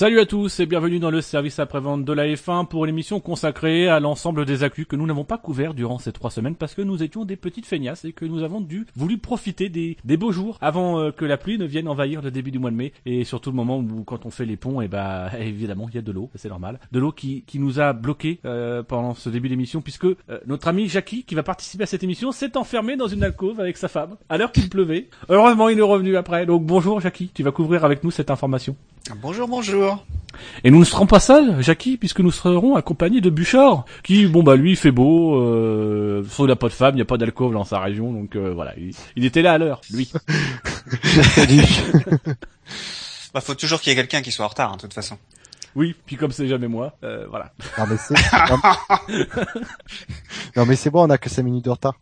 Salut à tous et bienvenue dans le service après-vente de la F1 pour l'émission consacrée à l'ensemble des accus que nous n'avons pas couverts durant ces trois semaines parce que nous étions des petites feignasses et que nous avons dû voulu profiter des, beaux jours avant euh, que la pluie ne vienne envahir le début du mois de mai. Et surtout le moment où quand on fait les ponts et bah évidemment il y a de l'eau c'est normal. De l'eau qui, qui nous a bloqué euh, pendant ce début d'émission puisque euh, notre ami Jackie qui va participer à cette émission s'est enfermé dans une alcôve avec sa femme alors qu'il pleuvait. Heureusement il est revenu après. Donc bonjour Jackie tu vas couvrir avec nous cette information Bonjour, bonjour. Et nous ne serons pas seuls, Jackie, puisque nous serons accompagnés de Bouchard, qui, bon bah lui, il fait beau, euh, sauf il n'a pas de femme, il n'y a pas d'alcool dans sa région, donc euh, voilà, il, il était là à l'heure, lui. Bah, faut toujours qu'il y ait quelqu'un qui soit en retard, hein, de toute façon. Oui, puis comme c'est jamais moi, euh, voilà. Non mais c'est non, mais c'est bon, on a que 5 minutes de retard.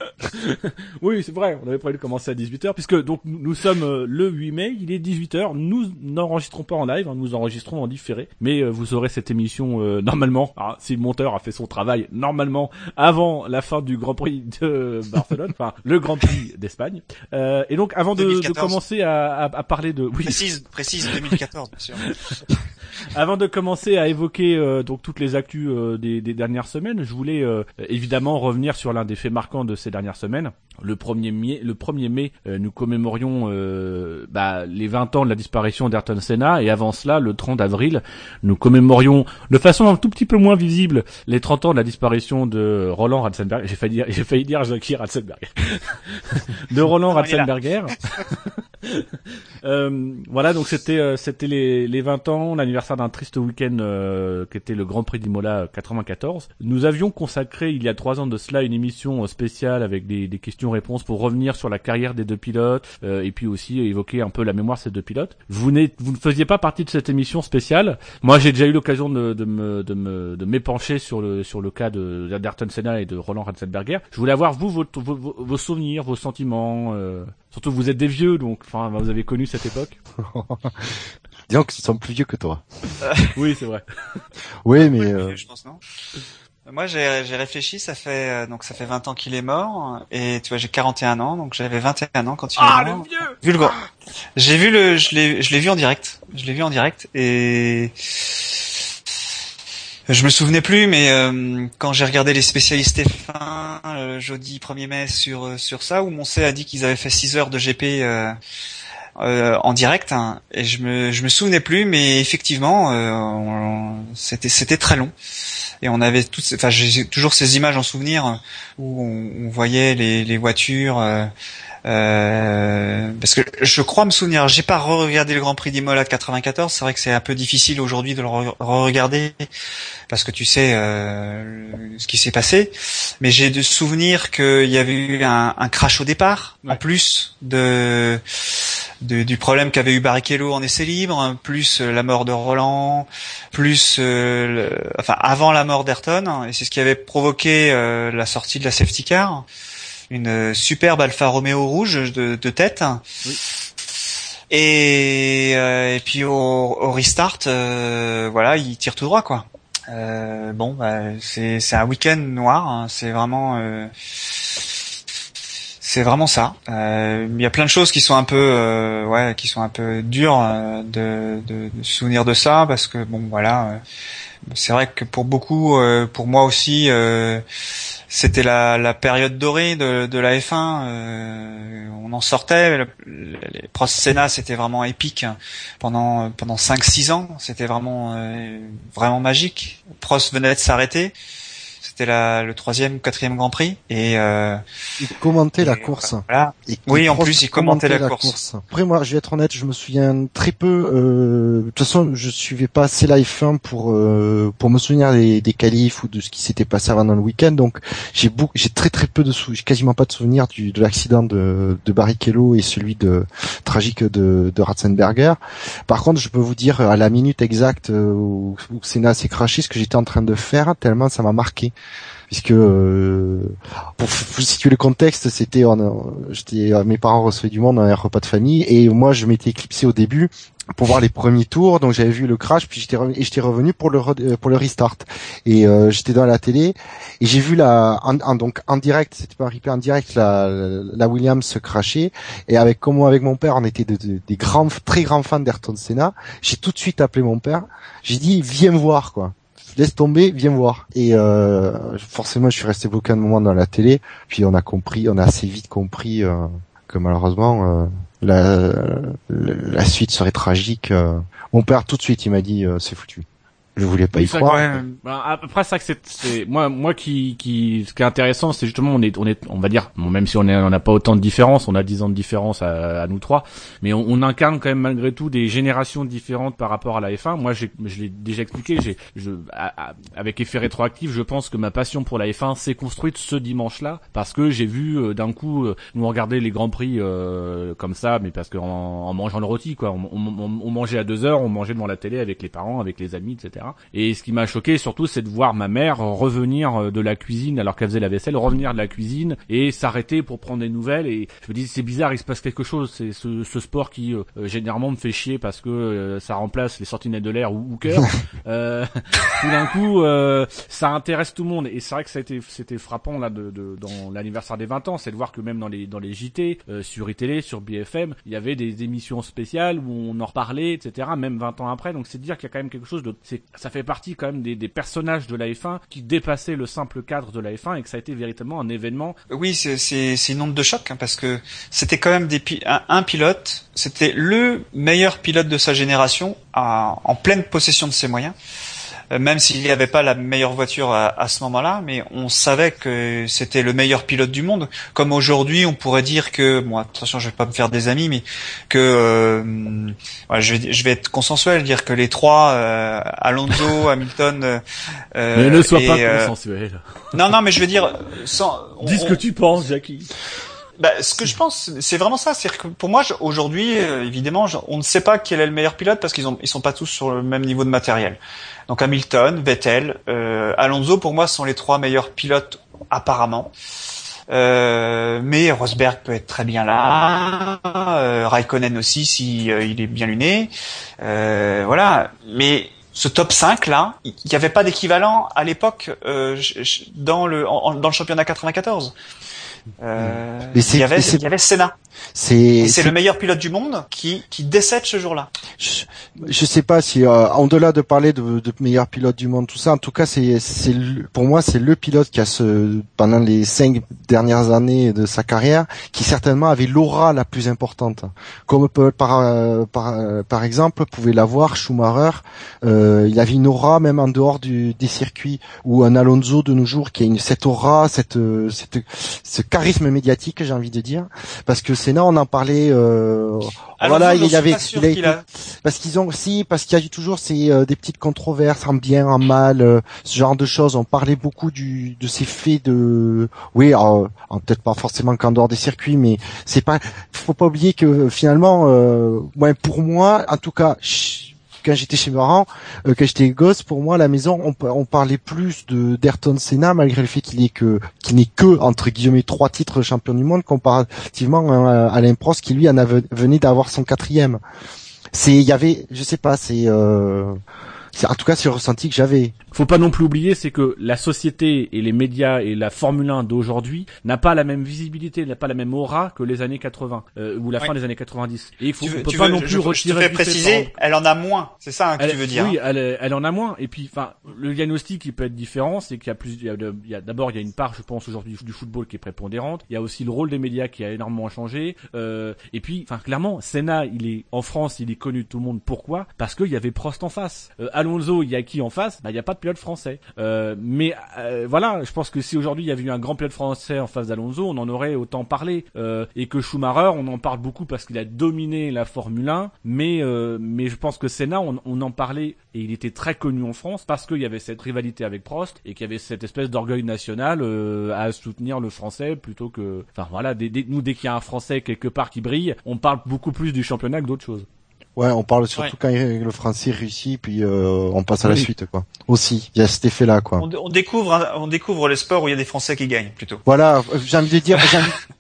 oui, c'est vrai, on avait prévu de commencer à 18h, puisque donc nous, sommes euh, le 8 mai, il est 18h, nous n'enregistrons pas en live, hein, nous enregistrons en différé, mais euh, vous aurez cette émission euh, normalement, si le monteur a fait son travail, normalement, avant la fin du Grand Prix de Barcelone, enfin le Grand Prix d'Espagne. Euh, et donc avant de, de 2014. commencer à, à, à parler de... Oui, Précise, précise 2014, bien sûr. Avant de commencer à évoquer euh, donc toutes les actus euh, des, des dernières semaines, je voulais euh, évidemment revenir sur l'un des faits marquants de ces dernières semaines. Le 1er mai, le 1er mai euh, nous commémorions euh, bah, les 20 ans de la disparition d'Ayrton Senna et avant cela, le 30 avril, nous commémorions de façon un tout petit peu moins visible les 30 ans de la disparition de Roland Ratzenberger. J'ai failli dire, j'ai failli dire Jackie Ratzenberger. de Roland. Ratzenberger. Euh, voilà, donc c'était euh, c'était les, les 20 ans, l'anniversaire d'un triste week-end euh, qui était le Grand Prix d'Imola 94. Nous avions consacré il y a trois ans de cela une émission euh, spéciale avec des, des questions-réponses pour revenir sur la carrière des deux pilotes euh, et puis aussi évoquer un peu la mémoire de ces deux pilotes. Vous, vous ne faisiez pas partie de cette émission spéciale. Moi, j'ai déjà eu l'occasion de, de me de me de m'épancher sur le sur le cas de d'Ayrton Senna et de Roland Ratzenberger. Je voulais avoir vous vos- vos souvenirs, vos sentiments. Surtout, vous êtes des vieux, donc enfin, vous avez connu cette époque. Disons qu'ils sont plus vieux que toi. Oui, c'est vrai. Oui, mais euh, Je pense, non? Moi, j'ai j'ai réfléchi, ça fait euh, donc ça fait 20 ans qu'il est mort, et tu vois, j'ai 41 ans, donc j'avais 21 ans quand il Ah, est mort. le vieux Vu le. J'ai vu le, je l'ai, je l'ai vu en direct. Je l'ai vu en direct et je me souvenais plus, mais euh, quand j'ai regardé les spécialistes F1 le jeudi 1er mai sur euh, sur ça, où Moncey a dit qu'ils avaient fait 6 heures de GP euh, euh, en direct, hein, et je me je me souvenais plus, mais effectivement, euh, c'était c'était très long. Et on avait toutes, enfin j'ai toujours ces images en souvenir où on, on voyait les, les voitures. Euh, parce que je crois me souvenir, j'ai pas re-regardé le Grand Prix d'Imola de 94. C'est vrai que c'est un peu difficile aujourd'hui de le re- re-regarder parce que tu sais euh, ce qui s'est passé. Mais j'ai de souvenir qu'il y avait eu un, un crash au départ, en plus de, de- du problème qu'avait eu Barrichello en essai libre, plus euh, la mort de Roland, plus euh, le- enfin avant la mort d'Ayrton, et c'est ce qui avait provoqué la sortie de la safety car une euh, superbe Alfa Romeo rouge de, de tête. Oui. Et, euh, et puis au, au restart, euh, voilà, il tire tout droit quoi. Euh, bon, bah, c'est un week-end noir. hein, c'est vraiment euh, c'est vraiment ça. Euh, Il y a plein de choses qui sont un peu euh, ouais, qui sont un peu dures de, de, de souvenir de ça parce que bon voilà. euh, c'est vrai que pour beaucoup, euh, pour moi aussi, euh, c'était la, la période dorée de, la F1. euh, on en sortait. Le- les Prost Senna, c'était vraiment épique pendant pendant 5-6 ans. C'était vraiment euh, vraiment magique. Prost venait de s'arrêter. C'était le troisième ou quatrième Grand Prix. Et euh, ils commentaient la course. Voilà. Et Oui, en plus, il commentait la course. Après, moi, je vais être honnête, je me souviens très peu. Euh, de toute façon, je suivais pas assez la F1 pour euh, pour me souvenir des, des qualifs ou de ce qui s'était passé avant dans le week-end. Donc, j'ai beaucoup, j'ai très très peu de sou, j'ai quasiment pas de souvenirs du, de l'accident de, de Barrichello et celui de tragique de, de Ratzenberger. Par contre, je peux vous dire à la minute exacte euh, où, où Senna s'est craché ce que j'étais en train de faire tellement ça m'a marqué. Puisque euh, pour situer le contexte, c'était j'étais mes parents recevaient du monde dans un repas de famille et moi je m'étais éclipsé au début pour voir les premiers tours. Donc j'avais vu le crash, puis j'étais j'étais revenu pour le euh, pour le restart. Et euh, j'étais dans la télé et j'ai vu la en, donc en direct, c'était pas un replay en direct, la, Williams se crasher. Et avec comme avec mon père, on était des grands, très grands fans d'Ayrton Senna. J'ai tout de suite appelé mon père. J'ai dit viens me voir quoi. Laisse tomber, viens voir. Et euh, forcément, je suis resté bloqué un moment dans la télé. Puis on a compris, on a assez vite compris euh, que malheureusement la, la, suite serait tragique. Euh. Mon père tout de suite il m'a dit euh, c'est foutu je voulais pas y croire. Bah, après ça c'est moi moi qui qui ce qui est intéressant c'est justement on est on est on va dire même si on est on n'a pas autant de différence on a 10 ans de différence à, à nous trois mais on, on, incarne quand même malgré tout des générations différentes par rapport à la F1 moi je l'ai déjà expliqué j'ai je avec effet rétroactif je pense que ma passion pour la F1 s'est construite ce dimanche là parce que j'ai vu euh, d'un coup euh, nous regarder les grands prix euh, comme ça mais parce qu'en en mangeant le rôti quoi. On, on, on mangeait à deux heures on mangeait devant la télé avec les parents avec les amis etc et ce qui m'a choqué surtout, c'est de voir ma mère revenir euh, de la cuisine alors qu'elle faisait la vaisselle, revenir de la cuisine et s'arrêter pour prendre des nouvelles. Et je me dis c'est bizarre, il se passe quelque chose. C'est ce, ce, sport qui euh, généralement me fait chier parce que euh, ça remplace les sorties de l'air ou Hooker. euh, tout d'un coup, ça intéresse tout le monde. Et c'est vrai que ça a été, c'était frappant là de, de dans l'anniversaire des 20 ans, c'est de voir que même dans les dans les JT, sur iTélé, sur BFM, il y avait des émissions spéciales où on en reparlait, etc. Même 20 ans après. Donc c'est dire qu'il y a quand même quelque chose de, c'est, ça fait partie quand même des, personnages de la F1 qui dépassaient le simple cadre de la F1 et que ça a été véritablement un événement. Oui, c'est une onde de choc hein, parce que c'était quand même un, pilote, c'était le meilleur pilote de sa génération en pleine possession de ses moyens. Euh, même s'il n'y avait pas la meilleure voiture à, ce moment-là, mais on savait que c'était le meilleur pilote du monde. Comme aujourd'hui, on pourrait dire que, bon, attention, je vais pas me faire des amis, mais que euh, je, vais, je vais être consensuel, dire que les trois, euh, Alonso, Hamilton, euh, mais ne sois pas consensuel. Non, non, mais je veux dire, sans. Dis ce que tu penses, Jackie. Bah, ce que je pense, c'est vraiment ça. C'est que pour moi, aujourd'hui, évidemment, on ne sait pas quel est le meilleur pilote parce qu'ils ont, ils sont pas tous sur le même niveau de matériel. Donc Hamilton, Vettel, euh, Alonso pour moi sont les trois meilleurs pilotes apparemment. Euh, mais Rosberg peut être très bien là, euh, Raikkonen aussi si il est bien luné, voilà. Mais ce top 5 là, il n'y avait pas d'équivalent à l'époque dans le dans le championnat 94. Euh, il, y avait, il y avait Senna. C'est le meilleur pilote du monde qui, qui décède ce jour-là. Je, je sais pas si, euh, au-delà de parler de, de meilleur pilote du monde, tout ça, en tout cas, c'est pour moi c'est le pilote qui a ce pendant les cinq dernières années de sa carrière, qui certainement avait l'aura la plus importante. Comme par euh, par, euh, par exemple pouvait l'avoir Schumacher. Euh, il avait une aura même en dehors du, des circuits ou un Alonso de nos jours qui a une cette aura, cette cette ce charisme médiatique, j'ai envie de dire, parce que Senna, on en parlait. Euh, voilà, il y avait, parce qu'ils ont aussi, parce qu'il y a toujours ces euh, des petites controverses en bien, en mal, euh, ce genre de choses. On parlait beaucoup du de ces faits de, oui, peut-être pas forcément qu'en dehors des circuits, mais c'est pas, faut pas oublier que finalement, ouais, pour moi, en tout cas quand j'étais chez mes parents, euh, quand j'étais gosse, pour moi, à la maison, on, on parlait plus de d'Ayrton Senna, malgré le fait qu'il est que, qu'il n'est que, entre guillemets, trois titres champion du monde, comparativement à Alain Prost, qui lui en avait, venait d'avoir son quatrième. C'est, il y avait, je sais pas, c'est, euh, en tout cas, c'est le ressenti que j'avais. Faut pas non plus oublier, c'est que la société et les médias et la Formule 1 d'aujourd'hui n'a pas la même visibilité, n'a pas la même aura que les années 80 euh, ou la fin des années 90. Et il faut, peut pas non plus je, retirer. Je te préciser, elle en a moins. C'est ça hein, que tu veux dire. Oui, elle, elle, en a moins. Et puis, enfin, le diagnostic qui peut être différent, c'est qu'il y a plus, il y a, d'abord il y a une part, je pense aujourd'hui du football qui est prépondérante. Il y a aussi le rôle des médias qui a énormément changé. Euh, et puis, enfin, clairement, Senna, il est en France, il est connu de tout le monde. Pourquoi? Parce qu'il y avait Prost en face. Euh, Alonso, il y a qui en face? Bah, il y a pas de pilote français. Euh, mais euh, voilà, je pense que si aujourd'hui il y avait eu un grand pilote français en face d'Alonso, on en aurait autant parlé. Euh, et que Schumacher, on en parle beaucoup parce qu'il a dominé la Formule 1, mais mais je pense que Senna, on, on, en parlait et il était très connu en France parce qu'il y avait cette rivalité avec Prost et qu'il y avait cette espèce d'orgueil national à soutenir le français plutôt que, enfin voilà, nous dès qu'il y a un français quelque part qui brille, on parle beaucoup plus du championnat que d'autres choses. Ouais, on parle surtout quand le français réussit, puis euh, on passe à la suite, quoi. Aussi, il y a cet effet-là, quoi. On, découvre, on découvre le sport où il y a des Français qui gagnent, plutôt. Voilà, j'ai envie de dire,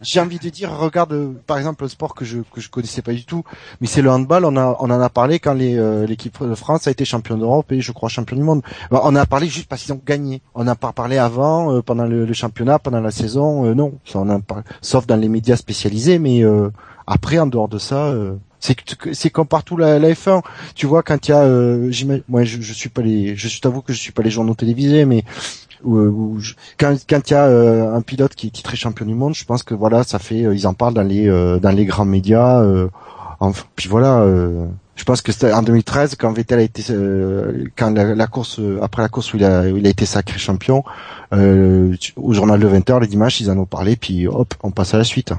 j'ai envie, de dire, regarde, euh, par exemple, le sport que je que je connaissais pas du tout, mais c'est le handball. On a on en a parlé quand euh, l'équipe de France a été champion d'Europe et je crois champion du monde. on en a parlé juste parce qu'ils ont gagné. On n'a pas parlé avant, pendant le, championnat, pendant la saison, non. Ça, on a sauf dans les médias spécialisés, mais après, en dehors de ça. C'est comme partout la, la, F1. Tu vois quand il y a, euh, moi je, je suis pas les, je t'avoue que je suis pas les journaux télévisés, mais où, quand quand il y a euh, un pilote qui est titré champion du monde, je pense que voilà, ça fait, euh, ils en parlent dans les euh, dans les grands médias. Enfin, puis voilà. je pense que c'était en 2013 quand Vettel a été quand la, course après la course où il a il a été sacré champion au journal de 20h le dimanche ils en ont parlé puis hop on passe à la suite.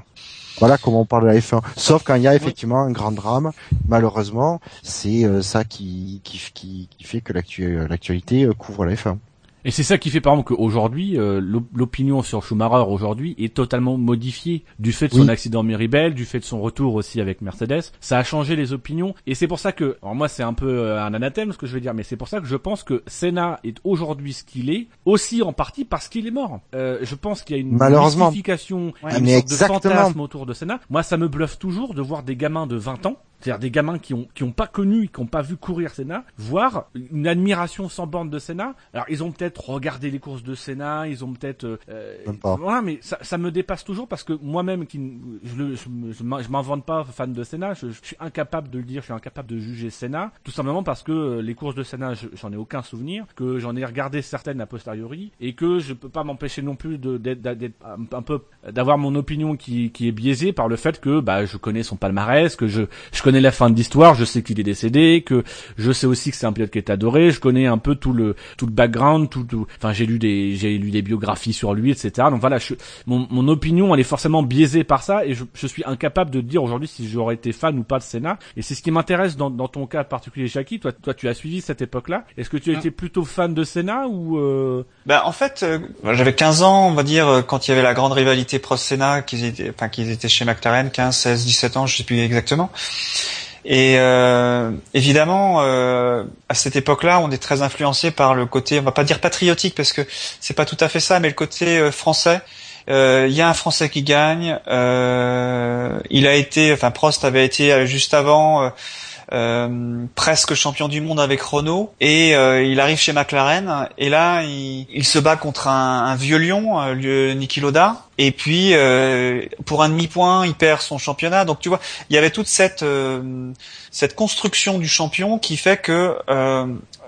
Voilà comment on parle de la F1. Sauf quand il y a effectivement un grand drame, malheureusement, c'est euh, ça qui, qui, qui, qui, fait que l'actualité euh, couvre la F1. Et c'est ça qui fait par exemple qu'aujourd'hui, euh, l'opinion sur Schumacher aujourd'hui est totalement modifiée du fait de son accident Miribel, du fait de son retour aussi avec Mercedes. Ça a changé les opinions et c'est pour ça que, alors moi c'est un peu euh, un anathème ce que je veux dire, mais c'est pour ça que je pense que Senna est aujourd'hui ce qu'il est, aussi en partie parce qu'il est mort. Euh, je pense qu'il y a une mystification, une sorte de fantasme autour de Senna. Moi ça me bluffe toujours de voir des gamins de 20 ans c'est-à-dire des gamins qui ont qui ont pas connu, qui ont pas vu courir Senna, voir une admiration sans borne de Senna. Alors ils ont peut-être regardé les courses de Senna, ils ont peut-être euh, euh voilà, mais ça, ça me dépasse toujours parce que moi-même qui je, je, je, m'en vante pas fan de Senna, je, suis incapable de le dire, je suis incapable de juger Senna, tout simplement parce que euh, les courses de Senna, j'en ai aucun souvenir, que j'en ai regardé certaines a posteriori et que je peux pas m'empêcher non plus d'être un peu d'avoir mon opinion qui, qui est biaisée par le fait que bah je connais son palmarès, que je je connais la fin de l'histoire, je sais qu'il est décédé, que je sais aussi que c'est un pilote qui est adoré, je connais un peu tout le tout le background, tout, enfin j'ai lu des j'ai lu des biographies sur lui, etc. Donc voilà, je, mon, mon opinion elle est forcément biaisée par ça et je, je suis incapable de dire aujourd'hui si j'aurais été fan ou pas de Senna. Et c'est ce qui m'intéresse dans, dans ton cas particulier, Jackie. Toi, toi, tu as suivi cette époque-là. Est-ce que tu as été plutôt fan de Senna ou euh... Ben en fait, euh, j'avais 15 ans, on va dire, euh, quand il y avait la grande rivalité Prost-Senna, qu'ils étaient, enfin qu'ils étaient chez McLaren, 15, 16, 17 ans, je sais plus exactement. Et euh, évidemment, euh, à cette époque-là, on est très influencé par le côté, on va pas dire patriotique parce que c'est pas tout à fait ça, mais le côté euh, français. Il y a un Français qui gagne. il a été, enfin Prost avait été juste avant euh, presque champion du monde avec Renault, et euh, il arrive chez McLaren, et là il, se bat contre un, un vieux lion, euh, Niki Loda, et puis pour un demi-point il perd son championnat. Donc tu vois, il y avait toute cette cette construction du champion qui fait que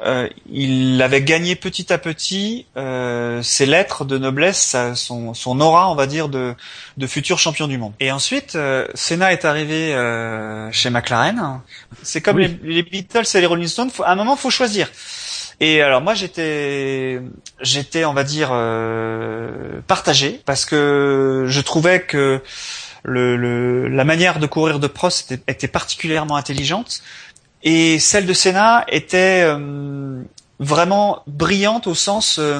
euh, il avait gagné petit à petit euh, ses lettres de noblesse, son, son, aura, on va dire, de, de futur champion du monde. Et ensuite, euh, Senna est arrivé euh, chez McLaren. C'est comme les, Beatles et les Rolling Stones. à un moment, faut choisir. Et alors moi, j'étais, j'étais, on va dire, partagé parce que je trouvais que le, le, la manière de courir de Prost était, était particulièrement intelligente. Et celle de Senna était euh, vraiment brillante au sens euh,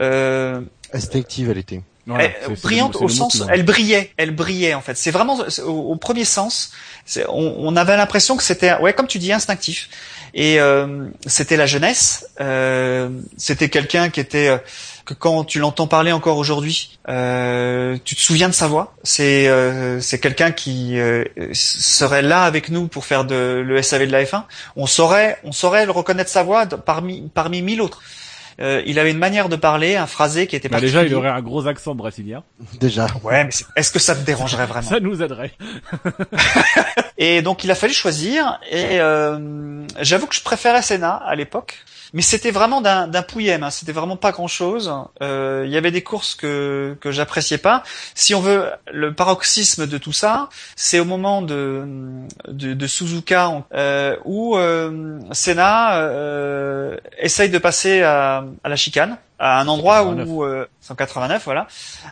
euh brillante au sens elle brillait elle brillait en fait c'est vraiment au, premier sens on, on, avait l'impression que c'était ouais comme tu dis instinctif et euh, c'était la jeunesse euh, c'était quelqu'un qui était que quand tu l'entends parler encore aujourd'hui, euh, tu te souviens de sa voix. C'est euh, c'est quelqu'un qui euh, serait là avec nous pour faire de, le SAV de la F1. On saurait on saurait le reconnaître sa voix parmi parmi mille autres. Euh, il avait une manière de parler, un phrasé qui était bah Déjà, il aurait un gros accent brésilien. Déjà. Ouais, mais est-ce que ça te dérangerait vraiment? Ça nous aiderait. et donc, il a fallu choisir. Et euh, j'avoue que je préférais Senna à l'époque mais c'était vraiment d'un pouillem, hein. c'était vraiment pas grand chose. Euh, il y avait des courses que que j'appréciais pas. Si on veut le paroxysme de tout ça, c'est au moment de de, de Suzuka euh, où euh, Senna euh, essaye de passer à, à la chicane à un endroit où 189 voilà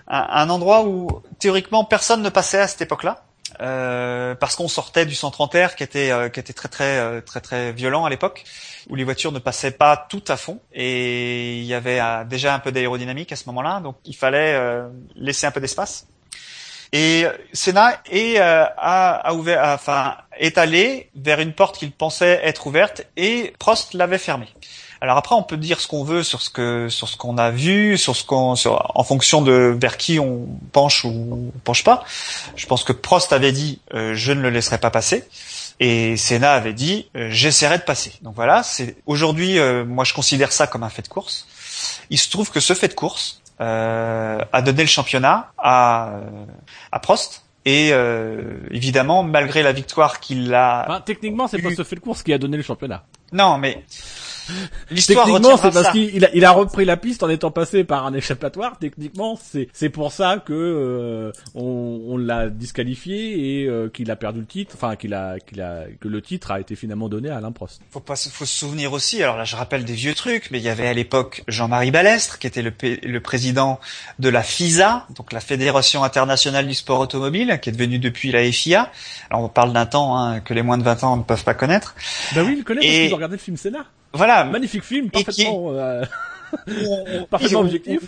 à un endroit où théoriquement personne ne passait à cette époque-là euh, parce qu'on sortait du 130 R qui était euh, qui était très très euh, très très violent à l'époque où les voitures ne passaient pas tout à fond et il y avait déjà un peu d'aérodynamique à ce moment-là donc il fallait laisser un peu d'espace Et Senna est euh, a, a ouvert, enfin est allé vers une porte qu'il pensait être ouverte et Prost l'avait fermée. Alors après, on peut dire ce qu'on veut sur ce que sur ce qu'on a vu, sur ce qu'on en fonction de vers qui on penche ou penche pas. Je pense que Prost avait dit euh, je ne le laisserai pas passer et Senna avait dit euh, j'essaierai de passer. Donc voilà, c'est aujourd'hui euh, moi je considère ça comme un fait de course. Il se trouve que ce fait de course a donné le championnat à à Prost et évidemment, malgré la victoire qu'il a. techniquement, c'est pas ce fait de course qui a donné le championnat. Non, mais Techniquement, c'est parce qu'il a, il a repris la piste en étant passé par un échappatoire. Techniquement, c'est c'est pour ça que euh, on, on l'a disqualifié et euh, qu'il a perdu le titre. Enfin, qu'il a qu'il a que le titre a été finalement donné à Alain Prost. Faut pas faut se souvenir aussi. Alors là, je rappelle des vieux trucs, mais il y avait à l'époque Jean-Marie Balestre qui était le, le président de la FISA, donc la Fédération internationale du sport automobile, qui est devenue depuis la FIA. Alors on parle d'un temps hein, que les moins de 20 ans ne peuvent pas connaître. Bah oui, il connaît et... parce qu'il regardé le film Sénat. Voilà. Magnifique film, parfaitement, euh, parfaitement objectif.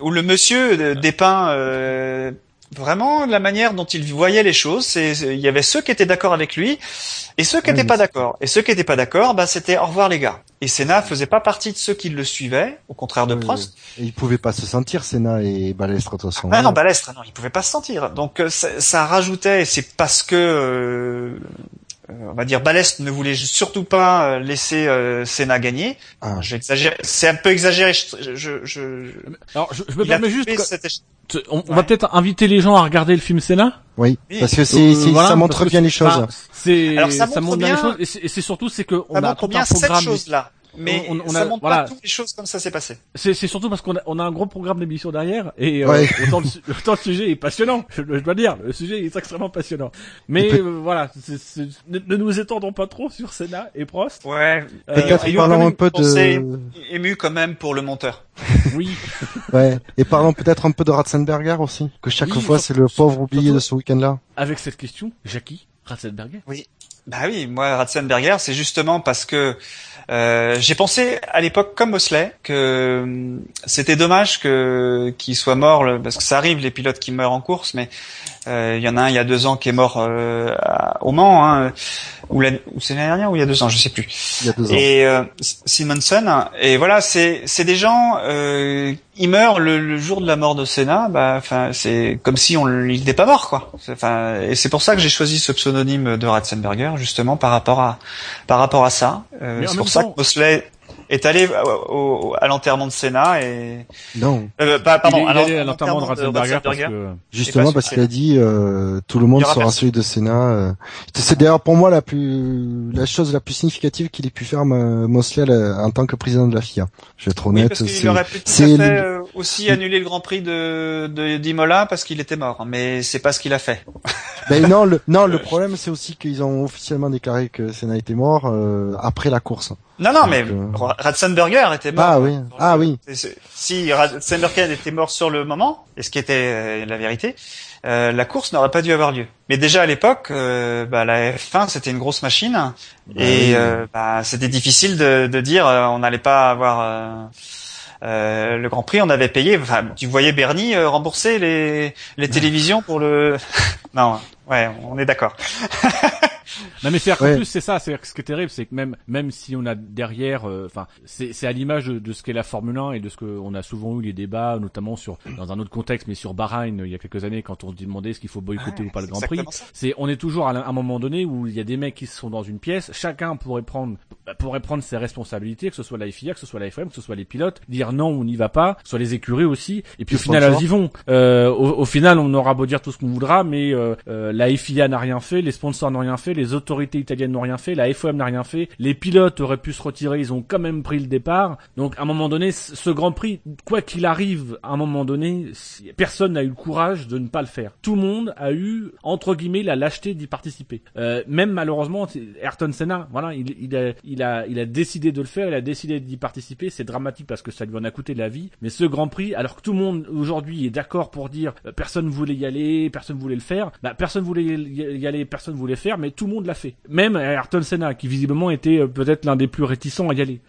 Où, le, monsieur dépeint euh, vraiment la manière dont il voyait les choses. Il y avait ceux qui étaient d'accord avec lui et ceux qui n'étaient pas d'accord. Et ceux qui n'étaient pas d'accord, bah, c'était au revoir les gars. Et Senna faisait pas partie de ceux qui le suivaient, au contraire de Prost. Et il pouvait pas se sentir, Senna et Balestre, de toute façon. Ah non, Balestre, non, il pouvait pas se sentir. Donc euh, ça, ça rajoutait, c'est parce que euh, on va dire Balest ne voulait surtout pas euh, laisser euh, Senna gagner. Ah. J'exagère, c'est un peu exagéré. Je, je, je... Alors, je, me permets juste. On, va peut-être inviter les gens à regarder le film Senna. Oui, parce que c'est, ça montre bien les choses. c'est, ça, montre bien, les choses, et c'est surtout c'est que on a tout un programme. Cette là mais on, on ça a, montre voilà. pas toutes les choses comme ça s'est passé. C'est, c'est surtout parce qu'on a, on a un gros programme d'émission derrière et euh, autant, le, sujet est passionnant, je, dois dire, le sujet est extrêmement passionnant. Mais euh, voilà, c'est, ne, nous étendons pas trop sur Senna et Prost. Ouais. Euh, Peut-être parlons un peu de ému quand même pour le monteur. oui. ouais. Et parlons peut-être un peu de Ratzenberger aussi, que chaque fois c'est le pauvre oublié de ce week-end-là. Avec cette question, Jackie, Ratzenberger. Oui. Bah oui, moi Ratzenberger, c'est justement parce que euh, j'ai pensé à l'époque comme Mosley que hum, c'était dommage que qu'il soit mort parce que ça arrive les pilotes qui meurent en course, mais euh, il y en a un il y a deux ans qui est mort euh, au Mans, hein, ou, ou c'est l'année dernière ou il y a deux ans, je sais plus. Il y a deux ans. Et euh, Simonson, et voilà, c'est c'est des gens, euh, ils meurent le, jour de la mort de Senna, bah, enfin c'est comme si on il n'était pas mort quoi. Enfin et c'est pour ça que j'ai choisi ce pseudonyme de Ratzenberger justement par rapport à par rapport à ça. Euh, c'est pour ça que Mosley est allé au, à l'enterrement de Senna et non. Euh, pardon il est, à l'enterrement de Ratzenberger, parce que... justement parce qu'il a dit euh, tout le monde sera celui de Senna euh. c'est d'ailleurs pour moi la plus la chose la plus significative qu'il ait pu faire Mosley en tant que président de la FIA je vais être honnête oui, il aurait pu tout à fait euh, aussi annuler le Grand Prix de de d'Imola parce qu'il était mort mais c'est pas ce qu'il a fait. Ben non le non le problème c'est aussi qu'ils ont officiellement déclaré que Senna était mort euh, après la course non, non, mais euh... Ratzenberger était mort. Ah oui, ah oui. Si Ratzenberger était mort sur le moment, et ce qui était euh, la vérité, euh, la course n'aurait pas dû avoir lieu. Mais déjà à l'époque, euh, bah, la F1 c'était une grosse machine, bah et euh, bah, c'était difficile de, de dire on n'allait pas avoir le Grand Prix. On avait payé. Enfin, tu voyais Bernie rembourser les, les télévisions pour le. non, ouais, on est d'accord. Non mais c'est ouais. plus c'est ça, c'est ce qui est terrible, c'est que même même si on a derrière, euh, enfin c'est c'est à l'image de, ce qu'est la Formule 1 et de ce que on a souvent eu les débats, notamment sur dans un autre contexte, mais sur Bahreïn il y a quelques années quand on se demandait ce qu'il faut boycotter ou pas le Grand Prix. C'est on est toujours à un moment donné où il y a des mecs qui sont dans une pièce, chacun pourrait prendre pourrait prendre ses responsabilités, que ce soit la FIA, que ce soit la FOM, que ce soit les pilotes, dire non on n'y va pas, soit les écuries aussi, et puis au final elles y vont. Euh, au, final on aura beau dire tout ce qu'on voudra, mais euh, euh la FIA n'a rien fait, les sponsors n'ont rien fait, les autorités italiennes n'ont rien fait, la FOM n'a rien fait, les pilotes auraient pu se retirer, ils ont quand même pris le départ. Donc à un moment donné, ce Grand Prix, quoi qu'il arrive, à un moment donné, personne n'a eu le courage de ne pas le faire. Tout le monde a eu entre guillemets la lâcheté d'y participer. Euh, même malheureusement, Ayrton Senna, voilà, il, a, il a, il a décidé de le faire, il a décidé d'y participer. C'est dramatique parce que ça lui en a coûté la vie. Mais ce Grand Prix, alors que tout le monde aujourd'hui est d'accord pour dire euh, personne voulait y aller, personne voulait le faire, bah personne voulait y aller, personne voulait faire, mais tout le monde l'a fait. Même Ayrton Senna, qui visiblement était euh, peut-être l'un des plus réticents à y aller.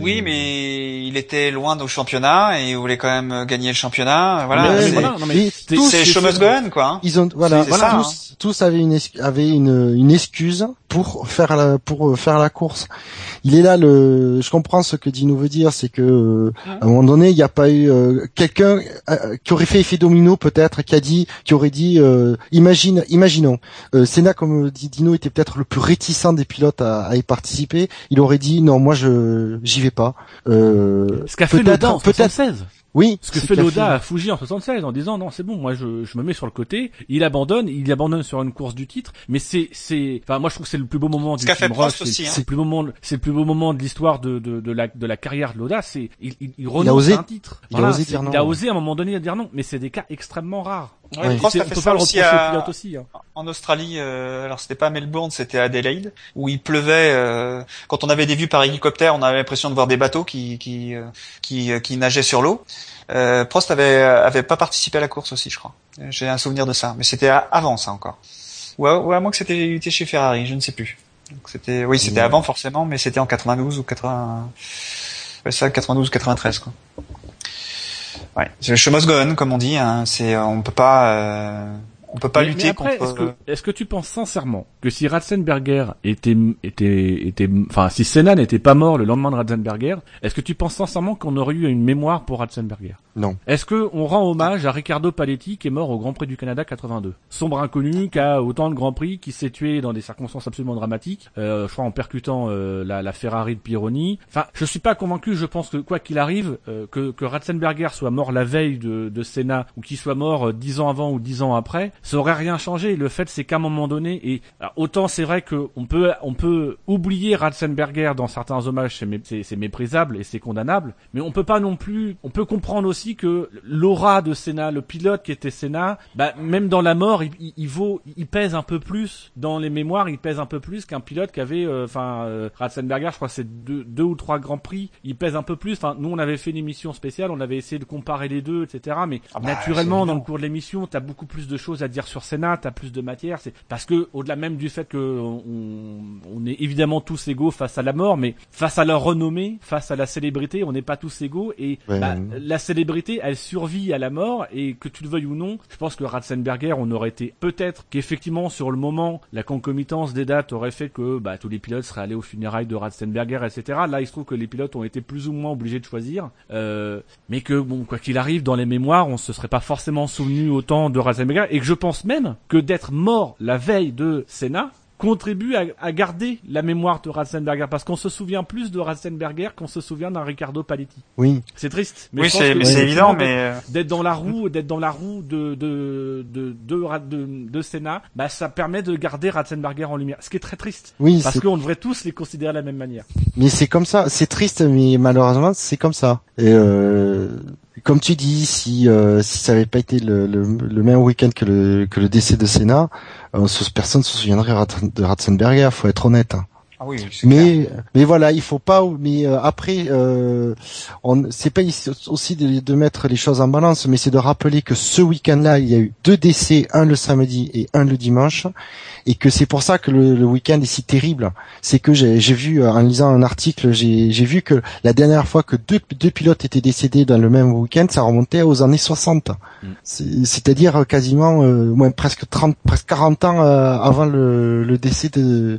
Oui, mais il était loin au championnat et il voulait quand même gagner le championnat. Voilà, c'est on, quoi. Hein. Ils ont voilà, voilà tous, hein. tous, avaient une avaient une, une excuse pour faire la pour faire la course. Il est là le je comprends ce que Dino veut dire, c'est que euh, à un moment donné, il n'y a pas eu euh, quelqu'un euh, qui aurait fait effet domino peut-être qui a dit qui aurait dit imagine imaginons Senna comme dit Dino était peut-être le plus réticent des pilotes à, à y participer, il aurait dit non, moi je j'y vais pas. Euh, Ce qu'a fait en 76. Oui. Ce que fait Loda à Fuji en 76 en disant non c'est bon moi je, je me mets sur le côté. Il abandonne, il abandonne sur une course du titre. Mais c'est c'est enfin moi je trouve que c'est le plus beau moment du film aussi. C'est hein. le plus beau moment c'est le plus beau moment de l'histoire de, de, de la de la carrière de Loda. C'est il, il, il renonce à un titre. Il a osé dire non. Il a osé à un moment donné dire non. Mais c'est des cas extrêmement rares. Ouais, Prost a fait ça aussi, à... aussi hein. en Australie. Euh, alors c'était pas Melbourne, c'était Adelaide, où il pleuvait. Euh, quand on avait des vues par hélicoptère, on avait l'impression de voir des bateaux qui qui euh, qui, euh, qui nageaient sur l'eau. Euh, Prost avait avait pas participé à la course aussi, je crois. J'ai un souvenir de ça, mais c'était avant ça encore. Ou à, ou à moins que c'était était chez Ferrari, je ne sais plus. Donc c'était oui, c'était avant forcément, mais c'était en 92 ou 80 ouais, ça 92 93 quoi. Ouais, c'est le show must go on, comme on dit. Hein. C'est, on peut pas, euh, on peut pas lutter contre. Est-ce que, est-ce que tu penses sincèrement que si Ratzenberger était, était, était, enfin, si Senna n'était pas mort le lendemain de Ratzenberger, est-ce que tu penses sincèrement qu'on aurait eu une mémoire pour Ratzenberger? Non. Est-ce que on rend hommage à Ricardo Paletti qui est mort au Grand Prix du Canada 82, sombre inconnu qui a autant de Grands Prix, qui s'est tué dans des circonstances absolument dramatiques, euh, je crois en percutant euh, la, la, Ferrari de Pironi. Enfin, je suis pas convaincu. Je pense que quoi qu'il arrive, euh, que, que Ratzenberger soit mort la veille de, de Senna ou qu'il soit mort euh, dix ans avant ou dix ans après, ça aurait rien changé. Le fait, c'est qu'à un moment donné, et autant c'est vrai que on peut on peut oublier Ratzenberger dans certains hommages, c'est méprisable et c'est condamnable, mais on peut pas non plus. On peut comprendre aussi que l'aura de Senna, le pilote qui était Senna, bah, même dans la mort, il, il, vaut, il pèse un peu plus dans les mémoires, il pèse un peu plus qu'un pilote qui avait, euh, enfin, euh, Ratzenberger, je crois, c'est deux, deux ou trois grands prix, il pèse un peu plus. Enfin, nous, on avait fait une émission spéciale, on avait essayé de comparer les deux, etc. Mais ah bah, naturellement, dans le cours de l'émission, t'as beaucoup plus de choses à dire sur Senna, t'as plus de matière. C'est parce que au-delà même du fait que on, on, est évidemment tous égaux face à la mort, mais face à leur renommée, face à la célébrité, on n'est pas tous égaux. Et bah, la célébrité, elle survit à la mort. Et que tu le veuilles ou non, je pense que Ratzenberger, on aurait été peut-être qu'effectivement sur le moment, la concomitance des dates aurait fait que bah, tous les pilotes seraient allés aux funérailles de Ratzenberger, etc. Là, il se trouve que les pilotes ont été plus ou moins obligés de choisir, euh, mais que bon, quoi qu'il arrive, dans les mémoires, on se serait pas forcément souvenu autant de Ratzenberger, et que je pense même que d'être mort la veille de Senna contribue à, garder la mémoire de Ratzenberger parce qu'on se souvient plus de Ratzenberger qu'on se souvient d'un Ricardo Paletti. Oui. C'est triste. Mais oui, c'est évident, mais euh, d'être dans la roue, d'être dans la roue de de de de, de, Senna, bah ça permet de garder Ratzenberger en lumière. Ce qui est très triste. Oui. Parce qu'on devrait tous les considérer de la même manière. Mais c'est comme ça. C'est triste, mais malheureusement c'est comme ça. Et euh, comme tu dis, si euh, si ça avait pas été le, même week-end que le que le décès de Senna, euh, personne se souviendrait de Ratzenberger. Faut être honnête. Hein. Ah oui, mais mais voilà, il faut pas. Mais euh, après, euh, on c'est pas aussi de, de, mettre les choses en balance, mais c'est de rappeler que ce week-end-là, il y a eu deux décès, un le samedi et un le dimanche, et que c'est pour ça que le, le week-end est si terrible. C'est que j'ai vu euh, en lisant un article, j'ai vu que la dernière fois que deux, deux pilotes étaient décédés dans le même week-end, ça remontait aux années 60. Mm. C'est-à-dire quasiment, euh, moins presque 30, presque 40 ans euh, avant le, le décès de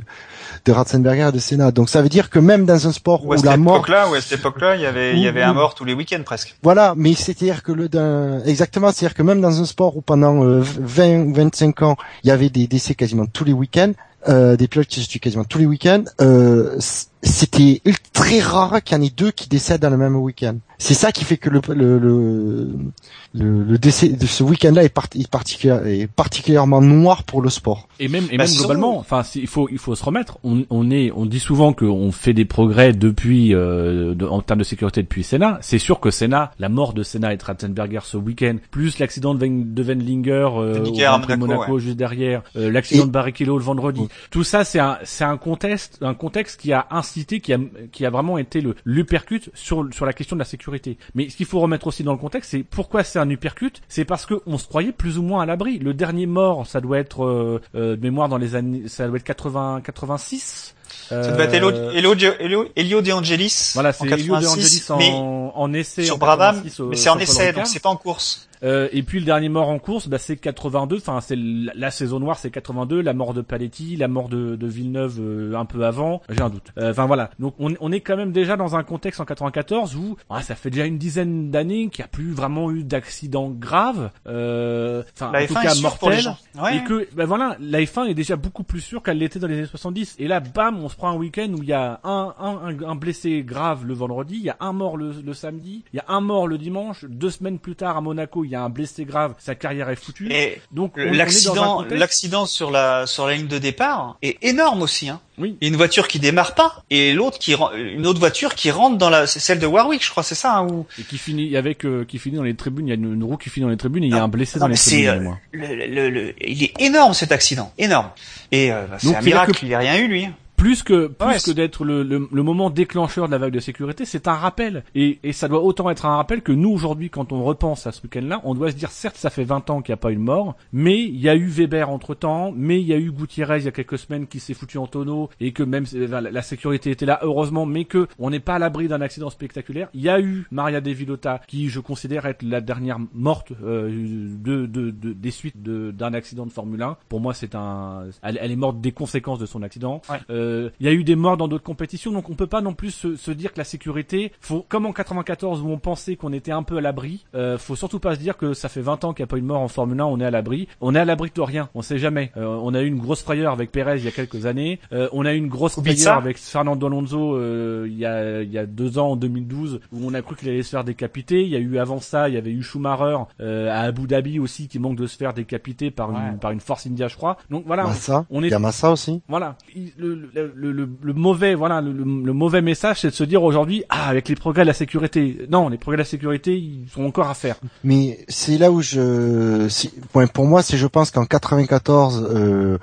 de Ratzenberger et de Senna. Donc ça veut dire que même dans un sport où, la mort, là, à cette époque-là, il y avait, il y avait un mort tous les week-ends presque. Voilà, mais c'est-à-dire que le, d'un, exactement, c'est-à-dire que même dans un sport où pendant 20, euh, 25 ans, il y avait des décès quasiment tous les week-ends, euh, des pilotes qui se tuent quasiment tous les week-ends, euh, c'était très rare qu'il y en ait deux qui décèdent dans le même week-end. C'est ça qui fait que le, le, le, le, décès de ce week-end-là est, est, particulièrement noir pour le sport. Et même, et bah, même globalement, enfin, il faut, il faut se remettre. On, on est, on dit souvent qu'on fait des progrès depuis, euh, en termes de sécurité depuis Senna. C'est sûr que Senna, la mort de Senna et de Ratzenberger ce week-end, plus l'accident de, de Wendlinger euh, au Monaco, juste derrière, euh, l'accident de Barrichello le vendredi. Tout ça, c'est un, c'est un contexte, un contexte qui a un qui a, qui a vraiment été le l'uppercut sur sur la question de la sécurité. Mais ce qu'il faut remettre aussi dans le contexte, c'est pourquoi c'est un uppercut? C'est parce que on se croyait plus ou moins à l'abri. Le dernier mort, ça doit être euh, euh, de mémoire dans les années, ça doit être 80, 86. Ça devait être Elio, Elio, Elio, Elio De Angelis. Voilà, c'est Elio De Angelis en, mais en essai. Sur Brabham, 86 au- mais c'est en essai, donc c'est pas en course. Euh, et puis le dernier mort en course, bah, c'est 82. Enfin, c'est la, la saison noire, c'est 82. La mort de Paletti, la mort de, de Villeneuve euh, un peu avant. J'ai un doute. Euh, Enfin voilà. Donc on, on est quand même déjà dans un contexte en 94 où ah, ça fait déjà une dizaine d'années qu'il n'y a plus vraiment eu d'accidents graves. Euh, Enfin, en tout F1 est cas gens. Ouais. Et que, ben voilà, la F1 est déjà beaucoup plus sûre qu'elle l'était dans les années 70. Et là, bam, on se prend un week-end où il y a un, un, un, un blessé grave le vendredi, il y a un mort le, le samedi, il y a un mort le dimanche, deux semaines plus tard à Monaco, il y a un blessé grave, sa carrière est foutue. Et Donc, l'accident, contexte- l'accident sur la sur la ligne de départ est énorme aussi. Hein. Oui. Il y a une voiture qui démarre pas et l'autre qui une autre voiture qui rentre dans la c'est celle de Warwick, je crois, c'est ça hein, ou Et qui finit avec, euh, qui finit dans les tribunes, il y a une, une roue qui finit dans les tribunes et il y a un blessé non, dans les tribunes. euh, le, le, le- il est énorme cet accident, énorme. Et euh, bah, c'est un miracle que- qu'il ait rien eu lui. Plus que plus Ouais, que d'être le, le, le moment déclencheur de la vague de sécurité, c'est un rappel. Et, et ça doit autant être un rappel que nous aujourd'hui, quand on repense à ce week-end-là, on doit se dire certes, ça fait 20 ans qu'il n'y a pas eu de mort, mais il y a eu Weber entre temps, mais il y a eu Gutiérrez il y a quelques semaines qui s'est foutu en tonneau et que même la, la sécurité était là heureusement, mais que on n'est pas à l'abri d'un accident spectaculaire. Il y a eu Maria De Villota qui, je considère être la dernière morte euh, de, de, de- des suites de- d'un accident de Formule 1. Pour moi, c'est un, elle, elle est morte des conséquences de son accident. Ouais. Euh, Il y a eu des morts dans d'autres compétitions, donc on peut pas non plus se, se dire que la sécurité, faut comme en 94 où on pensait qu'on était un peu à l'abri, euh, faut surtout pas se dire que ça fait 20 ans qu'il n'y a pas eu de mort en Formule 1, on est à l'abri. On est à l'abri de rien, on sait jamais. Euh, on a eu une grosse frayeur avec Perez il y a quelques années, Euh, on a eu une grosse frayeur avec Fernando Alonso euh, il y a il y a deux ans en 2012 où on a cru qu'il allait se faire décapiter. Il y a eu avant ça, il y avait eu Schumacher euh, à Abu Dhabi aussi qui manque de se faire décapiter par une Ouais. par une Force India, je crois. Donc voilà, Massa. on est Il y a Massa aussi. voilà, Il- le, le, mauvais, voilà, le, mauvais message, c'est de se dire aujourd'hui, ah, avec les progrès de la sécurité. Non, les progrès de la sécurité, ils sont encore à faire. Mais c'est là où je, ouais, pour moi, c'est je pense qu'en 94, euh,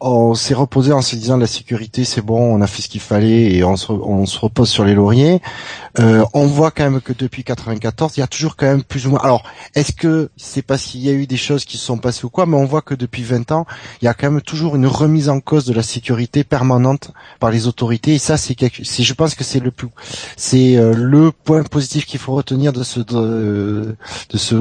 on s'est reposé en se disant la sécurité, c'est bon, on a fait ce qu'il fallait et on se, on se repose sur les lauriers. Euh, on voit quand même que depuis 94, il y a toujours quand même plus ou moins. Alors, est-ce que c'est parce qu'il y a eu des choses qui se sont passées ou quoi Mais on voit que depuis 20 ans, il y a quand même toujours une remise en cause de la sécurité permanente par les autorités. Et ça, c'est quelque, c'est, je pense que c'est le plus, c'est euh, le point positif qu'il faut retenir de ce de, de ce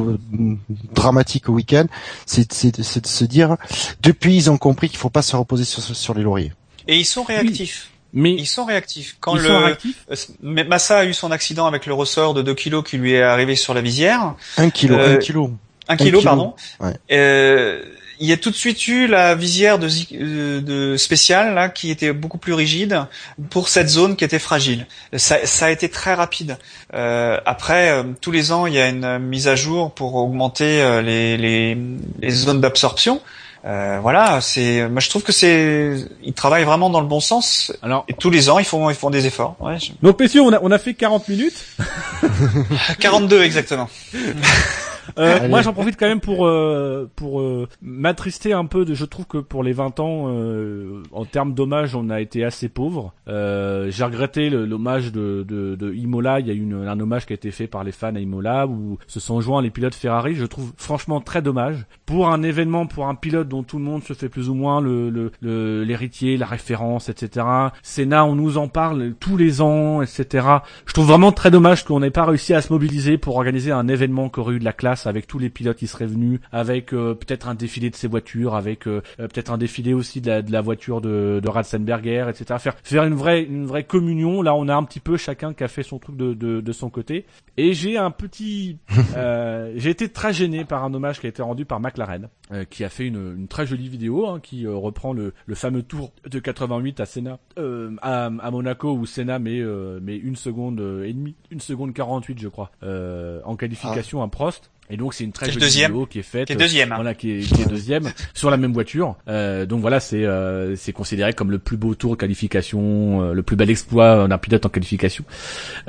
dramatique week-end, c'est, c'est, de- c'est de se dire, depuis ils ont compris qu'il faut pas se reposer sur, sur les lauriers. Et ils sont réactifs. Mais Ils sont réactifs. Quand ils le sont réactifs? euh, Massa a eu son accident avec le ressort de 2 kilos qui lui est arrivé sur la visière. Un kilo, Euh, un kilo. 1 kilo, kilo. pardon. Ouais. Euh, il y a tout de suite eu la visière de, euh, de spéciale là qui était beaucoup plus rigide pour cette zone qui était fragile. Ça, ça a été très rapide. Euh, après, euh, tous les ans, il y a une mise à jour pour augmenter euh, les, les, les zones d'absorption. Euh, voilà, c'est. Moi, je trouve que c'est. Ils travaillent vraiment dans le bon sens. Alors, Et tous les ans, ils font, ils font des efforts. Ouais, je- donc messieurs, on a, on a fait 40 minutes. 42 exactement. Euh, moi, j'en profite quand même pour euh, pour euh, m'attrister un peu. De, je trouve que pour les 20 ans, euh, en termes d'hommage, on a été assez pauvre. Euh, J'ai regretté le- l'hommage de, de, de Imola. Il y a eu une- un hommage qui a été fait par les fans à Imola où se sont joints les pilotes Ferrari. Je trouve franchement très dommage pour un événement, pour un pilote dont tout le monde se fait plus ou moins le le- le- l'héritier, la référence, etc. Senna, on nous en parle tous les ans, etc. Je trouve vraiment très dommage qu'on n'ait pas réussi à se mobiliser pour organiser un événement qui aurait eu de la classe avec tous les pilotes qui seraient venus, avec euh, peut-être un défilé de ces voitures, avec euh, euh, peut-être un défilé aussi de la, de la voiture de, de Ratzenberger, etc. Faire faire une vraie une vraie communion. Là, on a un petit peu chacun qui a fait son truc de de, de son côté. Et j'ai un petit, euh, j'ai été très gêné par un hommage qui a été rendu par McLaren, euh, qui a fait une, une très jolie vidéo hein, qui euh, reprend le, le fameux tour de 88 à Senna, euh, à, à Monaco où Senna met euh, met une seconde et demie, une seconde 48 je crois, euh, en qualification à Prost. Et donc c'est une très jolie deuxième. vidéo qui est faite. Qui est deuxième. hein. Voilà, qui est, qui est deuxième sur la même voiture. Euh, donc voilà, c'est euh, c'est considéré comme le plus beau tour de qualification, euh, le plus bel exploit d'un pilote en qualification.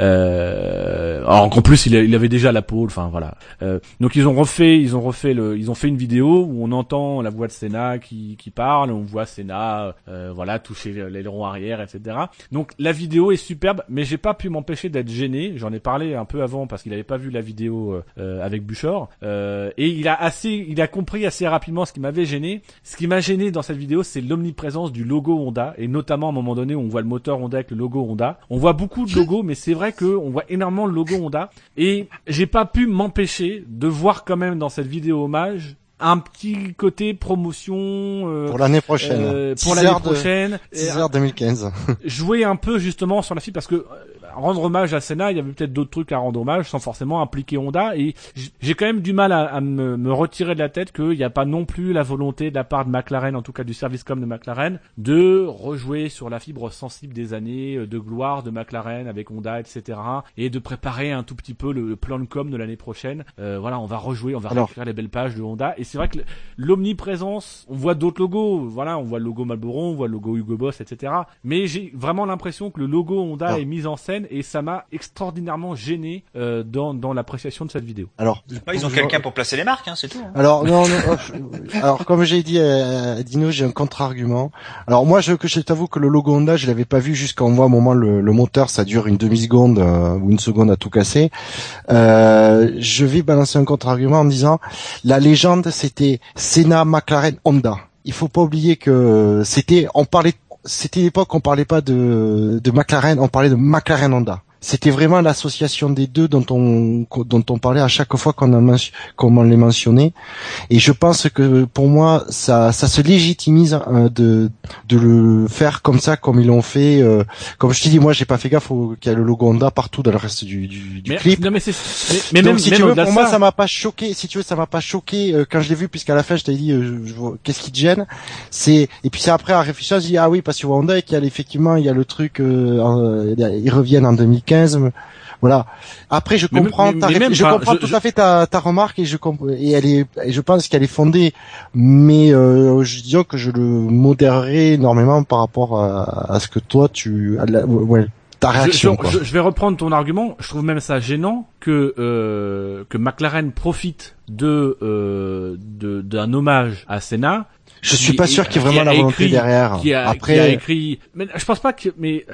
Euh, alors qu'en plus il, a- il avait déjà la pole. Enfin voilà. Euh, donc ils ont refait, ils ont refait le, ils ont fait une vidéo où on entend la voix de Senna qui qui parle, on voit Senna, euh, voilà, toucher l'aileron arrière, etc. Donc la vidéo est superbe, mais j'ai pas pu m'empêcher d'être gêné. J'en ai parlé un peu avant parce qu'il avait pas vu la vidéo euh, euh, Euh, et il a assez, il a compris assez rapidement ce qui m'avait gêné. Ce qui m'a gêné dans cette vidéo, c'est l'omniprésence du logo Honda et notamment à un moment donné où on voit le moteur Honda avec le logo Honda. On voit beaucoup de logos, mais c'est vrai que on voit énormément le logo Honda et j'ai pas pu m'empêcher de voir quand même dans cette vidéo hommage un petit côté promotion euh, Pour l'année prochaine. euh, pour 6 l'année prochaine 6 Et, heures 2015. jouer un peu justement sur la fille parce que euh, rendre hommage à Senna, il y avait peut-être d'autres trucs à rendre hommage sans forcément impliquer Honda et j'ai quand même du mal à, à me, me retirer de la tête qu'il n'y a pas non plus la volonté de la part de McLaren, en tout cas du service com de McLaren, de rejouer sur la fibre sensible des années euh, de gloire de McLaren avec Honda, etc. et de préparer un tout petit peu le, le plan de com de l'année prochaine. Euh, voilà, on va rejouer, on va Alors- réécrire les belles pages de Honda et c'est vrai que l'omniprésence, on voit d'autres logos, voilà, on voit le logo Marlboro, on voit le logo Hugo Boss, etc. Mais j'ai vraiment l'impression que le logo Honda est mis en scène et ça m'a extraordinairement gêné euh, dans, dans l'appréciation de cette vidéo. Alors, ils ont quelqu'un pour placer les marques, hein, c'est tout. hein. Alors non, non euh, alors comme j'ai dit à Dino, j'ai un contre-argument. Alors moi, je, que je t'avoue que le logo Honda, je l'avais pas vu jusqu'à on voit un moment le, le moteur, ça dure une demi seconde euh, ou une seconde à tout casser. Euh, je vais balancer un contre-argument en disant la légende, c'était Senna, McLaren, Honda. Il faut pas oublier que c'était, on parlait, c'était l'époque, on parlait pas de, de McLaren, on parlait de McLaren Honda c'était vraiment l'association des deux dont on dont on parlait à chaque fois qu'on a qu'on les mentionnait. Et je pense que pour moi ça ça se légitimise hein, de de le faire comme ça comme ils l'ont fait euh, comme je te dis moi j'ai pas fait gaffe qu'il y a le logo Honda partout dans le reste du, du, du clip. non mais c'est mais, même si tu veux, pour moi ça. m'a pas choqué si tu veux ça m'a pas choqué euh, quand je l'ai vu puisqu'à la fin je t'ai dit euh, qu'est-ce qui te gêne. C'est et puis c'est après à réfléchir je dis ah oui parce que Honda et qu'il y a effectivement il y a le truc ils reviennent en 2000 15 voilà. Après, je comprends, ta, je comprends tout à fait ta, ta remarque et je et elle est, et je pense qu'elle est fondée, mais euh, je dirais que je le modérerai énormément par rapport à, ce que toi tu, à la, ta réaction. Je, vais reprendre ton argument. Je trouve même ça gênant que euh, que McLaren profite euh, de d'un hommage à Senna je suis pas sûr qu'il y ait qui vraiment a la volonté écrit- derrière. qui a, Après, qui a écrit. Mais je pense pas que. Mais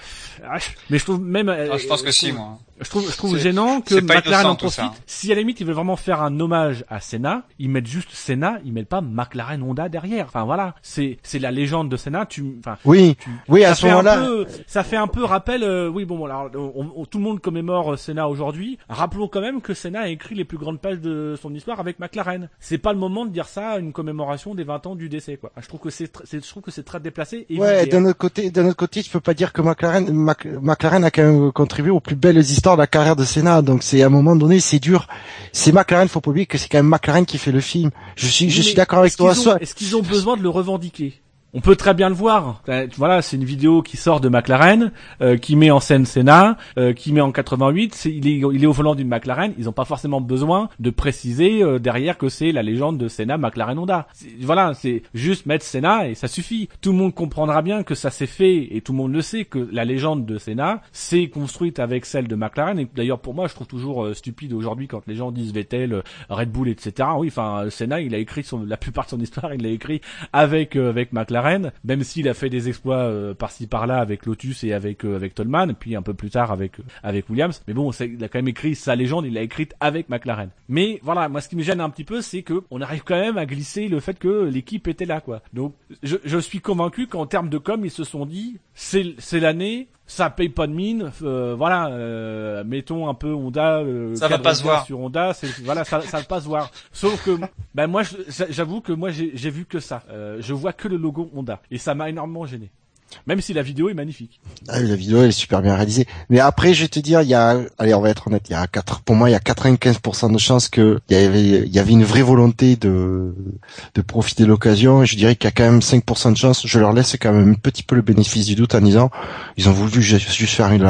ah, je- mais je trouve même. Ah, je pense que je si, moi. Je trouve, je trouve gênant que McLaren en ça. profite. Si à la limite ils veulent vraiment faire un hommage à Senna, ils mettent juste Senna, ils mettent pas McLaren Honda derrière. Enfin voilà, c'est c'est la légende de Senna. Tu, enfin, oui, tu- oui, à ça ce fait un moment-là, peu, ça fait un peu rappel. euh, oui bon, alors on- on- tout le monde commémore euh, Senna aujourd'hui. Rappelons quand même que Senna a écrit les plus grandes pages de son histoire avec McLaren. C'est pas le moment de dire ça à une commémoration des 20 ans du décès quoi. Je trouve que c'est, je trouve que c'est très déplacé. Et ouais, d'un autre côté, d'un autre côté, tu peux pas dire que McLaren, Mac- McLaren a quand même contribué aux plus belles histoires de la carrière de Senna. Donc c'est à un moment donné, c'est dur. C'est McLaren, faut pas oublier que c'est quand même McLaren qui fait le film. Je suis, je suis d'accord avec toi. Est-ce qu'ils ont besoin de le revendiquer? On peut très bien le voir. Euh, Voilà, c'est une vidéo qui sort de McLaren, euh, qui met en scène Senna, euh, qui met en 88. C'est, il, est, au volant d'une McLaren. Ils n'ont pas forcément besoin de préciser euh, derrière que c'est la légende de Senna, McLaren Honda. Voilà, c'est juste mettre Senna et ça suffit. Tout le monde comprendra bien que ça s'est fait et tout le monde le sait que la légende de Senna s'est construite avec celle de McLaren. Et d'ailleurs, pour moi, je trouve toujours euh, stupide aujourd'hui quand les gens disent Vettel, euh, Red Bull, etc. Oui, enfin, Senna, il a écrit son, la plupart de son histoire, il l'a écrit avec avec McLaren, même s'il a fait des exploits euh, par-ci par-là avec Lotus et avec euh, avec Tolman, puis un peu plus tard avec euh, Williams. Mais bon, il a quand même écrit sa légende, il l'a écrite avec McLaren. Mais voilà, moi, ce qui me gêne un petit peu, c'est que on arrive quand même à glisser le fait que l'équipe était là. Donc, je, je suis convaincu qu'en termes de com, ils se sont dit, c'est l'année. Ça paye pas de mine, euh, voilà. euh, mettons un peu Honda. euh, Ça va pas se voir. sur Honda, c'est voilà, ça, ça va pas se voir. Sauf que, ben moi, j'avoue que moi j'ai j'ai vu que ça. Euh, je vois que le logo Honda et ça m'a énormément gêné. Même si la vidéo est magnifique. Ah la vidéo elle est super bien réalisée. Mais après, je vais te dire, il y a, allez, on va être honnête, il y a quatre, pour moi, il y a 95% de chances que il y avait, il y avait une vraie volonté de, de profiter de l'occasion. Je dirais qu'il y a quand même 5% de chances. Je leur laisse quand même un petit peu le bénéfice du doute en disant, ils ont voulu ju- juste faire une,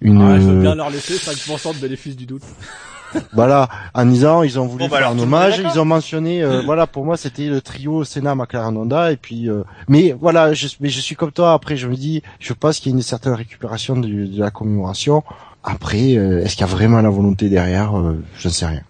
une, Ah, je veux bien leur laisser 5% de bénéfice du doute. voilà, en disant ils ont voulu Bon, bah, faire alors, un hommage, ils ont mentionné, euh, voilà, pour moi c'était le trio Senna, McLaren, Honda, et puis, euh, mais voilà, je, mais je suis comme toi. Après, je me dis, je pense qu'il y a une certaine récupération de, de la commémoration. Après, euh, est-ce qu'il y a vraiment la volonté derrière euh, Je ne sais rien.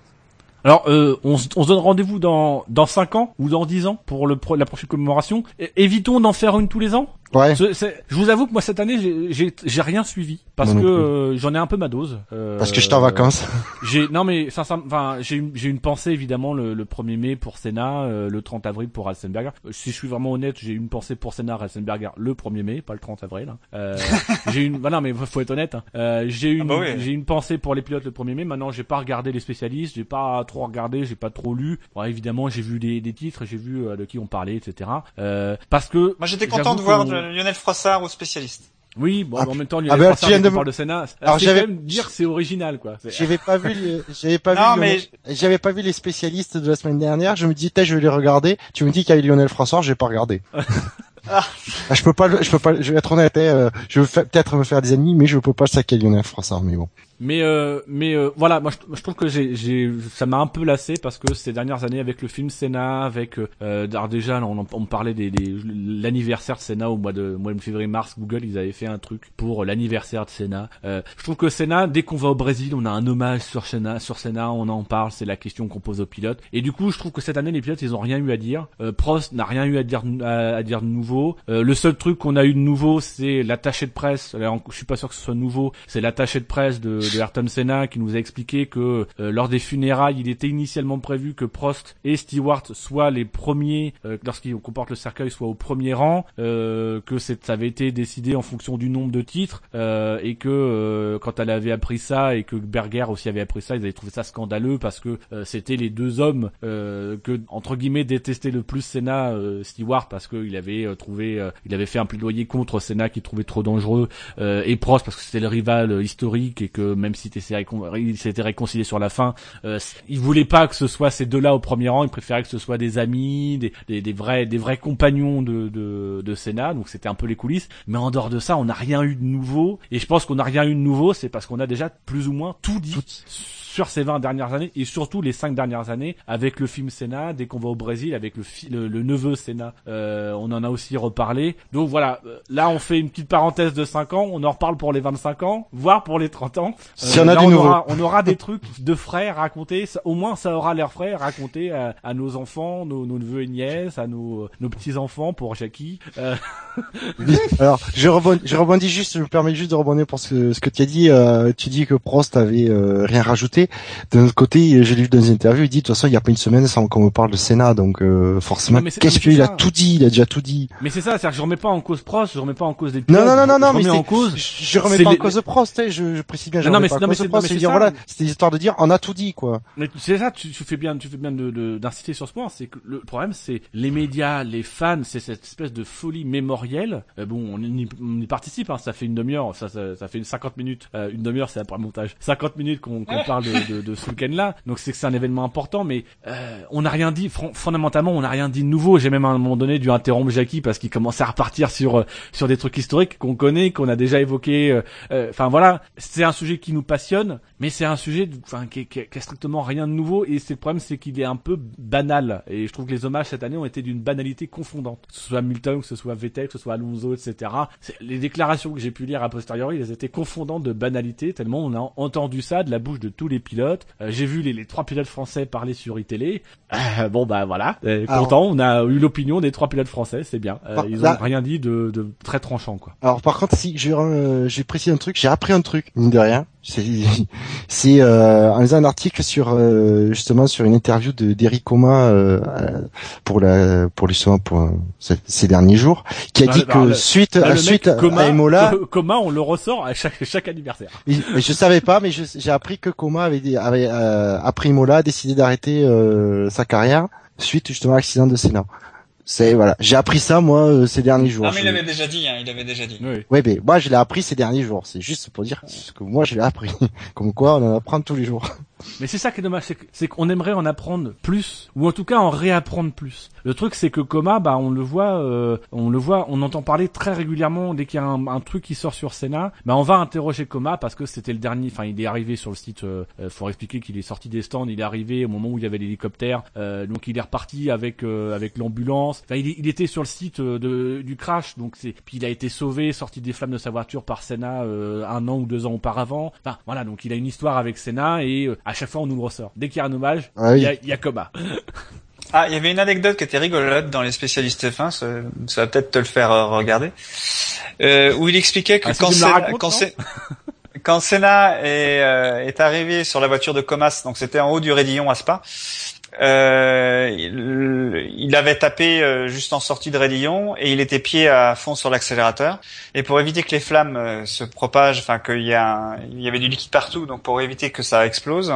Alors, euh, on, se- on se donne rendez-vous dans dans 5 ans ou dans 10 ans pour le pro- la prochaine commémoration. É- évitons d'en faire une tous les ans? Ouais. Je vous avoue que moi cette année j'ai- j'ai j'ai rien suivi parce que non euh, j'en ai un peu ma dose. Euh, Parce que j'étais en vacances. J'ai non mais sincèrement, enfin j'ai une- j'ai une pensée évidemment le, le 1er mai pour Senna, euh, le 30 avril pour Ratzenberger. Euh, Si je suis vraiment honnête, j'ai une pensée pour Senna, Ratzenberger le 1er mai, pas le 30 avril. hein. Euh, j'ai une voilà mais faut être honnête. hein. Euh, j'ai une bah oui. j'ai une pensée pour les pilotes le 1er mai. Maintenant j'ai pas regardé les spécialistes, j'ai pas trop regardé, j'ai pas trop lu. Bon, évidemment j'ai vu des, des titres, j'ai vu euh, de qui on parlait, etc. Euh, parce que Moi, j'étais content de voir que- Lionel Froissart au spécialiste. oui, bon, Ah, en même temps, ah Lionel tu viens de parle de Senna. Alors, j'avais- même dire que c'est original, quoi. J'avais pas vu, les- j'avais pas Non, vu, mais- j'avais pas vu les spécialistes de la semaine dernière. Je me dis, je vais les regarder. Tu me dis qu'il y a eu Lionel François, j'ai pas regardé. Ah. Ah, je peux pas, je peux pas, je vais être honnête, hein, euh, je veux fa- peut-être me faire des ennemis, mais je peux pas saquer Lionel François, mais bon. Mais euh, mais euh, voilà, moi je, je trouve que j'ai j'ai ça m'a un peu lassé parce que ces dernières années avec le film Senna, avec euh, alors déjà on, on parlait des, des l'anniversaire de Senna au mois de mois de février mars, Google ils avaient fait un truc pour l'anniversaire de Senna. Euh, je trouve que Senna, dès qu'on va au Brésil, on a un hommage sur Senna, sur Senna, on en parle, c'est la question qu'on pose aux pilotes. Et du coup, je trouve que cette année les pilotes ils ont rien eu à dire. Euh, Prost n'a rien eu à dire à, à dire de nouveau. Euh, le seul truc qu'on a eu de nouveau, c'est l'attaché de presse. Alors, je suis pas sûr que ce soit nouveau. C'est l'attaché de presse de, de Ayrton Senna qui nous a expliqué que euh, lors des funérailles, il était initialement prévu que Prost et Stewart soient les premiers euh, lorsqu'ils comportent le cercueil, soient au premier rang. euh, que ça avait été décidé en fonction du nombre de titres euh, et que euh, quand elle avait appris ça et que Berger aussi avait appris ça, ils avaient trouvé ça scandaleux parce que euh, c'était les deux hommes que entre guillemets détestait le plus Senna, Stewart parce qu'il avait trouvé, il avait fait un plaidoyer contre Senna qu'il trouvait trop dangereux et Prost parce que c'était le rival historique et que même si il s'était réconcilié sur la fin, euh, il voulait pas que ce soit ces deux-là au premier rang, il préférait que ce soit des amis, des, des, des vrais, des vrais compagnons de, de, de Senna, donc c'était un peu les coulisses. Mais en dehors de ça, on n'a rien eu de nouveau et je pense qu'on n'a rien eu de nouveau, c'est parce qu'on a déjà plus ou moins tout dit. Sur ces 20 dernières années et surtout les 5 dernières années avec le film Senna, dès qu'on va au Brésil avec le, le, le neveu Senna, euh, on en a aussi reparlé. Donc voilà, euh, là on fait une petite parenthèse de 5 ans, on en reparle pour les 25 ans, voire pour les 30 ans. S'il y en a là, on. Aura, on aura des trucs de frais racontés, au moins ça aura l'air frais raconté à, à nos enfants, nos, nos neveux et nièces, à nos, nos petits-enfants pour Jackie. Euh, Alors, je rebondis, je rebondis juste, je me permets juste de rebondir pour ce que, ce que tu as dit. euh, tu dis que Prost avait euh, rien rajouté. D'un autre côté, j'ai lu dans une interview, il dit de toute façon, il n'y a pas une semaine sans qu'on me parle de Sénat, donc euh, forcément, qu'est-ce qu'il a tout dit, il a déjà tout dit. mais c'est ça, c'est-à-dire que je remets pas en cause Prost, je remets pas en cause les Non, non, non, non, non, je mais en cause. Je, remets pas les- en cause de Prost, je, je précise bien, je remets mais pas c'est- en cause Prost, c'est dire voilà, c'était histoire de dire, on a tout dit, quoi. Mais c'est ça, tu, tu fais bien, tu fais bien de- de- d'insister sur ce point. C'est que le problème, c'est les médias, les fans, c'est cette espèce de folie mémorielle. Euh, bon, on y, on y participe, hein, ça fait une demi-heure, ça, ça, ça fait 50 minutes, euh, une demi-heure, c'est après le montage. 50 minutes qu'on qu'on parle de, de, de ce week-end-là. Donc c'est que c'est un événement important, mais euh, on n'a rien dit. fondamentalement, on n'a rien dit de nouveau. J'ai même à un moment donné dû interrompre Jackie parce qu'il commençait à repartir sur euh, sur des trucs historiques qu'on connaît, qu'on a déjà évoqués. euh, euh, Enfin voilà, c'est un sujet qui nous passionne, mais c'est un sujet, qui, qui, strictement rien de nouveau. Et c'est le problème, c'est qu'il est un peu banal. Et je trouve que les hommages cette année ont été d'une banalité confondante. Que ce soit Milton, que ce soit Vettel, que ce soit Alonso, etc. Les déclarations que j'ai pu lire a posteriori, elles étaient confondantes de banalité, tellement on a entendu ça de la bouche de tous les pilotes. Euh, j'ai vu les, les trois pilotes français parler sur iTélé. Euh, bon bah voilà, Alors- content, on a eu l'opinion des trois pilotes français, c'est bien. Euh, ils ont là- rien dit de, de très tranchant quoi. Alors par contre, si j'ai j'ai précisé un truc, j'ai appris un truc mine de rien. C'est c'est euh, en lisant un article sur euh, justement sur une interview de d'Eric Coma euh, euh, pour la pour justement pour euh, ces, derniers jours, qui a Bah, dit bah, que le- suite à suite Coma, à Emola, Co- Coma, on le ressort à chaque chaque anniversaire. Et je savais pas, mais j'ai appris que Coma avait, avait euh, après Imola décidé d'arrêter euh, sa carrière suite justement à l'accident de Senna. C'est voilà, j'ai appris ça moi euh, ces derniers jours. Non, mais il avait déjà dit, hein, il avait déjà dit. Oui. Ouais, mais moi je l'ai appris ces derniers jours. C'est juste pour dire ce que moi je l'ai appris. Comme quoi, on en apprend tous les jours. Mais c'est ça qui est dommage, c'est qu'on aimerait en apprendre plus, ou en tout cas en réapprendre plus. Le truc c'est que Coma, bah on le voit, euh, on le voit, on entend parler très régulièrement dès qu'il y a un, un, truc qui sort sur Senna. Bah on va interroger Coma parce que c'était le dernier. Enfin, il est arrivé sur le site. Euh, faut expliquer qu'il est sorti des stands. Il est arrivé au moment où il y avait l'hélicoptère. Euh, donc il est reparti avec euh, avec l'ambulance. Enfin, il, il, était sur le site de, du crash. Donc c'est puis il a été sauvé, sorti des flammes de sa voiture par Senna un an ou deux ans auparavant. Enfin voilà. Donc il a une histoire avec Senna et à chaque fois on nous ressort. Dès qu'il y a un hommage, ah il y, a, y a Coma. Ah, il y avait une anecdote qui était rigolote dans les spécialistes F1, ça, ça va peut-être te le faire regarder, euh, où il expliquait que ah, quand, Senna, quand, quand, Senna est, euh, est, arrivé sur la voiture de Comas, donc c'était en haut du Rédillon à Spa, euh, il, il, avait tapé euh, juste en sortie de Rédillon et il était pied à fond sur l'accélérateur. Et pour éviter que les flammes euh, se propagent, enfin qu'il y, y avait du liquide partout, donc pour éviter que ça explose,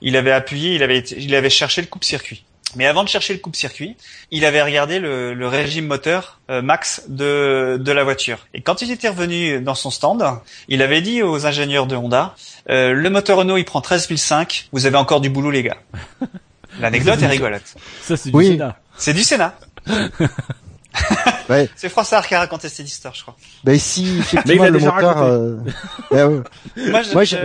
il avait appuyé, il avait, il avait cherché le coupe-circuit. Mais avant de chercher le coupe-circuit, il avait regardé le, le régime moteur euh, max de, de la voiture. Et quand il était revenu dans son stand, il avait dit aux ingénieurs de Honda, euh, le moteur Renault il prend 13,5, vous avez encore du boulot les gars. L'anecdote est rigolote. Ça c'est du Oui. Sénat. C'est du Sénat. Ouais. C'est Froissart qui a raconté cette histoire, je crois. Ben si effectivement le raconté. euh, ben ouais.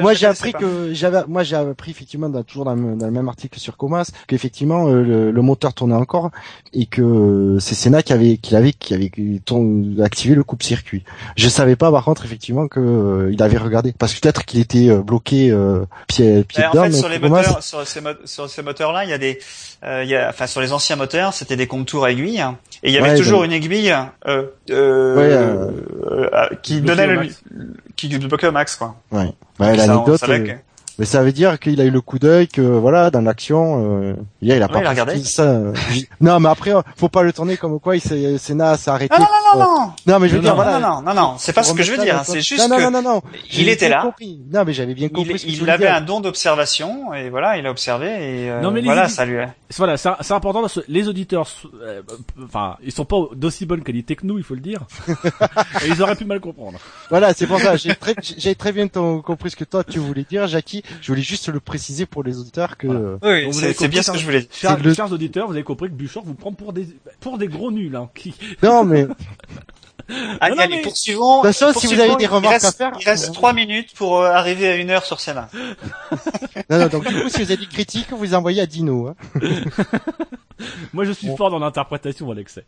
Moi, j'ai, appris pas. que j'avais, moi, j'ai appris effectivement dans, toujours dans le, dans le même article sur Comas qu'effectivement euh, le, le moteur tournait encore et que euh, c'est Senna qui avait, qui avait, qui avait tourne- activé le coupe-circuit. Je savais pas par contre effectivement que euh, il avait regardé parce que peut-être qu'il était euh, bloqué euh, pied, pied Mais en dedans. fait, mais sur les Comas- moteurs, sur ces, mo- sur ces moteurs-là, il y a des, euh, il y a, enfin, sur les anciens moteurs, c'était des contours à aiguilles, hein. et il y avait Ouais, toujours donc- une aiguille euh, euh, Ouais, euh, euh, qui donnait le, qui bloquait au max, quoi. Ouais. Ouais, on l'anecdote. euh, que- Mais ça veut dire qu'il a eu le coup d'œil que voilà dans l'action, euh, il a Ouais, pas il a regardé. ça. euh, non, mais après, faut pas le tourner comme quoi il s'est Senna s'est arrêté. Non, non, non, non, non, Non, mais je veux Non, dire non, voilà. non, non, non, non, c'est pas ce que je veux dire. C'est juste non, que non, non, non, non. il était là. compris. Non, mais j'avais bien il, compris ce que il avait un don d'observation et voilà, il a observé et euh, Non, mais les voilà, ça lui. a- Voilà, c'est c'est important parce que les auditeurs, euh, enfin, ils sont pas d'aussi bonne qualité que nous, il faut le dire. Et ils auraient pu mal comprendre. Voilà, c'est pour ça. J'ai très, j'ai très bien ton- compris ce que toi tu voulais dire, Jackie. Je voulais juste le préciser pour les auditeurs que. Voilà. euh, Oui, c'est bien ce que je voulais dire. Chers, le- chers auditeurs, vous avez compris que Bouchard vous prend pour des pour des gros nuls, hein. Qui... Non, mais Allez, non, allez, mais- poursuivons. De toute façon, si vous avez des remarques reste- à faire, il reste vous- trois minutes pour euh, arriver à une heure sur Sénat. non, non. Donc du coup, si vous avez des critiques, vous les envoyez à Dino. Hein. Moi, je suis Bon. fort dans l'interprétation, Alexei.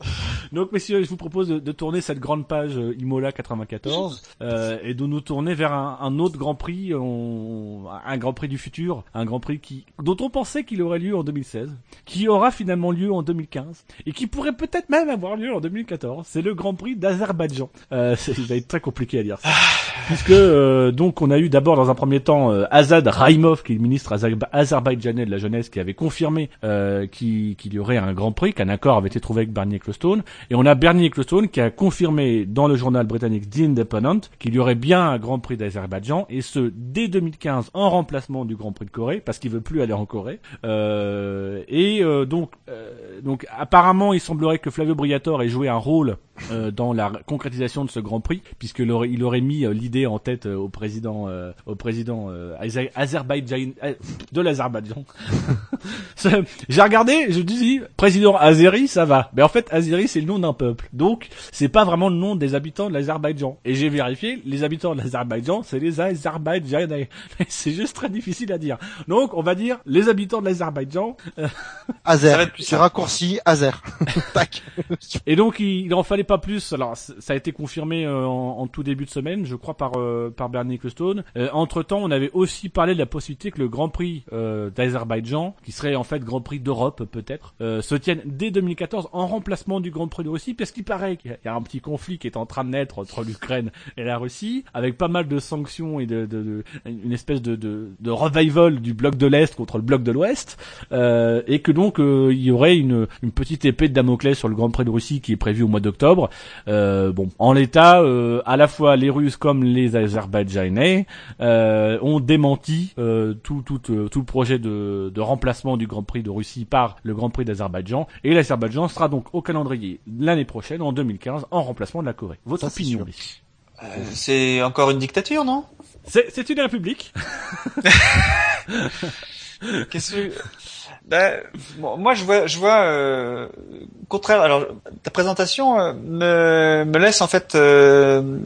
Donc, messieurs, je vous propose de, de tourner cette grande page euh, Imola 94 euh, et de nous tourner vers un, un autre Grand Prix, on- un Grand Prix du futur, un Grand Prix qui, dont on pensait qu'il aurait lieu en 2016, qui aura finalement lieu en 2015 et qui pourrait peut-être même avoir lieu en 2014. C'est le Grand Prix d'Azerbaïdjan. Euh, ça va être très compliqué à dire ça. Puisque euh, donc on a eu d'abord dans un premier temps euh, Azad Raimov, qui est le ministre azerba- azerbaïdjanais de la jeunesse, qui avait confirmé euh, qu'il y aurait un Grand Prix, qu'un accord avait été trouvé avec Bernie Ecclestone. Et on a Bernie Ecclestone qui a confirmé dans le journal britannique The Independent qu'il y aurait bien un Grand Prix d'Azerbaïdjan, et ce dès 2015 en remplacement du Grand Prix de Corée, parce qu'il veut plus aller en Corée. Euh, et euh, donc, euh, donc apparemment, il semblerait que Flavio Briatore ait joué un rôle euh, dans la concrétisation de ce Grand Prix, puisqu'il aurait, il aurait mis euh, l'idée en tête euh, au président, euh, au président euh, Azer- Azerbaïdjan, euh, de l'Azerbaïdjan. C'est- J'ai regardé, je dis président Azeri, ça va. Mais en fait, Azeri, c'est le nom d'un peuple. Donc, c'est pas vraiment le nom des habitants de l'Azerbaïdjan. Et j'ai vérifié, les habitants de l'Azerbaïdjan, c'est les Azerbaïdjanais. c'est juste très difficile à dire. Donc, on va dire les habitants de l'Azerbaïdjan. euh, Azer. simple. raccourcis Azer. Tac. Et donc il, il en fallait pas plus. Alors ça a été confirmé euh, en, tout début de semaine, je crois par euh, par Bernie Ecclestone. entre temps, on avait aussi parlé de la possibilité que le Grand Prix euh, d'Azerbaïdjan, qui serait en fait Grand Prix d'Europe peut-être, euh, se tienne dès 2014 en remplacement du Grand Prix de Russie, parce qu'il paraît qu'il y a- un petit conflit qui est en train de naître entre l'Ukraine et la Russie, avec pas mal de sanctions et de, une espèce de, de, revival du bloc de l'Est contre le bloc de l'Ouest, euh, et que donc euh, il y aurait une, une petite épée de Damoclès sur le Grand Prix de Russie qui est prévu au mois d'octobre. Euh, bon, en l'état, euh, à la fois les Russes comme les Azerbaïdjanais euh, ont démenti tout, tout, tout le projet de, de remplacement du Grand Prix de Russie par le Grand Prix d'Azerbaïdjan. Et l'Azerbaïdjan sera donc au calendrier l'année prochaine, en 2015, en remplacement de la Corée. Votre Ça, opinion, Euh, c'est encore une dictature, non? C'est une république. Qu'est-ce que Ben, moi, je vois, je vois, euh, contraire. Alors, ta présentation euh, me, me laisse en fait, euh,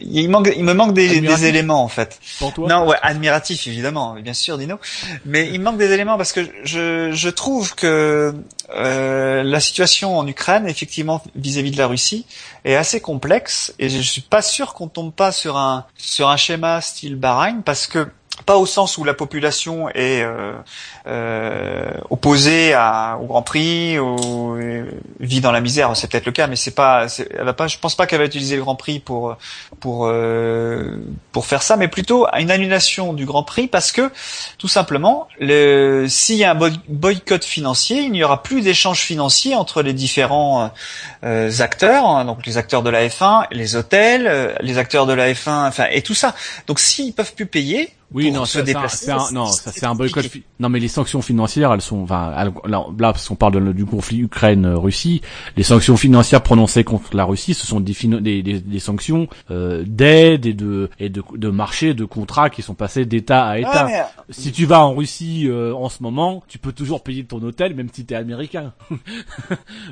il manque, il me manque des, des éléments en fait. Pour toi Non, ouais, admiratif évidemment, bien sûr, Dino. Mais il manque des éléments parce que je, je trouve que euh, la situation en Ukraine, effectivement, vis-à-vis de la Russie, est assez complexe et je suis pas sûr qu'on tombe pas sur un sur un schéma style Bahreïn parce que pas au sens où la population est euh, euh, opposée à, au Grand Prix, ou euh, vit dans la misère, c'est peut-être le cas, mais c'est pas, elle va pas, je pense pas qu'elle va utiliser le Grand Prix pour pour euh, pour faire ça, mais plutôt à une annulation du Grand Prix parce que tout simplement, le, s'il y a un boycott financier, il n'y aura plus d'échanges financiers entre les différents euh, acteurs, hein, donc les acteurs de la F1, les hôtels, les acteurs de la F1, enfin et tout ça. Donc s'ils peuvent plus payer, oui, non, ça, c'est un, non, ça c'est un boycott. Non, mais les sanctions financières, elles sont, enfin, là, parce qu'on parle du conflit Ukraine-Russie, les sanctions financières prononcées contre la Russie, ce sont des, des, des, sanctions euh, d'aide et de et de, de marché, de contrats qui sont passés d'État à État. Si tu vas en Russie euh, en ce moment, tu peux toujours payer ton hôtel, même si t'es américain.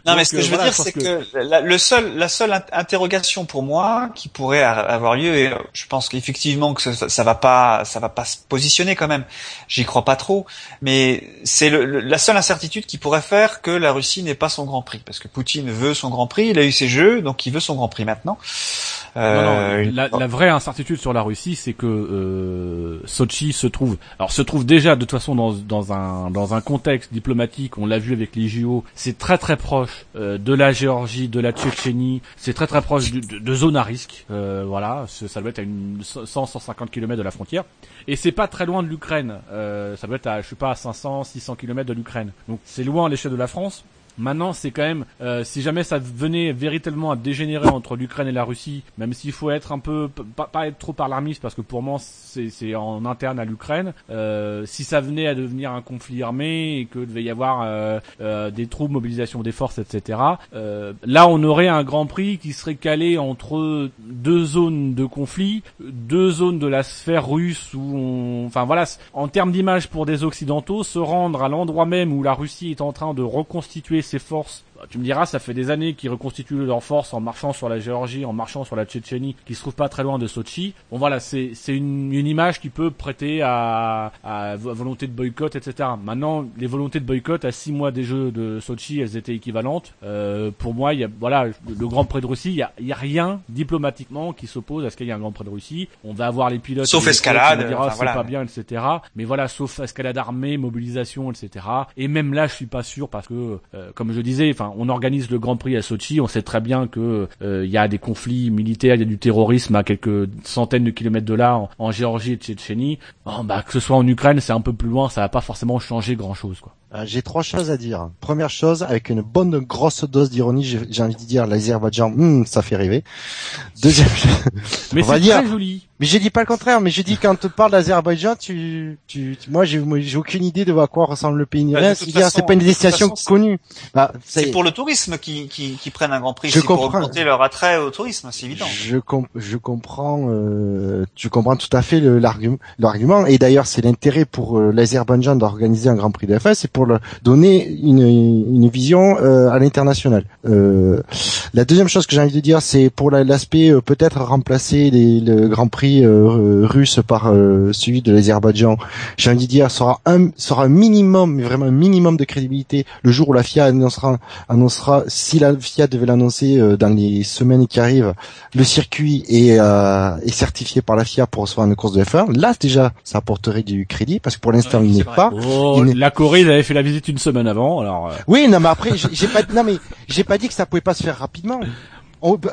non, mais ce que je veux dire, c'est que, la, le seul, la seule interrogation pour moi qui pourrait avoir lieu, et je pense qu'effectivement que ça, ça va pas, ça va pas se positionner quand même. J'y crois pas trop, mais c'est la seule incertitude qui pourrait faire que la Russie n'ait pas son Grand Prix, parce que Poutine veut son Grand Prix, il a eu ses jeux, donc il veut son Grand Prix maintenant. Euh, la, vraie incertitude sur la Russie, c'est que euh, Sochi se trouve, alors se trouve déjà de toute façon dans, dans un dans un contexte diplomatique. On l'a vu avec les JO, c'est très très proche euh, de la Géorgie, de la Tchétchénie, c'est très très proche de, de, zones à risque. Euh, voilà, ça doit être à une 100-150 km de la frontière. Et c'est pas très loin de l'Ukraine. Euh, ça doit être à, je sais pas, à 500, 600 km de l'Ukraine. Donc c'est loin à l'échelle de la France. Maintenant, c'est quand même, euh, si jamais ça venait véritablement à dégénérer entre l'Ukraine et la Russie, même s'il faut être un peu, pas, être trop alarmiste, parce que pour moi, c'est en interne à l'Ukraine, euh, si ça venait à devenir un conflit armé et que devait y avoir euh, euh des troupes, mobilisation des forces, etc., euh, là, on aurait un Grand Prix qui serait calé entre deux zones de conflit, deux zones de la sphère russe où on, enfin voilà, en termes d'image pour des Occidentaux, se rendre à l'endroit même où la Russie est en train de reconstituer ses forces tu me diras, ça fait des années qu'ils reconstituent leurs forces en marchant sur la Géorgie, en marchant sur la Tchétchénie, qui se trouve pas très loin de Sochi. Bon voilà, c'est une, une image qui peut prêter à, à volonté de boycott, etc. Maintenant, les volontés de boycott à six mois des Jeux de Sochi, elles étaient équivalentes. Euh, pour moi, il y a voilà le, Grand Prix de Russie, il y a, y a, rien diplomatiquement qui s'oppose à ce qu'il y ait un Grand Prix de Russie. On va avoir les pilotes, sauf escalade, enfin, c'est pas bien, etc. Mais voilà, sauf escalade armée, mobilisation, etc. Et même là, je suis pas sûr parce que, euh, comme je disais, enfin on organise le Grand Prix à Sochi, on sait très bien que il euh, y a des conflits militaires, il y a du terrorisme à quelques centaines de kilomètres de là en, Géorgie et Tchétchénie. bah, que ce soit en Ukraine, c'est un peu plus loin, ça va pas forcément changer grand chose, quoi. Euh, j'ai trois choses à dire. Première chose, avec une bonne grosse dose d'ironie, j'ai envie de dire l'Azerbaïdjan, hmm, ça fait rêver. Deuxième chose, mais c'est très joli. Mais j'ai dit pas le contraire, mais je dis quand tu parles d'Azerbaïdjan, tu, tu, moi j'ai, j'ai aucune idée de à quoi ressemble le pays. Bah, c'est pas une destination connue. Bah, c'est pour le tourisme qui, qui, qui prennent un grand prix. C'est pour augmenter leur attrait au tourisme, c'est évident. Je, je comprends, euh, tu comprends tout à fait l'argument, l'argument. Et d'ailleurs, c'est l'intérêt pour euh, l'Azerbaïdjan d'organiser un grand prix de F1, c'est pour le, donner une, une vision euh, à l'international. Euh, la deuxième chose que j'ai envie de dire, c'est pour l'aspect euh, peut-être remplacer les, le grand prix euh, russe par euh, celui de l'Azerbaïdjan, j'ai envie de dire, sera un, sera un minimum, vraiment un minimum de crédibilité le jour où la FIA annoncera, annoncera si la FIA devait l'annoncer euh, dans les semaines qui arrivent, le circuit est, est certifié par la FIA pour recevoir une course de F1. Là, déjà, ça apporterait du crédit parce que pour l'instant, il n'est pas. Oh, la Corée, ils avaient fait la visite une semaine avant, alors. Oui, non, mais après, j'ai pas, non mais j'ai pas dit que ça pouvait pas se faire rapidement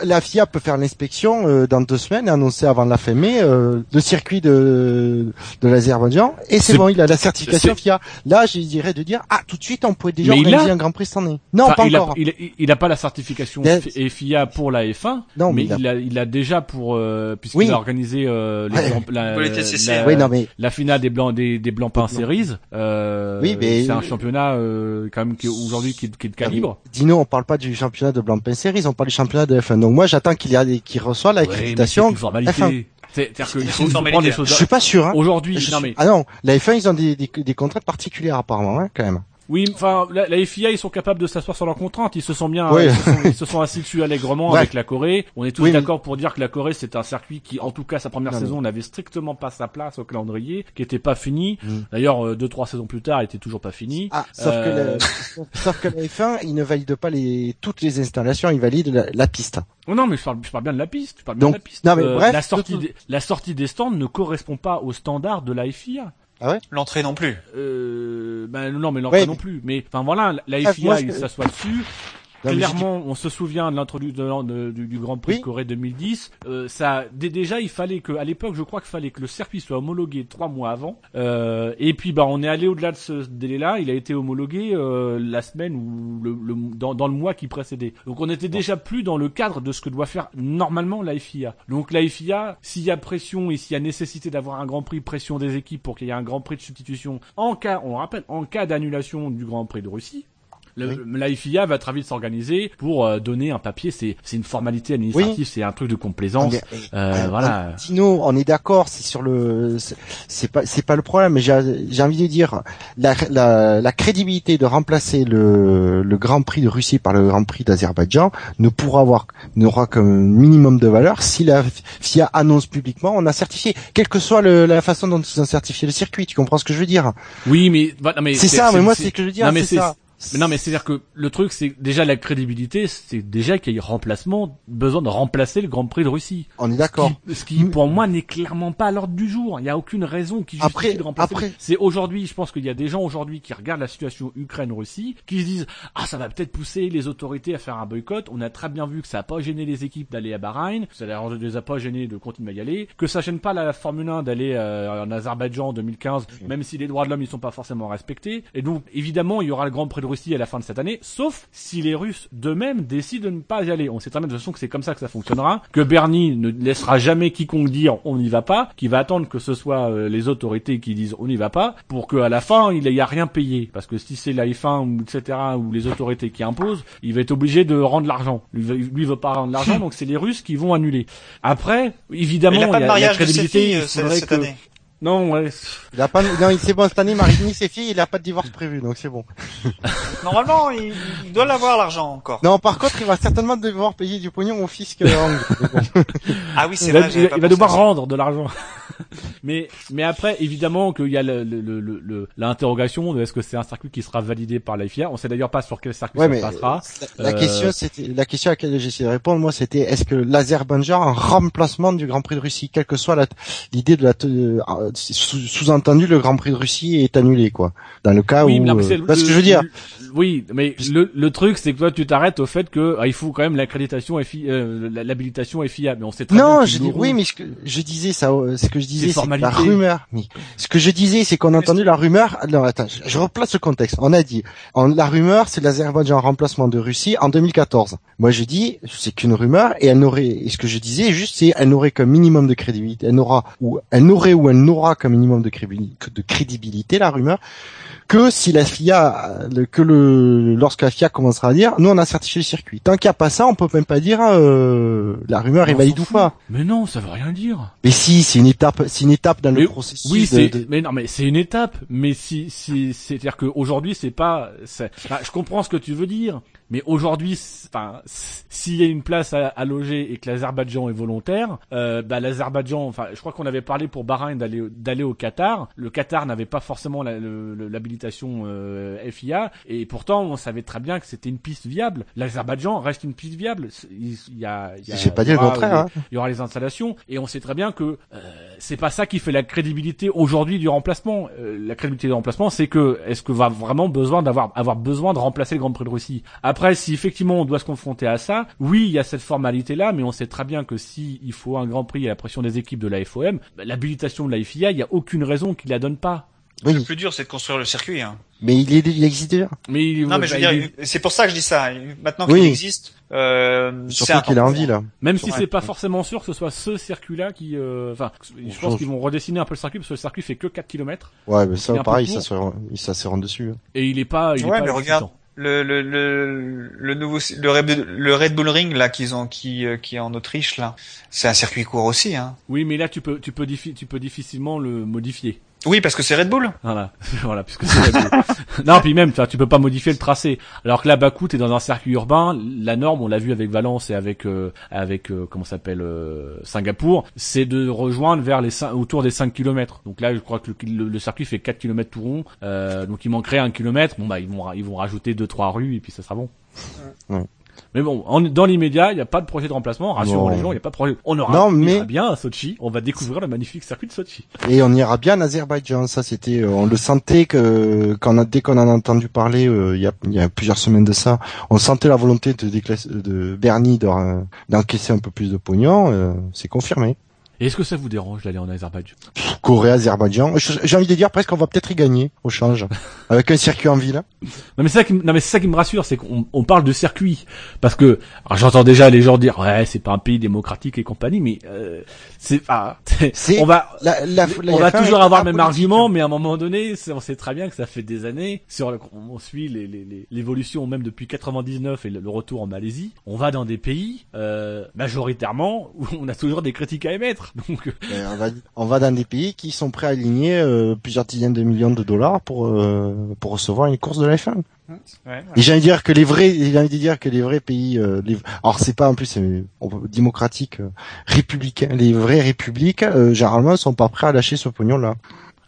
la FIA peut faire l'inspection euh, dans deux semaines et annoncer avant la fin mai euh, le circuit de, de l'Azerbaïdjan et c'est bon, il a la certification FIA. Là, je dirais de dire ah tout de suite on pourrait déjà organiser un Grand Prix cette année. Non, pas il encore. A, il, a, pas la certification FIA pour la F1, non, mais, il, a... il, a, déjà pour euh, puisqu'il a organisé euh, la, la, finale des blancs des, des blancs pains series. oui, mais c'est un championnat quand même qui aujourd'hui qui, qui est de calibre. Dino, on parle pas du championnat de blanc pain series, on parle du championnat de Donc moi, j'attends qu'il y a qu'il reçoit l'accréditation ouais, F1. C'est-à-dire qu'il faut, prendre les choses. Je suis pas sûr. Hein. Aujourd'hui, non mais ah non, la F1 ils ont des, des, des contraintes particulières apparemment, hein, quand même. Oui, enfin, la, la FIA, ils sont capables de s'asseoir sur leurs contraintes. Ils se sont bien, ils, se sont, ils se sont assis dessus allègrement Ouais. avec la Corée. On est tous Oui, mais- d'accord pour dire que la Corée, c'est un circuit qui, en tout cas, sa première Non, saison n'avait strictement pas sa place au calendrier, qui était pas fini. Mm. D'ailleurs, euh, deux, trois saisons plus tard, il était toujours pas fini. Ah, sauf Euh, que le, sauf que la F1, il ne valide pas les toutes les installations, il valide la, la piste. Oh non, mais je parle, je parle bien de la piste. Je parle bien Donc, de la piste. Euh, non, mais bref, la sortie, tout- des, la sortie des stands ne correspond pas aux standards de la FIA. L'entrée non plus. Euh, ben non, mais l'entrée Ouais, non mais- plus. Mais enfin voilà, la FIA, moi, je- il s'assoit dessus. Clairement, on se souvient de l'introduction du, du Grand Prix Oui. de Corée 2010. Euh, ça, dé- déjà, il fallait que, à l'époque, je crois qu'il fallait que le circuit soit homologué trois mois avant. Euh, et puis, bah, on est allé au-delà de ce délai-là. Il a été homologué euh, la semaine ou le, le- dans, dans le mois qui précédait. Donc, on était déjà plus dans le cadre de ce que doit faire normalement la FIA. Donc, la FIA, s'il y a pression et s'il y a nécessité d'avoir un Grand Prix, pression des équipes pour qu'il y ait un Grand Prix de substitution en cas, on rappelle, en cas d'annulation du Grand Prix de Russie. Le, La FIA va très vite s'organiser pour euh, donner un papier. C'est c'est une formalité administrative, c'est un truc de complaisance. Est- Euh, Euh, voilà. Tino, on est d'accord, c'est sur le, c'est- pas, c'est pas le problème. Mais j'ai, envie de dire, la, la, la crédibilité de remplacer le, le Grand Prix de Russie par le Grand Prix d'Azerbaïdjan ne pourra avoir, n'aura qu'un minimum de valeur si la FIA annonce publiquement, on a certifié, quelle que soit le, la façon dont ils ont certifié le circuit. Tu comprends ce que je veux dire? Oui, mais, bah, mais C'est ça, mais moi c'est ce que je veux dire, non, mais c'est ça. Mais non, mais c'est-à-dire que le truc, c'est déjà la crédibilité, c'est déjà qu'il y ait remplacement, besoin de remplacer le Grand Prix de Russie. On est d'accord. Ce qui, ce qui, pour moi, n'est clairement pas à l'ordre du jour. Il n'y a aucune raison qui justifie Après- de remplacer. après- C'est aujourd'hui, je pense qu'il y a des gens aujourd'hui qui regardent la situation Ukraine-Russie, qui se disent, ah, ça va peut-être pousser les autorités à faire un boycott. On a très bien vu que ça n'a pas gêné les équipes d'aller à Bahreïn, ça ne les a pas gênés de continuer à y aller, que ça gêne pas la Formule 1 d'aller euh, en Azerbaïdjan en 2015, même si les droits de l'homme, ils sont pas forcément respectés. Et donc, évidemment, il y aura le Grand Prix de Russie à la fin de cette année, sauf si les Russes d'eux-mêmes décident de ne pas y aller. On sait très bien de toute façon que c'est comme ça que ça fonctionnera, que Bernie ne laissera jamais quiconque dire on n'y va pas, qu'il va attendre que ce soit euh, les autorités qui disent on n'y va pas, pour qu'à la fin il n'y a rien payé. Parce que si c'est la F1 ou etc. ou les autorités qui imposent, il va être obligé de rendre l'argent. Lui, lui veut pas rendre l'argent, donc c'est les Russes qui vont annuler. Après, évidemment, il pas y de a la mariage de ses crédibilité. filles il euh, faudrait cette que- année. Non, ouais. Il a pas, non, il- c'est bon cette année, Marie ni ses filles, il a pas de divorce prévu, donc c'est bon. Normalement, il, il doit l'avoir l'argent encore. Non, par contre, il va certainement devoir payer du pognon au fisc euh. Ah oui, c'est il va, vrai. il va- il devoir ça. rendre de l'argent. mais mais après évidemment qu'il y a le- le- le- le- l'interrogation de est-ce que c'est un circuit qui sera validé par la FIA. On sait d'ailleurs pas sur quel circuit Ouais, ça mais se passera. la, la Euh, question, c'était la question à laquelle j'ai essayé de répondre, moi, c'était est-ce que l'Azerbaïdjan un remplacement du Grand Prix de Russie, quelle que soit la- l'idée de la euh, sous-entendu, le Grand Prix de Russie est annulé, quoi. Dans le cas oui, où, euh, parce le- que je veux dire, le- oui, mais le, le truc c'est que toi tu t'arrêtes au fait que ah, il faut quand même l'accréditation FI, euh, l'habilitation FIA. Mais on sait très non, je dis, oui, mais ce que je disais, ça, euh, ce que je disais, C'est c'est la rumeur. Mais ce que je disais, c'est qu'on a entendu la rumeur. Non, attends, je, je replace le contexte. On a dit, la rumeur, c'est l'Azerbaïdjan en remplacement de Russie en 2014. Moi, je dis, c'est qu'une rumeur et elle n'aurait. Et ce que je disais, juste, c'est, elle n'aurait qu'un minimum de crédibilité. Elle n'aura ou elle n'aurait ou elle n'aura qu'un minimum de crédibilité, la rumeur. Que si la FIA, que le, lorsque la FIA commencera à dire, nous on a certifié le circuit. Tant qu'il n'y a pas ça, on peut même pas dire euh, la rumeur est valide ou pas. Mais non, ça veut rien dire. Mais si, c'est une étape, c'est une étape dans Mais le processus. Oui, de- c'est, de- mais non, mais c'est une étape. Mais si, si, c'est-à-dire qu'aujourd'hui, c'est pas, enfin, je comprends ce que tu veux dire. Mais aujourd'hui, enfin, s'il y a une place à, à loger et que l'Azerbaïdjan est volontaire, euh, bah, l'Azerbaïdjan, enfin, je crois qu'on avait parlé pour Bahreïn d'aller, d'aller au Qatar. Le Qatar n'avait pas forcément l'habilitation euh, FIA, et pourtant, on savait très bien que c'était une piste viable. L'Azerbaïdjan reste une piste viable. Il, il y a, il y a- pas dit le contraire. hein. il y aura les installations et on sait très bien que euh, c'est pas ça qui fait la crédibilité aujourd'hui du remplacement. Euh, la crédibilité du remplacement, c'est que est-ce que va vraiment besoin d'avoir avoir besoin de remplacer le Grand Prix de Russie? Après, si effectivement on doit se confronter à ça, oui, il y a cette formalité là, mais on sait très bien que si il faut un Grand Prix à la pression des équipes de la FOM, bah, l'habilitation de la FIA, il y a aucune raison qu'il la donne pas. Le Oui, plus dur, c'est de construire le circuit. Hein. mais il, est, il existe déjà. Mais il- Non, mais je veux bah, dire, il- c'est pour ça que je dis ça. Maintenant Oui. qu'il existe, euh, c'est qu'il a envie là. Même si Ouais. c'est pas forcément sûr que ce soit ce circuit-là qui, euh, enfin, je pense qu'ils vont redessiner un peu le circuit parce que le circuit fait que 4 km Ouais, mais est ça, pareil, ça se, ça se rend dessus. hein. et il est pas, il est Ouais, pas mais regarde. Le le le le nouveau le Red, Bull Ring là qu'ils ont qui euh, qui est en Autriche là, c'est un circuit court aussi hein. Oui, mais là tu peux tu peux tu peux difficilement le modifier. Oui, parce que c'est Red Bull. Voilà, voilà, puisque c'est Red Bull. non, puis même, tu peux pas modifier le tracé. Alors que là, Bakou, t'es dans un circuit urbain. La norme, on l'a vu avec Valence et avec euh, avec euh, comment s'appelle euh, Singapour, c'est de rejoindre vers les cin- autour des 5 km. Donc là, je crois que le, le circuit fait 4 km tout rond. Euh, donc il manquerait un kilomètre. Bon bah ils vont ils vont rajouter deux trois rues et puis ça sera bon. Ouais. Mais bon, en- dans l'immédiat, il n'y a pas de projet de remplacement. Rassurons les gens, il n'y a pas de projet. On aura Non, on ira bien à Sochi. On va découvrir le magnifique circuit de Sochi. Et on ira bien en Azerbaïdjan. Ça, c'était, euh, on le sentait que quand on a, dès qu'on en a entendu parler, euh, il y, a, il y a plusieurs semaines de ça, on sentait la volonté de, de Bernie de, euh, d'encaisser un peu plus de pognon. euh, c'est confirmé. Et est-ce que ça vous dérange d'aller en Azerbaïdjan? Corée, Azerbaïdjan. J'ai envie de dire presque qu'on va peut-être y gagner au change avec un circuit en ville. Non mais c'est ça qui, non mais ça qui me rassure, c'est qu'on on parle de circuit parce que alors j'entends déjà les gens dire ouais c'est pas un pays démocratique et compagnie, mais euh, c'est ah, C'est on va La, la, la- on va toujours avoir le même argument, mais à un moment donné, on sait très bien que ça fait des années. Sur le- on suit les- les- les- l'évolution même depuis 99 et le, le retour en Malaisie. On va dans des pays euh, majoritairement où on a toujours des critiques à émettre. Donc euh, Euh, on, va, on va dans des pays qui sont prêts à aligner euh, plusieurs dizaines de millions de dollars pour euh, pour recevoir une course de la F1. Ouais, Et j'ai envie de dire que les vrais, j'ai envie de dire que les vrais pays, euh, les, alors c'est pas en plus peut- démocratique, euh, républicain, les vraies républiques, euh, généralement sont pas prêts à lâcher ce pognon là.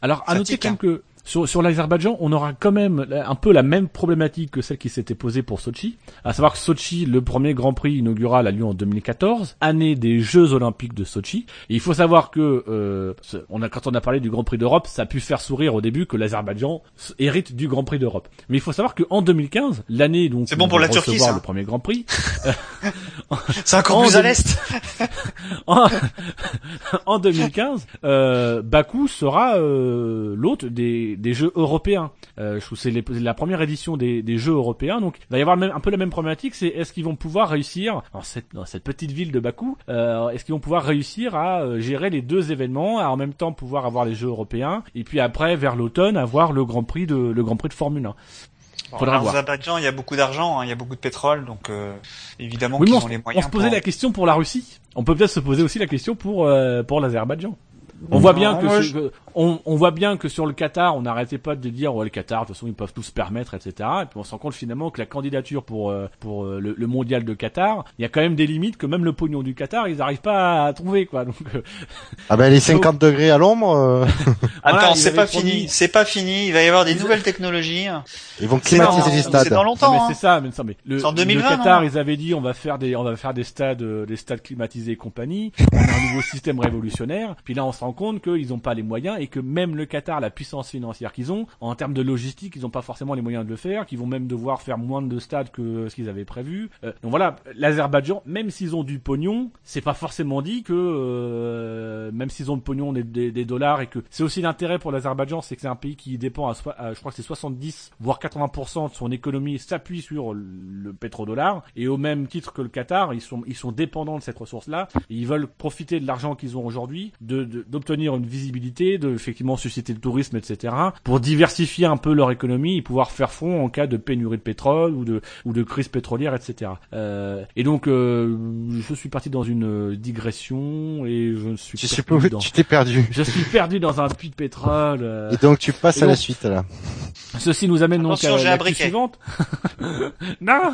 Alors, à noter quand même que sur, sur l'Azerbaïdjan, on aura quand même un peu la même problématique que celle qui s'était posée pour Sochi. À savoir que Sochi, le premier Grand Prix inaugural a lieu en 2014, année des Jeux Olympiques de Sochi. Et il faut savoir que euh, on a, quand on a parlé du Grand Prix d'Europe, ça a pu faire sourire au début que l'Azerbaïdjan hérite du Grand Prix d'Europe. Mais il faut savoir qu'en 2015, l'année donc C'est bon où pour on la Turquie, ça. le premier Grand Prix, C'est encore En plus à l'est. en, en 2015, euh, Bakou sera euh, l'hôte des, des Jeux européens. Euh, je trouve c'est la première édition des, des Jeux européens, donc il va y avoir même- un peu la même problématique. C'est est-ce qu'ils vont pouvoir réussir dans cette, dans cette petite ville de Bakou, euh, est-ce qu'ils vont pouvoir réussir à euh, gérer les deux événements, à en même temps pouvoir avoir les Jeux européens et puis après vers l'automne avoir le Grand Prix de le Grand Prix de Formule 1. Faudra en. Azerbaïdjan, il y a beaucoup d'argent, hein, il y a beaucoup de pétrole, donc euh, évidemment Oui, qu'ils on, ont les on moyens. se posait pour- la question pour la Russie. On peut peut-être se poser aussi la question pour euh, pour l'Azerbaïdjan. On voit bien Non, que, que- on, on voit bien que sur le Qatar, on n'arrêtait pas de dire ouais le Qatar de toute façon ils peuvent tout se permettre etc. Et puis on se rend compte finalement que la candidature pour euh, pour euh, le, le mondial de Qatar, il y a quand même des limites que même le pognon du Qatar ils n'arrivent pas à trouver quoi. Donc euh, Ah ben les 50 degrés à l'ombre, euh, Attends, Voilà, c'est pas promis- fini, c'est pas fini. Il va y avoir des nouvelles technologies. ils vont C'est climatiser dans- les C'est stades. dans Non, longtemps. mais hein. c'est ça, mais, ça, mais le, C'est en 2020, le Qatar, non ils avaient dit on va faire des, on va faire des stades, euh, des stades climatisés et compagnie. On a un nouveau système révolutionnaire. Puis là, on se rend compte qu'ils n'ont pas les moyens et que même le Qatar, la puissance financière qu'ils ont, en termes de logistique, ils n'ont pas forcément les moyens de le faire. Qu'ils vont même devoir faire moins de stades que ce qu'ils avaient prévu. Euh, donc voilà, l'Azerbaïdjan, même s'ils ont du pognon, c'est pas forcément dit que euh, même s'ils ont le pognon des, des- des dollars et que c'est aussi l'intérêt pour l'Azerbaïdjan, c'est que c'est un pays qui dépend à, à- je crois que c'est 70 voire 80% de son économie s'appuie sur le pétrodollar et au même titre que le Qatar, ils sont ils sont dépendants de cette ressource-là et ils veulent profiter de l'argent qu'ils ont aujourd'hui, de de- d'obtenir une visibilité, de effectivement susciter le tourisme, etc. pour diversifier un peu leur économie et pouvoir faire front en cas de pénurie de pétrole ou de ou de crise pétrolière, etc. Euh, et donc euh, je suis parti dans une digression et je ne suis Tu, sais pas, dans- tu t'es perdu. je suis perdu dans un puits de pétrole. euh. Et donc tu passes Et à la suite là. Ceci nous amène donc à l'actu suivante. non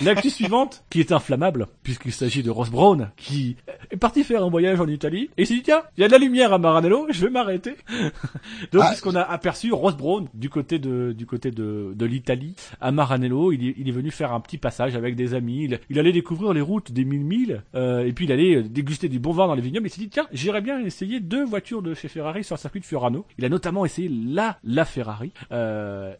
L'actu suivante, qui est inflammable, puisqu'il s'agit de Ross Brown, qui est parti faire un voyage en Italie, et il s'est dit, tiens, il y a de la lumière à Maranello, je vais m'arrêter. donc, Ah. puisqu'on a aperçu Ross Brown du côté de, du côté de, de l'Italie, à Maranello, il est, il est venu faire un petit passage avec des amis, il, il allait découvrir les routes des mille milles, euh, et puis il allait déguster du bon vin dans les vignobles, il s'est dit, tiens, j'irais bien essayer deux voitures de chez Ferrari sur le circuit de Furano. Il a notamment essayé la, la Ferrari, euh,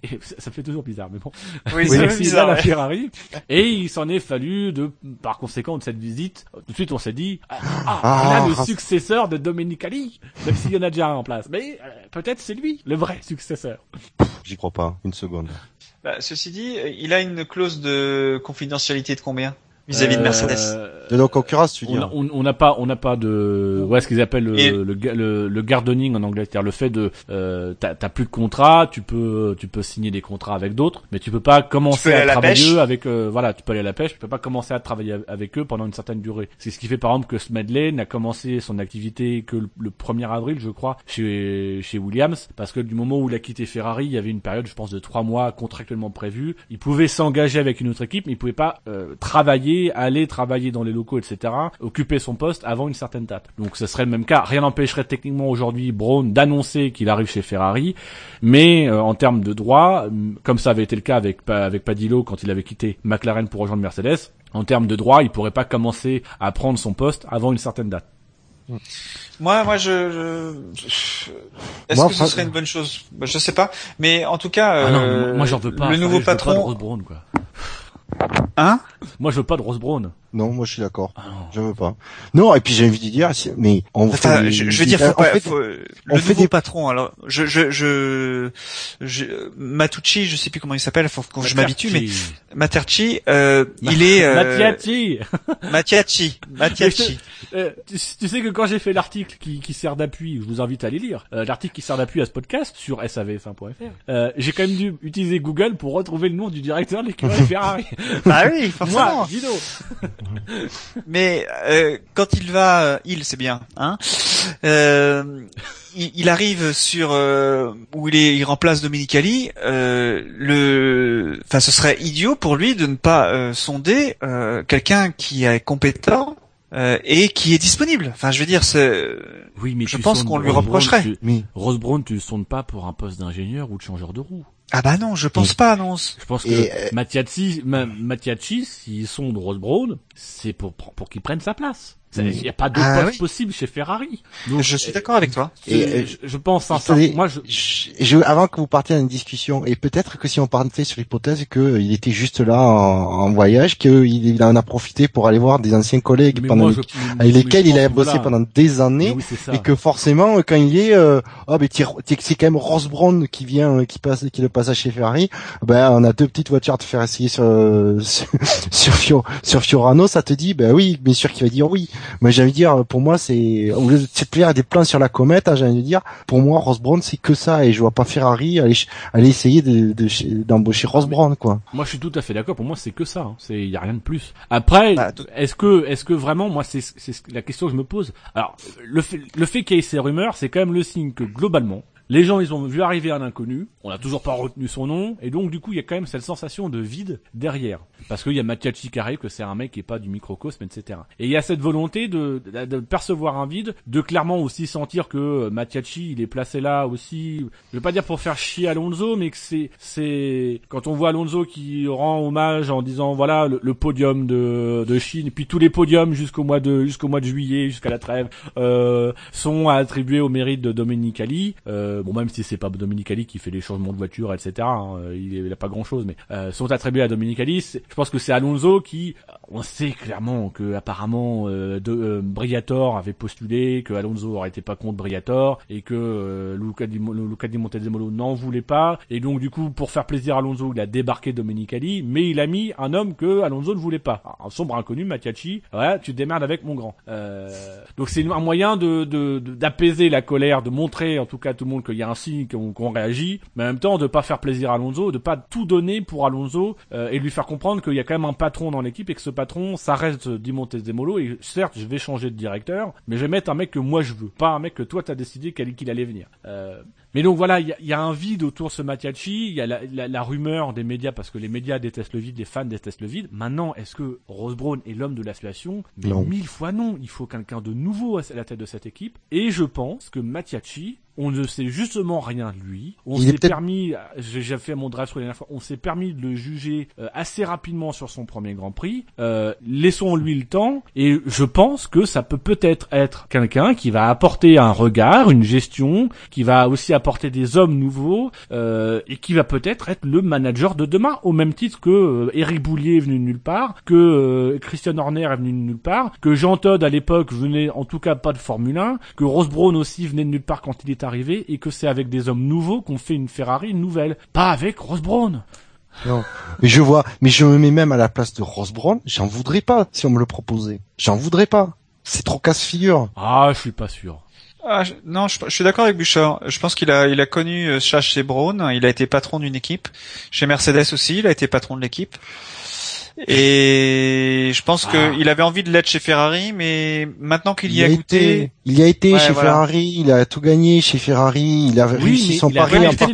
et ça, ça fait toujours bizarre, mais bon. Oui, c'est bizarre. la ouais. Ferrari, et il s'en est fallu de, par conséquent de cette visite, tout de suite on s'est dit, ah, ah, Ah, là, le ah. successeur de Domenicali, même s'il y en a déjà un en place, mais euh, peut-être c'est lui, le vrai successeur. J'y crois pas, une seconde. Bah, ceci dit, il a une clause de confidentialité de combien? Vis-à-vis de Mercedes Euh, de nos concurrence, tu dis. On n'a pas, on n'a pas de, ouais, ce qu'ils appellent le, le, le, gardening en anglais, c'est-à-dire le fait de, euh, t'as plus de contrat, tu peux, tu peux signer des contrats avec d'autres, mais tu peux pas commencer à, travailler avec, euh, voilà, tu peux aller à la pêche, tu peux pas commencer à travailler avec eux pendant une certaine durée. C'est ce qui fait par exemple que Smedley n'a commencé son activité que le, 1er avril, je crois, chez, chez Williams, parce que du moment où il a quitté Ferrari, il y avait une période, je pense, de trois mois contractuellement prévue. Il pouvait s'engager avec une autre équipe, mais il pouvait pas euh, travailler, aller travailler dans les locaux, etc., occuper son poste avant une certaine date. Donc ce serait le même cas. Rien n'empêcherait techniquement aujourd'hui Brown d'annoncer qu'il arrive chez Ferrari, mais euh, en termes de droit, comme ça avait été le cas avec avec Padillo quand il avait quitté McLaren pour rejoindre Mercedes, en termes de droit, il pourrait pas commencer à prendre son poste avant une certaine date. Moi, moi, je, est-ce que ce serait une bonne chose? Bah, Je sais pas, mais en tout cas, ah non, moi j'en veux pas. Le nouveau patron. quoi. Hein Moi je veux pas de Rose Brown. Non, moi je suis d'accord. Ah je veux pas. Non, et puis j'ai envie de dire, mais on fait. Je, je veux dire, faut pas, fait, faut, le on fait des patrons. Alors, je, je, je, je Matucci, je sais plus comment il s'appelle. Faut que je m'habitue, mais Materci, euh, il est. Euh... Mattiaci. Mattiaci. Mattiaci. Euh, tu, sais que quand j'ai fait l'article qui, qui sert d'appui, je vous invite à aller lire euh, l'article qui sert d'appui à ce podcast sur savf1.fr. Euh, j'ai quand même dû utiliser Google pour retrouver le nom du directeur de l'équipe Ferrari. ah oui, forcément. Moi, Guido. Mais euh, quand il va, euh, il c'est bien, hein. Euh, il, arrive sur où il est, il remplace Dominicali. le, enfin, ce serait idiot pour lui de ne pas sonder quelqu'un qui est compétent et qui est disponible. Enfin, je veux dire, c'est. Oui, mais je pense qu'on lui reprocherait. mais Rose Brown, tu sondes pas pour un poste d'ingénieur ou de changeur de roue. Ah bah non, je pense pas, non. Je pense que euh... Mattiacci, s'ils sont de Rose Brown, c'est pour, pour qu'il prenne sa place. Il n'y a pas de ah, poste possible chez Ferrari. Donc, je suis d'accord avec toi. Et, je, je pense sincèrement. Moi, je... Je, avant que vous partiez à une discussion, et peut-être que si on partait sur l'hypothèse qu'il était juste là en, en voyage, qu'il en a profité pour aller voir des anciens collègues pendant avec lesquels il a bossé pendant des années, et que forcément quand il est, euh, oh mais c'est quand même Ross Brown qui vient, qui passe, qui le passe chez Ferrari. Ben on a deux petites voitures à te faire essayer sur sur sur, sur Fiorano, ça te dit, ben oui, bien sûr qu'il va dire oui. Mais j'ai envie de dire, pour moi, c'est au lieu de des plans sur la comète, hein, j'ai envie de dire, pour moi, Ross Brown, c'est que ça, et je vois pas Ferrari aller, aller essayer d'embaucher de, Ross Brown, quoi. Moi, je suis tout à fait d'accord. Pour moi, c'est que ça. Hein. C'est, y a rien de plus. Après, bah, est-ce que, est-ce que vraiment, moi, c'est, c'est la question que je me pose. Alors, le fait, le fait qu'il y ait ces rumeurs, c'est quand même le signe que globalement, les gens, ils ont vu arriver un inconnu, on n'a toujours pas retenu son nom, et donc du coup, il y a quand même cette sensation de vide derrière. Parce qu'il y a Mathias qui que c'est un mec qui est pas du microcosme, etc. Et il y a cette volonté de, de, percevoir un vide, de clairement aussi sentir que Mathiachi, il est placé là aussi, je vais pas dire pour faire chier Alonso, mais que c'est, c'est, quand on voit Alonso qui rend hommage en disant, voilà, le, podium de, de Chine, puis tous les podiums jusqu'au mois de, jusqu'au mois de juillet, jusqu'à la trêve, euh, sont attribués au mérite de Domenicali, euh, euh, bon même si c'est pas Dominicali qui fait les changements de voiture, etc. Hein, euh, il, il, a pas grand chose, mais euh, sont attribués à Dominicali. Je pense que c'est Alonso qui, on sait clairement que apparemment de, Briator avait postulé, que Alonso aurait été pas contre Briator et que Luca, Di, Luca Di Montezemolo n'en voulait pas. Et donc du coup, pour faire plaisir à Alonso, il a débarqué Dominicali, mais il a mis un homme que Alonso ne voulait pas, un sombre inconnu, Mattiacci. Voilà, tu te démerdes avec mon grand. donc c'est un moyen de d'apaiser la colère, de montrer en tout cas tout le monde qu'il y a un signe qu'on réagit, mais en même temps de pas faire plaisir à Alonso, de pas tout donner pour Alonso euh, et lui faire comprendre qu'il y a quand même un patron dans l'équipe et que ce patron, ça reste Di Montezemolo et certes, je vais changer de directeur, mais je vais mettre un mec que moi je veux, pas un mec que toi t'as décidé qu'il allait venir. Euh, mais donc voilà, il y, a, un vide autour de ce Mattiacci, il y a la, rumeur des médias parce que les médias détestent le vide, les fans détestent le vide. Maintenant, est-ce que Rose Brown est l'homme de la situation? Mais mille fois non. Il faut quelqu'un de nouveau à la tête de cette équipe. Et je pense que Mattiacci on ne sait justement rien de lui. On s'est permis, j'ai fait mon draft sur les dernières fois, on s'est permis de le juger euh, assez rapidement sur son premier Grand Prix. Euh, Laissons-lui le temps et je pense que ça peut peut-être être quelqu'un qui va apporter un regard, une gestion, qui va aussi apporter des hommes nouveaux euh, et qui va peut-être être le manager de demain au même titre que euh, Eric Boulier est venu de nulle part, que euh, Christian Horner est venu de nulle part, que Jean Todd à l'époque venait en tout cas pas de Formule 1, que Ross Brown aussi venait de nulle part quand il est arrivé et que c'est avec des hommes nouveaux qu'on fait une Ferrari nouvelle, pas avec Ross Brown. Non. Mais je vois, mais je me mets même à la place de Ross Brown, j'en voudrais pas si on me le proposait. J'en voudrais pas. C'est trop casse-figure. Ah, je suis pas sûr. Ah, je- non, je, je suis d'accord avec Bouchard. Je pense qu'il a, il a connu euh, ça chez Braun. Il a été patron d'une équipe. Chez Mercedes aussi, il a été patron de l'équipe. Et je pense Ah. qu'il avait envie de l'être chez Ferrari, mais maintenant qu'il y Il a a goûté, été, il y a été Ouais, chez voilà. Ferrari, il a tout gagné chez Ferrari, il a Oui, réussi son il pari il Il n'était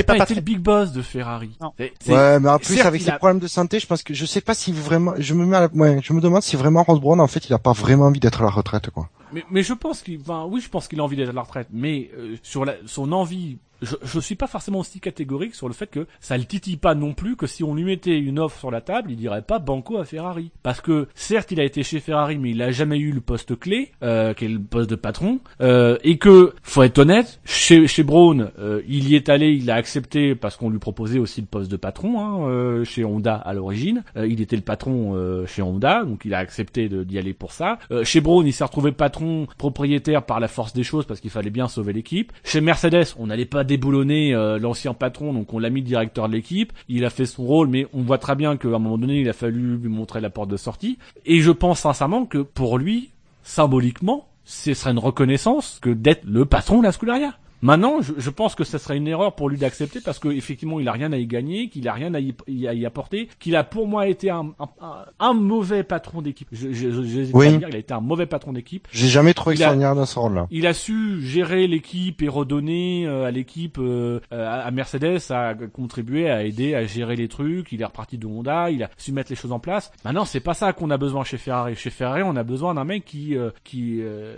a pas, pas été le big boss de Ferrari. Non. Ouais, mais en plus avec il ses a- problèmes de santé, je pense que je sais pas si vraiment, je me mets, à la- ouais, je me demande si vraiment Ross Brown en fait, il a pas vraiment envie d'être à la retraite quoi. Mais, mais je pense qu'il, enfin, oui, je pense qu'il a envie d'être à la retraite, mais euh, sur la, son envie, je, je suis pas forcément aussi catégorique sur le fait que ça le titille pas non plus que si on lui mettait une offre sur la table, il dirait pas banco à Ferrari, parce que certes il a été chez Ferrari, mais il a jamais eu le poste clé, euh, qui est le poste de patron, euh, et que faut être honnête, chez chez Brown, euh, il y est allé, il a accepté parce qu'on lui proposait aussi le poste de patron hein, euh, chez Honda à l'origine. Euh, il était le patron euh, chez Honda, donc il a accepté d'y aller pour ça. Chez Brown, il s'est retrouvé patron propriétaire par la force des choses parce qu'il fallait bien sauver l'équipe. Chez Mercedes, on n'allait pas déboulonner euh, l'ancien patron, donc on l'a mis directeur de l'équipe. Il a fait son rôle, mais on voit très bien qu'à un moment donné, il a fallu lui montrer la porte de sortie. Et je pense sincèrement que pour lui, symboliquement, ce serait une reconnaissance que d'être le patron de la Scularia. Maintenant, je, je pense que ce serait une erreur pour lui d'accepter parce que effectivement, il a rien à y gagner, qu'il a rien à y, à y apporter, qu'il a pour moi été un, un, un- un mauvais patron d'équipe. Je, je, je- Oui. dire, il a été un mauvais patron d'équipe. J'ai jamais trouvé extraordinaire dans ce rôle-là. Il a su gérer l'équipe et redonner euh, à l'équipe, euh, à à Mercedes, à contribuer, à aider, à gérer les trucs. Il est reparti de Honda, il a su mettre les choses en place. Maintenant, c'est pas ça qu'on a besoin chez Ferrari. Chez Ferrari, on a besoin d'un mec qui euh, qui, euh,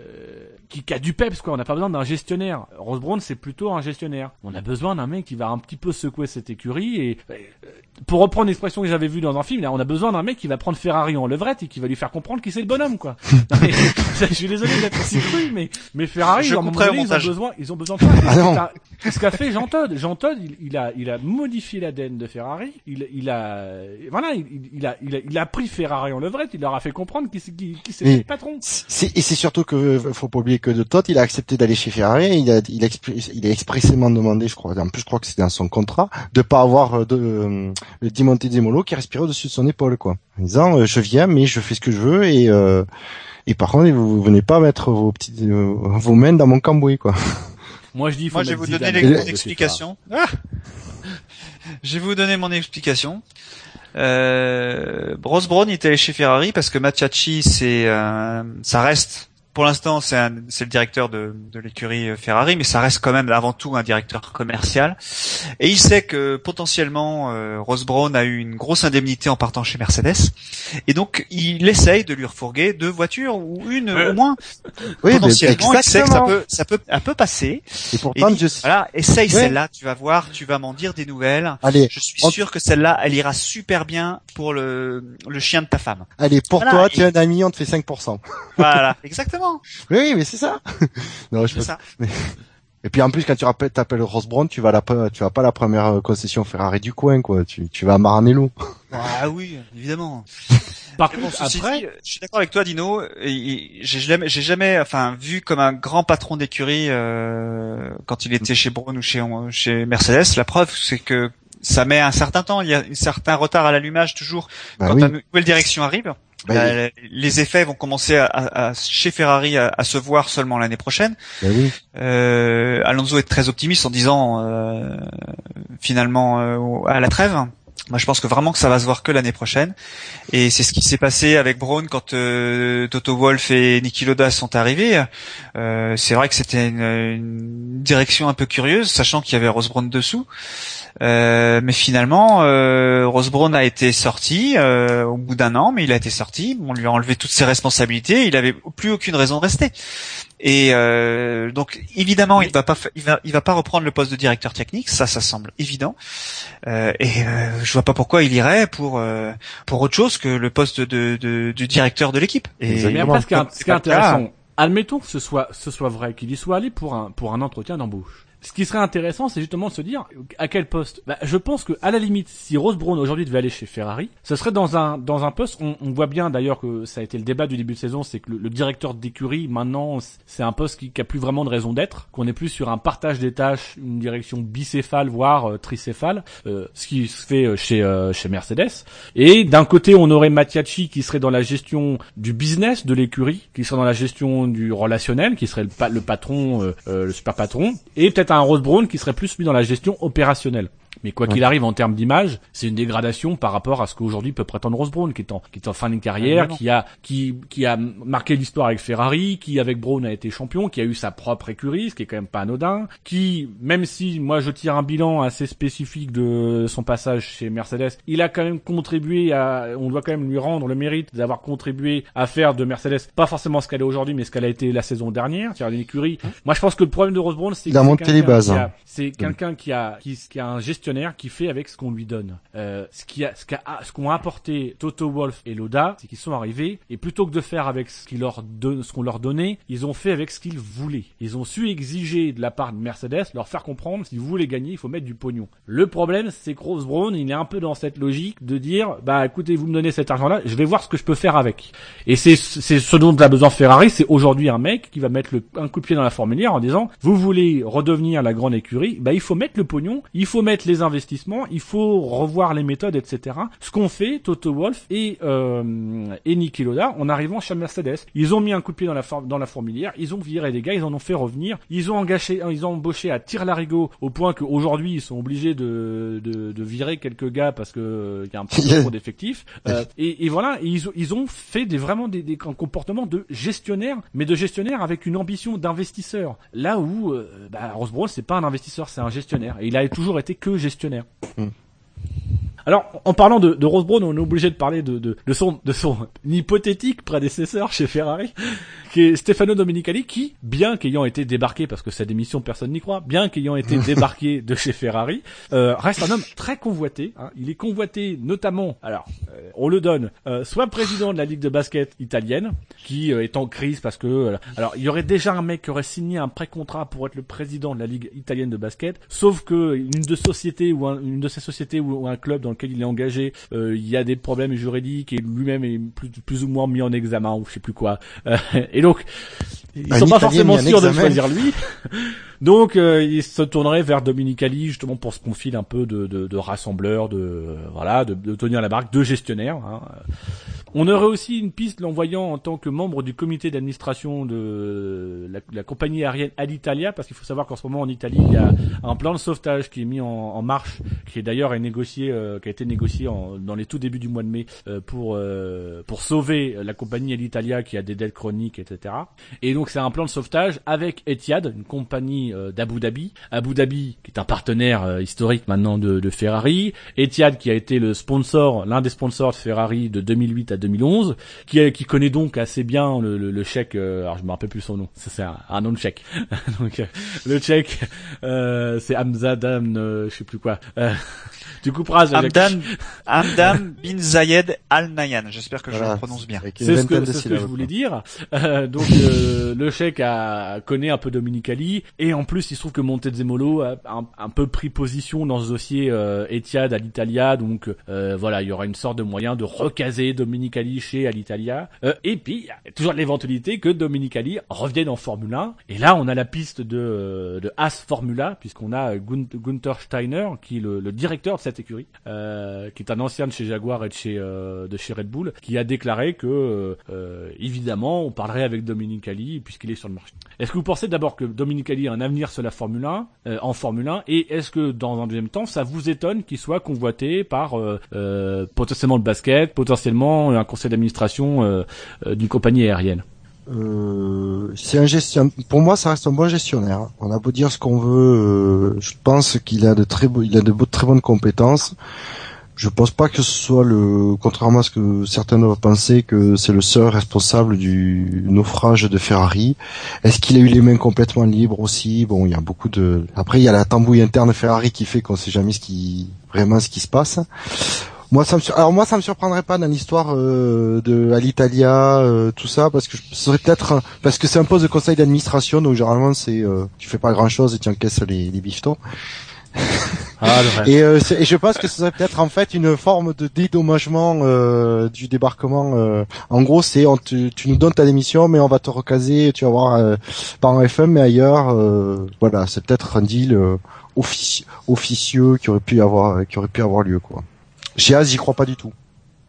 qui qui a du peps quoi. On n'a pas besoin d'un gestionnaire. C'est plutôt un gestionnaire. On a besoin d'un mec qui va un petit peu secouer cette écurie et euh, pour reprendre l'expression que j'avais vue dans un film, là, on a besoin d'un mec qui va prendre Ferrari en levrette et qui va lui faire comprendre qui c'est le bonhomme, quoi. Non, mais, je suis désolé d'être aussi cru, mais, mais Ferrari, Je à un moment couperai au donné, ils ont besoin, ils ont besoin de ça. Ah Ce qu'a fait Jean Todt, Jean Todt, il, il a, il a modifié l'ADN de Ferrari. Il, il a, voilà, il, il a, il a, il a pris Ferrari en levrette. Il leur a fait comprendre qui, c'est- qui, Et- le patron. C'est- Et c'est surtout que faut pas oublier que de Todd, il a accepté d'aller chez Ferrari. Il a, il a, il a expressément demandé, je crois, en plus je crois que c'était dans son contrat, de pas avoir euh, de euh, le Dimonte Demolo qui respirait au-dessus de son épaule, quoi. En disant, euh, je viens, mais je fais ce que je veux et euh, et par contre, vous venez pas mettre vos petites euh, vos mains dans mon cambouis, quoi. Moi, je dis, il faut Moi, je vais vous donner Zidane les- de mon chez explication. Ah je vais vous donner mon explication. Euh, Ross Brown il est allé chez Ferrari parce que Matthiacci, c'est, euh, ça reste, pour l'instant, c'est, un- c'est le directeur de, de l'écurie euh, Ferrari, mais ça reste quand même avant tout un directeur commercial. Et il sait que potentiellement, euh, Ross Brown a eu une grosse indemnité en partant chez Mercedes, et donc il essaye de lui refourguer deux voitures ou une Ouais. au moins. Oui, mais potentiellement, il sait que ça exactement. peut, ça peut, un peu passer. Et Et pourtant, dit, je... voilà, essaye Ouais. celle-là, tu vas voir, tu vas m'en dire des nouvelles. allez, Je suis sûr que celle-là, elle ira super bien pour le, le chien de ta femme. allez, pour Voilà, toi, et- tu es un ami, on te fait 5%. Voilà, exactement. Oui, oui, mais c'est ça. non, je. Et puis en plus, quand tu rappelles, t'appelles Ross Brown, tu vas à la, tu vas pas à la première euh, concession Ferrari du coin, quoi. Tu, tu vas à Maranello. Ah oui, évidemment. Par bon, contre, après, dit, je suis d'accord avec toi, Dino. J'ai jamais, j'ai jamais, enfin, vu comme un grand patron d'écurie euh, quand il était chez Braun ou chez, chez Mercedes. La preuve, c'est que ça met un certain temps. Il y a un certain retard à l'allumage toujours Bah quand oui. une nouvelle direction arrive. Euh, les effets vont commencer à, à- à- chez Ferrari à, à se voir seulement l'année prochaine. bah oui. Euh, Alonso est très optimiste en disant euh, finalement euh, à la trêve. Moi, je pense que vraiment que ça va se voir que l'année prochaine. Et c'est ce qui s'est passé avec Braun quand euh, Toto Wolff et Niki Loda sont arrivés. Euh, c'est vrai que c'était une, une direction un peu curieuse, sachant qu'il y avait Ross Braun dessous. Euh, mais finalement, euh, Ross Braun a été sorti euh, au bout d'un an, mais il a été sorti. On lui a enlevé toutes ses responsabilités. Il avait plus aucune raison de rester. Et euh, donc évidemment, il va pas, il va, il va pas reprendre le poste de directeur technique. Ça, ça semble évident. Euh, et euh, je vois pas pourquoi il irait pour euh, pour autre chose que le poste de, de du directeur de l'équipe. Et mais après, ce qui est, intéressant, admettons que ce soit, ce soit vrai, qu'il y soit allé pour un, pour un entretien d'embauche. Ce qui serait intéressant, c'est justement de se dire à quel poste? Bah, je pense que à la limite, si Rose Brown aujourd'hui devait aller chez Ferrari, ce serait dans un dans un poste. On, on voit bien d'ailleurs que ça a été le débat du début de saison, c'est que le, directeur d'écurie maintenant, c'est un poste qui, qui a plus vraiment de raison d'être, qu'on est plus sur un partage des tâches, une direction bicéphale voire euh, tricéphale, euh, ce qui se fait euh, chez chez Mercedes. Et d'un côté, on aurait Mattiacci qui serait dans la gestion du business de l'écurie, qui serait dans la gestion du relationnel, qui serait le, le patron, le super patron, et peut-être un Rose Brown qui serait plus mis dans la gestion opérationnelle. Mais quoi qu'il arrive en termes d'image, c'est une dégradation par rapport à ce qu'aujourd'hui peut prétendre Rose Brown, qui est en, qui est en fin de carrière, qui a, qui, qui a marqué l'histoire avec Ferrari, qui avec Brown a été champion, qui a eu sa propre écurie, ce qui est quand même pas anodin, qui, même si moi je tire un bilan assez spécifique de son passage chez Mercedes, il a quand même contribué à, on doit quand même lui rendre le mérite d'avoir contribué à faire de Mercedes pas forcément ce qu'elle est aujourd'hui, mais ce qu'elle a été la saison dernière, c'est-à-dire une écurie. Hein moi je pense que le problème de Rose Brown, c'est que les bases. Hein. C'est quelqu'un qui a, qui, qui a un gestionnaire qui fait avec ce qu'on lui donne. Euh, ce qui ce qu'a, ce qu'ont apporté Toto Wolf et Loda, c'est qu'ils sont arrivés et plutôt que de faire avec ce qu'ils leur ce qu'on leur donnait, ils ont fait avec ce qu'ils voulaient. Ils ont su exiger de la part de Mercedes, leur faire comprendre si vous voulez gagner, il faut mettre du pognon. Le problème, c'est que Brown, il est un peu dans cette logique de dire, bah écoutez, vous me donnez cet argent-là, je vais voir ce que je peux faire avec. Et c'est, c'est ce dont a besoin Ferrari, c'est aujourd'hui un mec qui va mettre un coup de pied dans la fourmilière en disant, vous voulez redevenir la grande écurie, bah il faut mettre le pognon, il faut mettre les investissements, il faut revoir les méthodes, etc. Ce qu'ont fait Toto Wolf et euh, et Niki Loda en arrivant chez Mercedes. Ils ont mis un coup de pied dans la dans la fourmilière, ils ont viré des gars, ils en ont fait revenir, ils ont engagé, ils ont embauché à tir larigot au point qu'aujourd'hui ils sont obligés de, de, de virer quelques gars parce que il euh, y a un trop d'effectifs. Euh, et, et, voilà, ils, ils ont fait des vraiment des, des comportements de gestionnaire, mais de gestionnaire avec une ambition d'investisseur. Là où euh, bah, Rose c'est pas un investisseur, c'est un gestionnaire. Et il a toujours été que gestionnaire. Mm. Alors, en parlant de, de Rose Brown, on est obligé de parler de, de, de, son, de son hypothétique prédécesseur chez Ferrari, qui est Stefano Domenicali, qui, bien qu'ayant été débarqué, parce que sa démission personne n'y croit, bien qu'ayant été débarqué de chez Ferrari, euh, reste un homme très convoité. Hein. Il est convoité notamment, alors, euh, on le donne, euh, soit président de la ligue de basket italienne, qui est en crise parce que, alors, il y aurait déjà un mec qui aurait signé un pré-contrat pour être le président de la ligue italienne de basket, sauf que une de sociétés ou une de ces sociétés ou, un club dans lequel il est engagé, il y a des problèmes juridiques et lui-même est plus, plus ou moins mis en examen ou je sais plus quoi. Et donc, ils sont pas forcément sûrs de choisir lui. donc, euh, ils se tourneraient vers Dominicali justement pour ce conflit un peu de, de, de rassembleur, de voilà, de, de, tenir la barque, de gestionnaire. Hein. On aurait aussi une piste l'envoyant en tant que membre du comité d'administration de la, compagnie aérienne Alitalia, parce qu'il faut savoir qu'en ce moment en Italie, il y a un plan de sauvetage qui est mis en, marche, qui est d'ailleurs négocié, euh, qui a été négocié dans les tout débuts du mois de mai euh, pour euh, pour sauver la compagnie Alitalia qui a des dettes chroniques, etc. Et donc c'est un plan de sauvetage avec Etihad, une compagnie d'Abu Dhabi, Abu Dhabi qui est un partenaire historique maintenant de, de Ferrari, Etihad qui a été le sponsor, l'un des sponsors de Ferrari de 2008 à 2011, qui, qui connaît donc assez bien le, le, le chèque. Euh, alors je me rappelle plus son nom. Ça c'est un, nom de chèque. donc euh, le chèque, euh, c'est Hamzadan, je sais plus quoi. Tu couperas. Hamdan, Hamdan bin Zayed Al Nayan. J'espère que je le prononce bien. C'est ce que, ce que je voulais dire. Euh, donc euh, le chèque a connaît un peu Dominicali et en plus il se trouve que Montezemolo a un, un peu pris position dans ce dossier euh, Etihad à l'Italia. Donc euh, voilà, il y aura une sorte de moyen de recaser Dominicali chez Alitalia. Euh, et puis toujours l'éventualité que Dominicali revienne en Formule 1. Et là on a la piste de, de As Formula puisqu'on a Gunther Steiner qui est le, directeur de cette écurie, euh, qui est un ancien de chez Jaguar et de chez, euh, de chez Red Bull, qui a déclaré que, euh, évidemment, on parlerait avec Dominique Ali puisqu'il est sur le marché. Est-ce que vous pensez d'abord que Dominique Ali a un avenir sur la Formule 1, en Formule 1, et est-ce que dans un deuxième temps, ça vous étonne qu'il soit convoité par potentiellement le basket, potentiellement un conseil d'administration d'une compagnie aérienne euh, c'est un gestion. Pour moi, ça reste un bon gestionnaire. On a beau dire ce qu'on veut, euh, je pense qu'il a de très, il a de très bonnes compétences. Je pense pas que ce soit le, contrairement à ce que certains doivent penser, que c'est le seul responsable du naufrage de Ferrari. Est-ce qu'il a eu les mains complètement libres aussi? Bon, il y a beaucoup de. Après, il y a la tambouille interne Ferrari qui fait qu'on sait jamais vraiment ce qui se passe. Moi, ça me sur- alors moi, ça me surprendrait pas dans l'histoire euh, de Alitalia, euh, tout ça, parce que je- ce serait peut-être un- parce que c'est un poste de conseil d'administration, donc généralement c'est euh, tu fais pas grand chose et tu encaisses les, les bifetons. Ah, le. Et, euh, et je pense que ce serait peut-être en fait une forme de dédommagement euh, du débarquement. euh. En gros, c'est on te- tu nous donnes ta démission, mais on va te recaser. Tu vas voir euh, pas en FM mais ailleurs. euh, voilà, c'est peut-être un deal euh, offici- officieux qui aurait pu avoir qui aurait pu avoir lieu quoi. Chez Az, j'y crois pas du tout.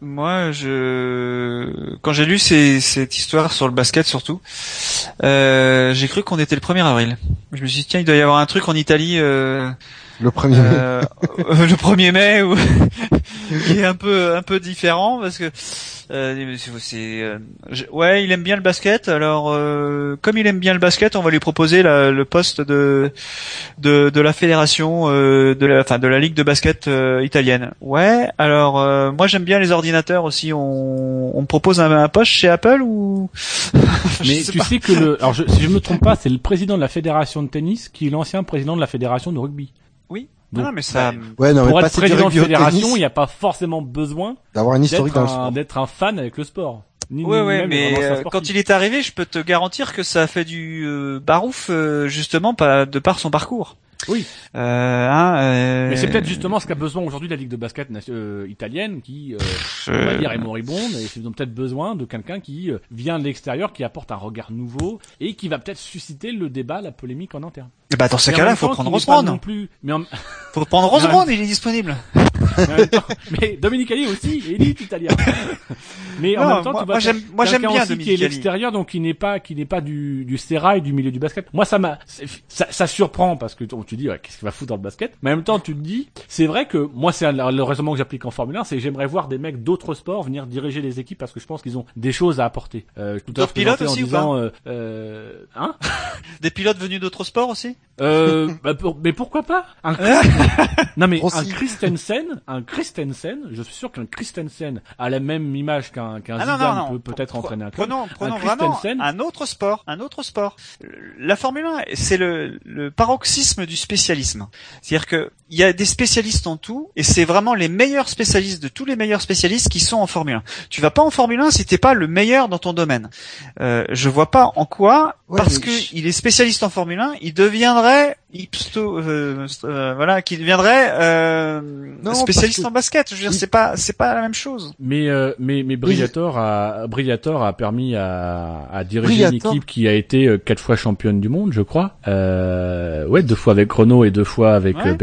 Moi, je quand j'ai lu ces- cette histoire sur le basket surtout, euh, j'ai cru qu'on était le 1er avril. Je me suis dit tiens, il doit y avoir un truc en Italie euh, Le premier. euh, le 1er mai ou qui est un peu un peu différent parce que euh, c'est euh, ouais, il aime bien le basket. Alors euh, comme il aime bien le basket, on va lui proposer la- le poste de de, de la fédération euh, de la enfin de la ligue de basket euh, italienne. Ouais. Alors euh, moi j'aime bien les ordinateurs aussi. On, on me propose un, un poste chez Apple ou Mais sais tu pas. sais que le, alors je, si je me trompe pas, c'est le président de la fédération de tennis qui est l'ancien président de la fédération de rugby. Oui. Donc, non mais ça. ouais, non, mais Pour être passer du président de fédération, il n'y a pas forcément besoin d'avoir un historique d'être dans le un, sport. d'être un fan avec le sport. Ni, Ouais ni ouais même mais euh, quand il est arrivé, je peux te garantir que ça a fait du euh, barouf euh, justement pas de par son parcours. Oui. Euh, hein, euh, Mais c'est peut-être justement ce qu'a besoin aujourd'hui la ligue de basket euh, italienne qui, euh, on va dire, est moribonde et ils ont peut-être besoin de quelqu'un qui euh, vient de l'extérieur, qui apporte un regard nouveau et qui va peut-être susciter le débat, la polémique en interne. Bah dans ce cas-là, faut prendre Brown. non plus. Mais, en, Faut prendre. Brown, il est disponible. Mais en même temps- mais Dominique Ali aussi, élite italien. Mais en Non, même temps, moi- tu vois, moi, j'aime- moi, j'aime bien aussi qui est l'extérieur, donc qui n'est pas, qui n'est pas du, du sérail du milieu du basket. Moi, ça m'a, ça, ça surprend parce que tu dis, ouais, qu'est-ce qu'il va foutre dans le basket? Mais en même temps, tu te dis, c'est vrai que moi, c'est un- le raisonnement que j'applique en Formule 1, c'est que j'aimerais voir des mecs d'autres sports venir diriger les équipes parce que je pense qu'ils ont des choses à apporter. Euh, tout à pilotes aussi ou disant, euh, euh, hein? Des pilotes venus d'autres sports aussi? Euh, bah, pour- mais pourquoi pas? Un... Non mais Rossi. un Christensen, un Christensen, je suis sûr qu'un Christensen a la même image qu'un qu'un Ah Zidane non, non. peut peut-être entraîner un club. Prenons, prenons Un vraiment un autre sport, un autre sport. La Formule 1, c'est le, le paroxysme du spécialisme. C'est-à-dire que il y a des spécialistes en tout, et c'est vraiment les meilleurs spécialistes de tous les meilleurs spécialistes qui sont en Formule 1. Tu vas pas en Formule 1 si t'es pas le meilleur dans ton domaine. Euh, je vois pas en quoi, Ouais, parce mais que il est spécialiste en Formule 1, il deviendrait ipsto, euh, euh, voilà, qu'il deviendrait euh, Non, spécialiste que- en basket. Je veux dire, c'est pas, c'est pas la même chose. Mais euh, mais mais Briator a Briator a permis à, à diriger une équipe qui a été euh, quatre fois championne du monde, je crois. Euh, ouais, deux fois avec Renault et deux fois avec Ouais. euh,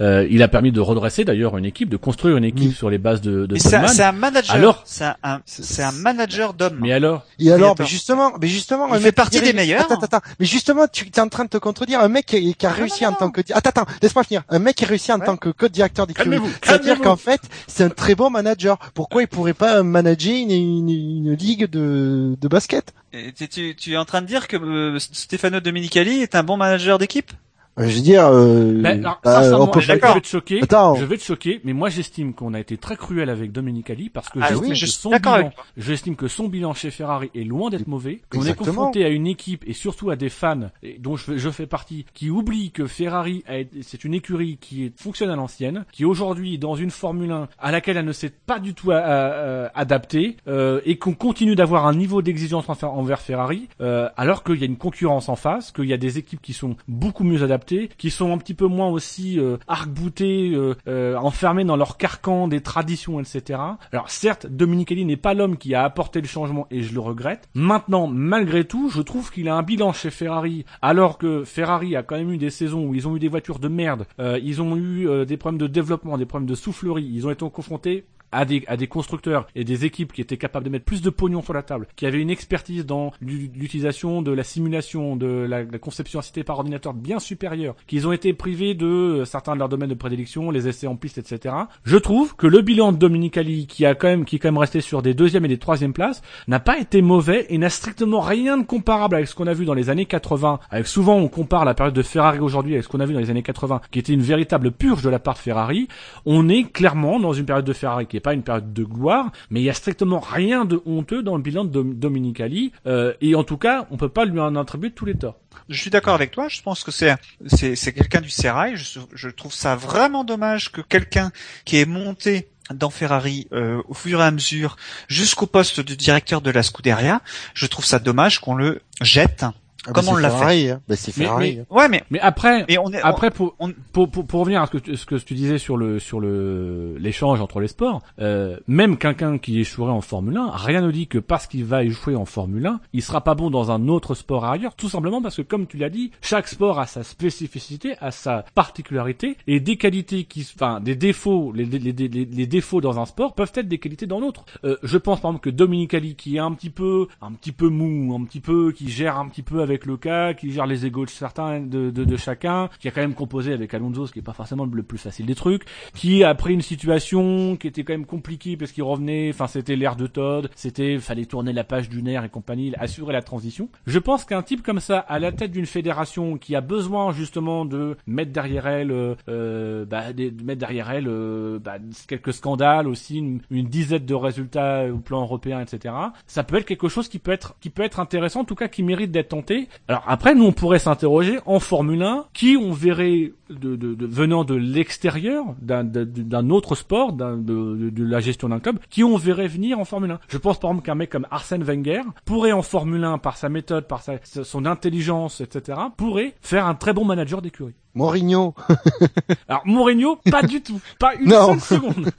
Euh, il a permis de redresser d'ailleurs une équipe, de construire une équipe Oui. sur les bases de, de Mais c'est un, Toleman. c'est un manager. Alors- c'est un, un- c'est un manager d'hommes. Mais alors, Et alors, mais justement, mais justement, Il un fait mec partie des meilleurs. Attends, attends, attends. Mais justement, tu es en train de te contredire. Un mec qui, qui a Non, réussi non, en tant que, attends, attends, laisse-moi finir. Un mec qui a réussi en Ouais. tant que code directeur d'écurie. Calmez-vous, C'est-à-dire qu'en fait, c'est un très bon manager. Pourquoi il pourrait pas manager une, une, une ligue de, de basket? Et tu, tu, tu es en train de dire que euh, Stefano Domenicali est un bon manager d'équipe? Je veux dire, euh, Ben, alors, bah, on peut je, vais- te choquer. Attends. Je vais te choquer, mais moi j'estime qu'on a été très cruel avec Domenicali parce que Ah j'estime oui, que je son bilan, j'estime que son bilan chez Ferrari est loin d'être mauvais, qu'on est confronté à une équipe et surtout à des fans et dont je, fais- je fais partie qui oublient que Ferrari c'est une écurie qui est fonctionne à l'ancienne, qui aujourd'hui est dans une Formule 1 à laquelle elle ne s'est pas du tout à- à- à- adaptée euh, et qu'on continue d'avoir un niveau d'exigence envers, envers Ferrari euh, alors qu'il y a une concurrence en face, qu'il y a des équipes qui sont beaucoup mieux adaptées, qui sont un petit peu moins aussi euh, arc-boutées, euh, euh, enfermées dans leur carcan des traditions, etc. Alors certes, Dominicali n'est pas l'homme qui a apporté le changement et je le regrette. Maintenant, malgré tout, je trouve qu'il a un bilan chez Ferrari, alors que Ferrari a quand même eu des saisons où ils ont eu des voitures de merde, ils ont eu des problèmes de développement, des problèmes de soufflerie, ils ont été confrontés à des, à des constructeurs et des équipes qui étaient capables de mettre plus de pognon sur la table, qui avaient une expertise dans l'u- l'utilisation de la simulation, de la, la conception assistée par ordinateur bien supérieure, qu'ils ont été privés de euh, certains de leurs domaines de prédilection, les essais en piste, etc. Je trouve que le bilan de Dominicali, qui a quand même, qui est quand même resté sur des deuxièmes et des troisièmes places, n'a pas été mauvais et n'a strictement rien de comparable avec ce qu'on a vu dans les années 80. Avec souvent, on compare la période de Ferrari aujourd'hui avec ce qu'on a vu dans les années 80, qui était une véritable purge de la part de Ferrari. On est clairement dans une période de Ferrari qui est pas une période de gloire, mais il y a strictement rien de honteux dans le bilan de Dom- Dominicali, euh, et en tout cas, on peut pas lui en attribuer tous les torts. Je suis d'accord avec toi. Je pense que c'est c'est c'est quelqu'un du sérail. Je, je trouve ça vraiment dommage que quelqu'un qui est monté dans Ferrari euh, au fur et à mesure jusqu'au poste de directeur de la Scuderia. Je trouve ça dommage qu'on le jette Ah, Comme bah, on c'est l'a Ferrari, hein. Bah, c'est Mais- Ferrari. mais- hein. Ouais, mais Mais après, mais on est après pour, on- pour, pour, pour revenir à ce que, tu- ce que tu disais sur le sur le l'échange entre les sports, euh, même quelqu'un qui échouerait en Formule 1, rien ne dit que parce qu'il va échouer en Formule 1, il sera pas bon dans un autre sport ailleurs, tout simplement parce que comme tu l'as dit, chaque sport a sa spécificité, a sa particularité et des qualités qui enfin des défauts, les, les, les, les- les défauts dans un sport peuvent être des qualités dans l'autre. Euh, je pense par exemple que Dominicali qui est un petit peu un petit peu mou, un petit peu qui gère un petit peu avec le cas, qui gère les égos de certains de, chacun, qui a quand même composé avec Alonso, ce qui est pas forcément le plus facile des trucs, qui a pris une situation qui était quand même compliquée parce qu'il revenait, enfin c'était l'ère de Todd, c'était fallait tourner la page d'une ère et compagnie, assurer la transition. Je pense qu'un type comme ça à la tête d'une fédération qui a besoin justement de mettre derrière elle, euh, euh, bah, de mettre derrière elle euh, bah, quelques scandales aussi, une, une dizaine de résultats au plan européen, etc. Ça peut être quelque chose qui peut être qui peut être intéressant, en tout cas qui mérite d'être tenté. Alors après, nous on pourrait s'interroger en Formule 1, qui on verrait venant de l'extérieur d'un autre sport, de, la gestion d'un club, qui on verrait venir en Formule 1. Je pense par exemple qu'un mec comme Arsène Wenger pourrait en Formule 1 par sa méthode, par son intelligence, etc. pourrait faire un très bon manager d'écurie. Mourinho. Alors Mourinho, pas du tout, pas une Non. seule seconde.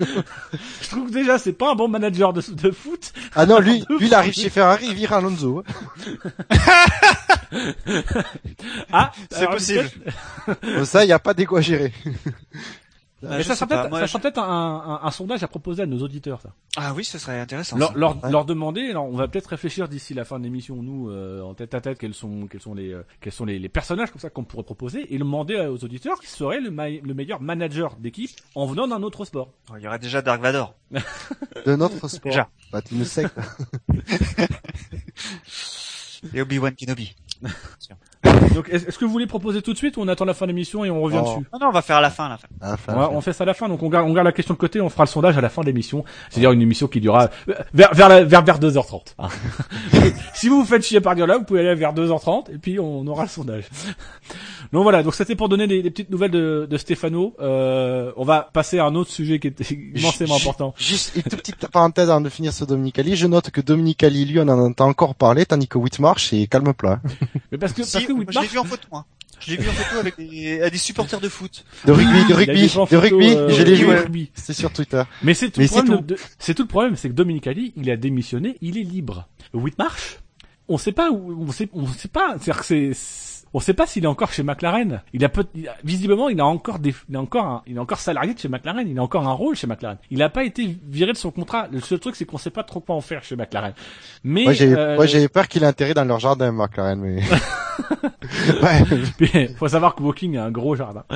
Je trouve que déjà c'est pas un bon manager de, de foot. Ah non, lui, lui, il arrive chez Ferrari, il vire Alonso. Ah, c'est alors, possible. ça, il n'y a pas d'égo à gérer. Bah, Mais ça sera peut-être moi, ça je- un, un, un sondage à proposer à nos auditeurs, ça. Ah oui, ce serait intéressant. Leur, leur, Ouais. leur demander, alors on va peut-être réfléchir d'ici la fin de l'émission, nous, euh, en tête à tête, quels sont, quels sont les, euh, quels sont les, les personnages comme ça qu'on pourrait proposer, et demander aux auditeurs qui serait le, ma- le meilleur manager d'équipe en venant d'un autre sport. Il y aurait déjà Dark Vador. De notre sport. Déjà. Bah, tu nous sais. quoi. Et Obi-Wan Kenobi. Donc, est- est-ce que vous voulez proposer tout de suite ou on attend la fin de l'émission et on revient Oh. dessus Non, non, on va faire à la fin, à la fin. Ah, enfin, on, va- on fait ça à la fin, donc on garde, on garde la question de côté, on fera le sondage à la fin de l'émission. C'est-à-dire une émission qui durera euh, vers, vers, la- vers, vers 2h30. hein. si vous vous faites chier par dire là, vous pouvez aller vers 2h30 et puis on aura le sondage. Donc voilà, donc c'était pour donner des, des petites nouvelles de, de Stefano. Euh, on va passer à un autre sujet qui était immensément important. Juste une toute petite parenthèse avant de finir sur Dominicali. Je note que Dominicali, lui, on en entend encore parler, tandis que Whitmar, c'est calme plat. Mais parce que, Si, parce que moi, je l'ai vu en photo, moi. Je l'ai vu en photo avec des, à des supporters de foot. De rugby, de rugby, de rugby, euh, je l'ai de vu. rugby. C'est sur Twitter. Mais c'est tout, c'est tout le problème, c'est que Dominique Ali, il a démissionné, il est libre. Whitmarsh, on sait pas où, on sait, on sait pas, c'est-à-dire que c'est, on sait pas s'il est encore chez McLaren. Il a peut, il a- visiblement, il a encore des, il est encore un- il est encore salarié de chez McLaren. Il a encore un rôle chez McLaren. Il n'a pas été viré de son contrat. Le seul truc, c'est qu'on sait pas trop quoi en faire chez McLaren. Mais, Moi, j'avais, euh, moi, j'avais peur qu'il ait intérêt dans leur jardin, McLaren, mais... ouais. Faut savoir que Woking a un gros jardin.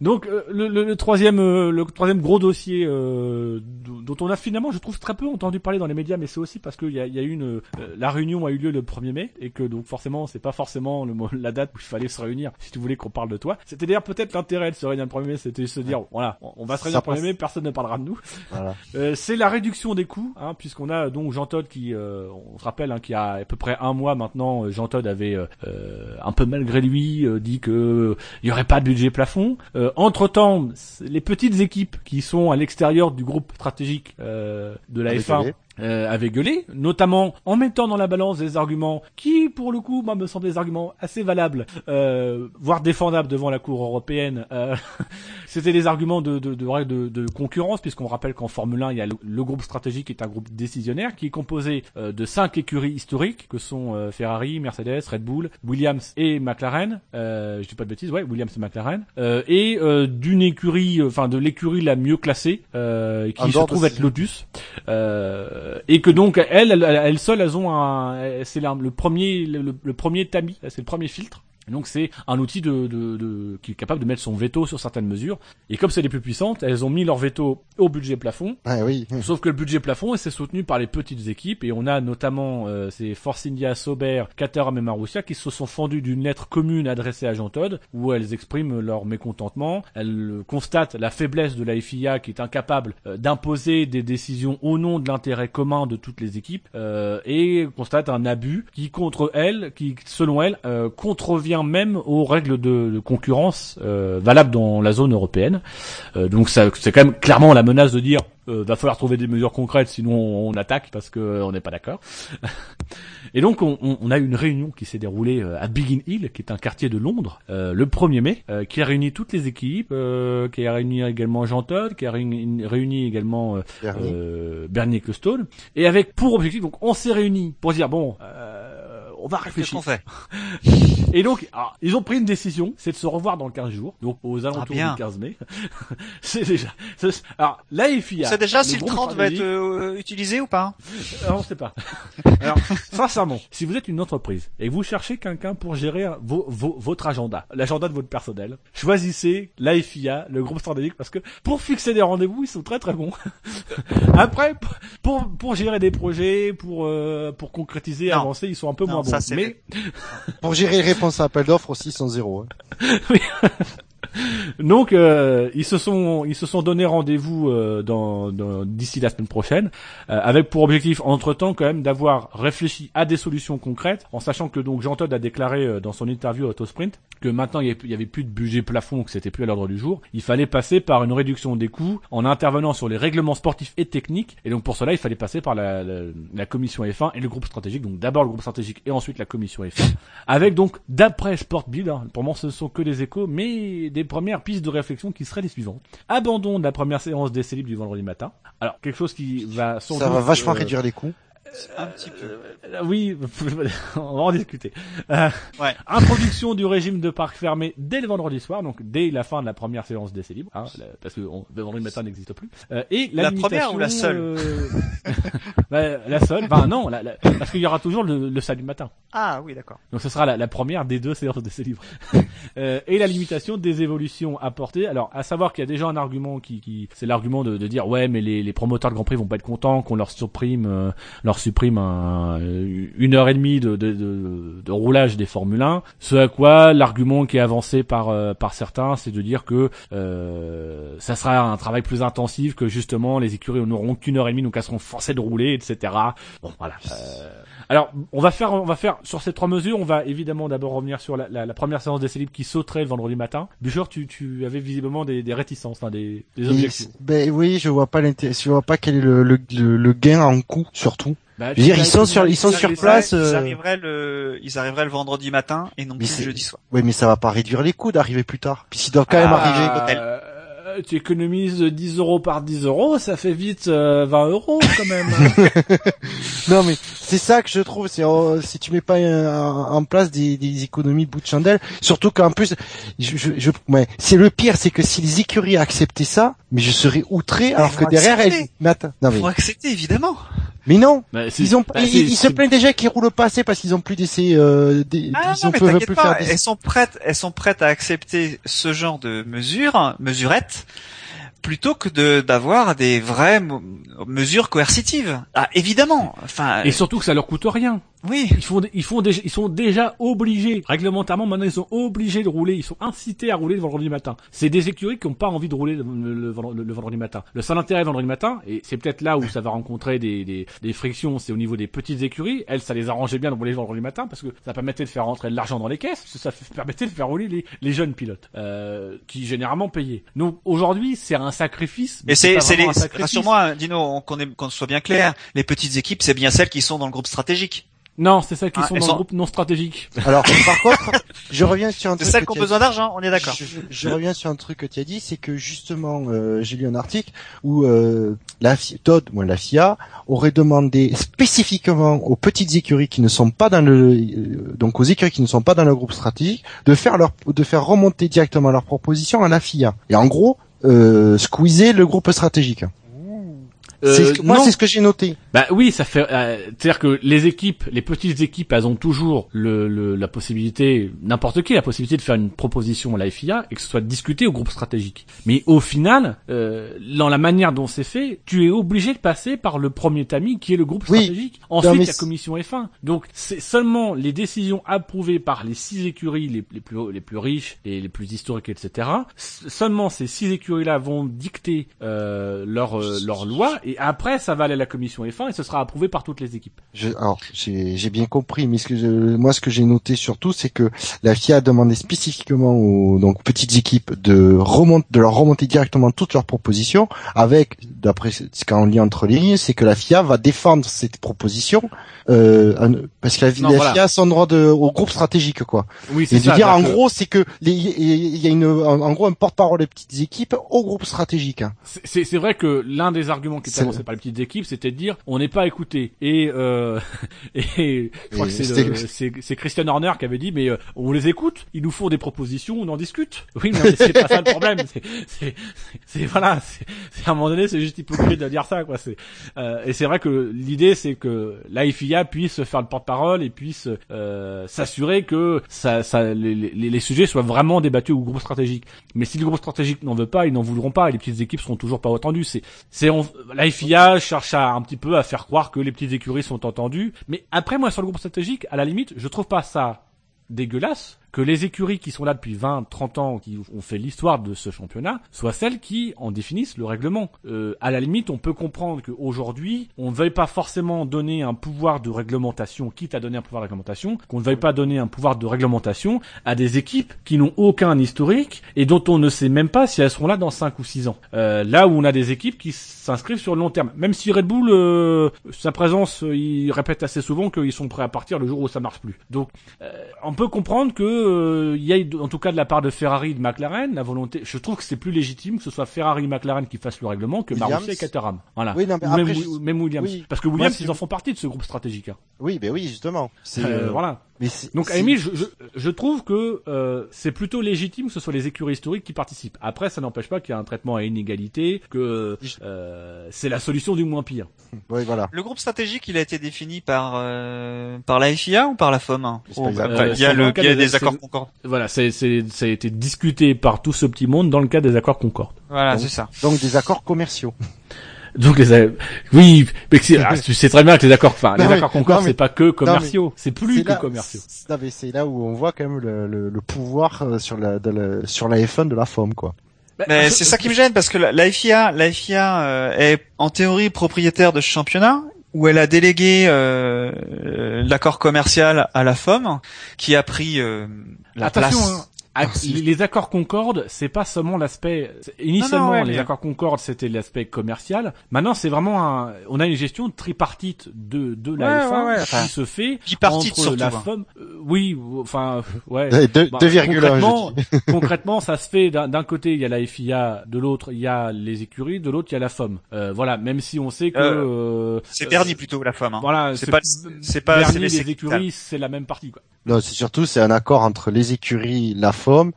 Donc euh, le, le- le troisième euh, le troisième gros dossier euh, dont on a finalement je trouve très peu entendu parler dans les médias mais c'est aussi parce qu'il y a, il y a eu une euh, la réunion a eu lieu le 1er mai et que donc forcément c'est pas forcément le, la date où il fallait se réunir si tu voulais qu'on parle de toi c'était d'ailleurs peut-être l'intérêt de se réunir le 1er mai c'était de se dire voilà on on va se réunir le 1er mai personne ne parlera de nous Voilà. euh, c'est la réduction des coûts, hein, puisqu'on a donc Jean Todt qui, euh, on se rappelle, hein, qu'il y a à peu près un mois maintenant, Jean Todt avait un peu malgré lui euh, dit que il y aurait pas de budget plafond. Entre temps, les petites équipes qui sont à l'extérieur du groupe stratégique euh, de la Avec F1 gueulé. Euh, avaient gueulé, notamment en mettant dans la balance des arguments qui, pour le coup, moi, me semblent des arguments assez valables, euh, voire défendables devant la Cour européenne. Euh, C'était des arguments de, de, de, de, de concurrence, puisqu'on rappelle qu'en Formule 1, il y a le, le groupe stratégique qui est un groupe décisionnaire, qui est composé euh, de cinq écuries historiques, que sont euh, Ferrari, Mercedes, Red Bull, Williams et McLaren. Euh, je dis pas de bêtises, ouais, Williams et McLaren. Euh, et euh, d'une écurie, enfin de l'écurie la mieux classée, euh, qui En se trouve être Lotus. Euh, et que donc elles, elles, seules, elles ont un, c'est le premier, le, le premier tamis, c'est le premier filtre. Et Donc c'est un outil de, de, de- qui est capable de mettre son veto sur certaines mesures. Et comme c'est les plus puissantes, elles ont mis leur veto au budget plafond. Ouais, oui. Sauf que le budget plafond, c'est soutenu par les petites équipes. Et on a notamment euh, ces Force India, Sauber, Caterham et Marussia qui se sont fendus d'une lettre commune adressée à Jean Todt, où elles expriment leur mécontentement. Elles constatent la faiblesse de la FIA qui est incapable euh, d'imposer des décisions au nom de l'intérêt commun de toutes les équipes. euh, et constatent un abus qui, contre elles, qui selon elles, euh, contrevient même aux règles de, de concurrence euh, valables dans la zone européenne. Euh, donc ça, c'est quand même clairement la menace de dire euh, va falloir trouver des mesures concrètes, sinon on, on attaque parce que euh, on n'est pas d'accord. Et donc on, on- a une réunion qui s'est déroulée à Biggin Hill, qui est un quartier de Londres, euh, le 1er mai, euh, qui a réuni toutes les équipes, qui a réuni également Jean Todt, qui a réuni, réuni également euh, Bernie. euh, Bernie Ecclestone, et avec pour objectif, donc on s'est réunis pour dire bon, on va Qu'est-ce réfléchir. qu'on fait Et donc, alors, ils ont pris une décision, c'est de se revoir dans 15 jours, donc aux alentours Ah, bien. du 15 mai. c'est déjà. c'est- Alors, la FIA. Sait déjà si le groupe 30 va être euh, utilisé ou pas? Euh, on sait pas. Alors, sincèrement, si vous êtes une entreprise et que vous cherchez quelqu'un pour gérer un- vos, vos- votre agenda, l'agenda de votre personnel, choisissez la FIA, le groupe stratégique, parce que pour fixer des rendez-vous, ils sont très très bons. Après, pour pour gérer des projets, pour euh, pour concrétiser, Non. avancer, ils sont un peu Non, moins ça, Mais Pour gérer les réponses à appel d'offres aussi, sont zéro. hein. Donc euh, ils se sont ils se sont donné rendez-vous euh, dans, d'ici la semaine prochaine euh, avec pour objectif entre temps quand même d'avoir réfléchi à des solutions concrètes en sachant que donc Jean Todt a déclaré euh, dans son interview à Autosprint que maintenant il y avait, plus de budget plafond que c'était plus à l'ordre du jour. Il fallait passer par une réduction des coûts en intervenant sur les règlements sportifs et techniques. Et donc pour cela il fallait passer par la, la, la commission F1 et le groupe stratégique. Donc d'abord le groupe stratégique et ensuite la commission F1 avec donc d'après Sport Build, hein, pour moi ce ne sont que des échos, mais des premières pistes de réflexion qui seraient les suivantes. Abandon de la première séance d'essai libre du vendredi matin. Alors quelque chose qui va sans Ça doute, va vachement euh, réduire les coûts. Un petit peu. euh, oui, on va en discuter. Euh, Ouais. Introduction du régime de parc fermé dès le vendredi soir, donc dès la fin de la première séance d'essai libre, hein, parce que on- le vendredi matin n'existe plus. Euh, et la, La première ou la seule euh, bah, La seule. Ben non, la- la- parce qu'il y aura toujours le, le samedi matin. Ah oui, d'accord. Donc ce sera la, première des deux séances d'essai libre. Euh, et la limitation des évolutions apportées. Alors à savoir qu'il y a déjà un argument qui, qui c'est l'argument de, de dire ouais mais les, les promoteurs de Grand Prix vont pas être contents qu'on leur supprime euh, leur supprime un, euh, une heure et demie de, de, de, de roulage des Formule 1. Ce à quoi l'argument qui est avancé par euh, par certains c'est de dire que euh, ça sera un travail plus intensif que justement les écuries n'auront qu'une heure et demie donc elles seront forcées de rouler etc. Bon voilà. Euh, alors, on va faire, on va faire sur ces trois mesures. On va évidemment d'abord revenir sur la, la, la première séance d'essai libre qui sauterait le vendredi matin. Bouchard, tu, tu avais visiblement des, des réticences, enfin, des, des objections. Ben oui, je vois pas l'intérêt, je vois pas quel est le, le, le gain en coût surtout. Bah, Je veux dire, tu- ils sont sur, ils sont sur place. Ils euh, arriveraient le, ils arriveraient le vendredi matin et non Mais plus le jeudi soir. Oui, mais ça va pas réduire les coûts d'arriver plus tard. Puis s'ils doivent quand même Ah, arriver. hôtel. euh, tu économises 10 euros par 10 euros, ça fait vite euh, 20 euros quand même. Non, mais c'est ça que je trouve. C'est oh, si tu mets pas euh, en place des, des économies bout de chandelle, surtout qu'en plus, je, je, je- ouais, c'est le pire, c'est que si les écuries acceptaient ça, mais je serais outré, alors que derrière elles. accepter. Mais attends, non mais, Faut accepter évidemment. mais non. Bah, c'est- Ils ont, bah, ils, se plaignent déjà qu'ils roulent pas assez parce qu'ils ont plus d'essais, euh, des, Ah ils non, ont mais plus pas, faire des elles sont prêtes, elles sont prêtes à accepter ce genre de mesures, mesurettes, plutôt que de d'avoir des vraies mesures coercitives. Ah, évidemment. Enfin, Et surtout que ça leur coûte rien. oui. Ils font, ils font déjà, ils sont déjà obligés, réglementairement maintenant ils sont obligés de rouler, ils sont incités à rouler le vendredi matin. C'est des écuries qui n'ont pas envie de rouler le, le- le- le vendredi matin. Le seul intérêt vendredi matin, et c'est peut-être là où ça va rencontrer des, des, des frictions, c'est au niveau des petites écuries. Elles, ça les arrangeait bien de rouler le vendredi matin parce que ça permettait de faire rentrer de l'argent dans les caisses, ça permettait de faire rouler les, les jeunes pilotes, euh, qui généralement payaient. Donc aujourd'hui, c'est un sacrifice. mais c'est, c'est les, un rassure-moi, Dino, qu'on est, qu'on soit bien clair, les petites équipes, c'est bien celles qui sont dans le groupe stratégique. Non, c'est celles qui Ah, sont dans sont- le groupe non stratégique. Alors, par contre, je reviens sur un C'est truc. celles que qui ont tu as besoin d'argent, on est d'accord. Je, je reviens sur un truc que tu as dit, c'est que justement, euh, j'ai lu un article où euh, la FIA, Todd, moi la FIA, aurait demandé spécifiquement aux petites écuries qui ne sont pas dans le, euh, donc aux écuries qui ne sont pas dans le groupe stratégique, de faire leur, de faire remonter directement leurs propositions à la FIA. Et en gros, euh, squeezer le groupe stratégique. C'est ce que- moi, Euh, non. c'est ce que j'ai noté. Bah oui, ça fait. euh, C'est-à-dire que les équipes, les petites équipes, elles ont toujours le, le- la possibilité, n'importe qui, la possibilité de faire une proposition à la FIA et que ce soit discuté au groupe stratégique. Mais au final, euh, dans la manière dont c'est fait, tu es obligé de passer par le premier tamis qui est le groupe Oui. stratégique. Ensuite, la commission F1. Donc c'est seulement les décisions approuvées par les six écuries les, les plus les plus riches et les plus historiques, etc. Seulement ces six écuries-là vont dicter euh, leur euh, leur loi Et après, ça va aller à la commission F1 et ce sera approuvé par toutes les équipes. Je, alors, j'ai bien compris, mais ce que je, moi, ce que j'ai noté surtout, c'est que la FIA a demandé spécifiquement aux donc petites équipes de remonter, de leur remonter directement toutes leurs propositions, avec, d'après ce qu'on lit entre les lignes, c'est que la FIA va défendre cette proposition, euh, parce que la, FIA a son droit de, au groupe stratégique, quoi. Oui, c'est ça. dire, en gros, c'est que il y a une, en gros, un porte-parole des petites équipes au groupe stratégique. Hein. C'est vrai que l'un des arguments qui était avancé par les petites équipes, c'était de dire, on n'est pas écouté. Et, euh, et je crois que c'est Christian Horner qui avait dit, mais euh, on les écoute, ils nous font des propositions, on en discute. Oui, mais c'est pas ça le problème. C'est voilà, c'est à un moment donné, c'est juste hypocrite de dire ça, quoi. C'est euh, et c'est vrai que l'idée, c'est que la FIA puisse faire le porte-parole et puisse euh, s'assurer que ça, ça les, les, les, sujets soient vraiment débattus au groupe stratégique. Mais si le groupe stratégique n'en veut pas, ils n'en voudront pas. Et les petites équipes seront toujours pas entendues. C'est c'est la FIA cherche à un petit peu à faire croire que les petites écuries sont entendues. Mais après, moi, sur le groupe stratégique, à la limite, je trouve pas ça dégueulasse que les écuries qui sont là depuis 20, 30 ans, qui ont fait l'histoire de ce championnat, soient celles qui en définissent le règlement. Euh, à la limite, on peut comprendre qu'aujourd'hui, on ne veuille pas forcément donner un pouvoir de réglementation, quitte à donner un pouvoir de réglementation, qu'on ne veuille pas donner un pouvoir de réglementation à des équipes qui n'ont aucun historique et dont on ne sait même pas si elles seront là dans 5 ou 6 ans. Euh, là où on a des équipes qui s'inscrivent sur le long terme. Même si Red Bull, euh, sa présence, euh, il répète assez souvent qu'ils sont prêts à partir le jour où ça marche plus. Donc, euh, on peut comprendre que il y a en tout cas de la part de Ferrari et de McLaren la volonté. Je trouve que c'est plus légitime que ce soit Ferrari et McLaren qui fassent le règlement que Marussia et Caterham. Voilà. Oui, non, même, même, Williams. Parce que Williams, ils en font partie de ce groupe stratégique. Hein. Oui, ben oui, justement. Euh, voilà. Mais Donc, Amy, je, je, je, trouve que euh, c'est plutôt légitime que ce soit les écuries historiques qui participent. Après, ça n'empêche pas qu'il y a un traitement à inégalité, que euh, c'est la solution du moins pire. Oui, voilà. Le groupe stratégique, il a été défini par euh, par la FIA ou par la FOM hein oh, bah, Il y a, le, il y a des accords Concorde. Voilà, c'est c'est ça a été discuté par tout ce petit monde dans le cadre des accords Concorde. Voilà, c'est ça. Donc des accords commerciaux. Donc les oui, mais ah, tu sais très bien que les accords, enfin les accords Concorde, c'est pas que commerciaux, c'est plus que commerciaux. C'est là où on voit quand même le, le, le pouvoir euh, sur la, de la sur la F1 de la FOM quoi. Mais c'est ça qui me gêne parce que la, FIA, la FIA euh, est en théorie propriétaire de ce championnat où elle a délégué euh, l'accord commercial à la FOM qui a pris euh, la place. Hein. Ah, les accords Concorde, c'est pas seulement l'aspect. Initialement, les accords Concorde, c'était l'aspect commercial. Maintenant, c'est vraiment un. On a une gestion tripartite de de la F1 qui se fait entre la FOM. Euh, oui, enfin, ouais. 2,1. Bah, concrètement, concrètement, ça se fait d'un côté, il y a la FIA, de l'autre, il y a les écuries, de l'autre, il y a la FOM. Euh, voilà, même si on sait que. Euh, c'est Bernie plutôt la FOM. Hein. Voilà, c'est pas. C'est pas. Bernie, les écuries, c'est la même partie, quoi. Non, c'est surtout c'est un accord entre les écuries, la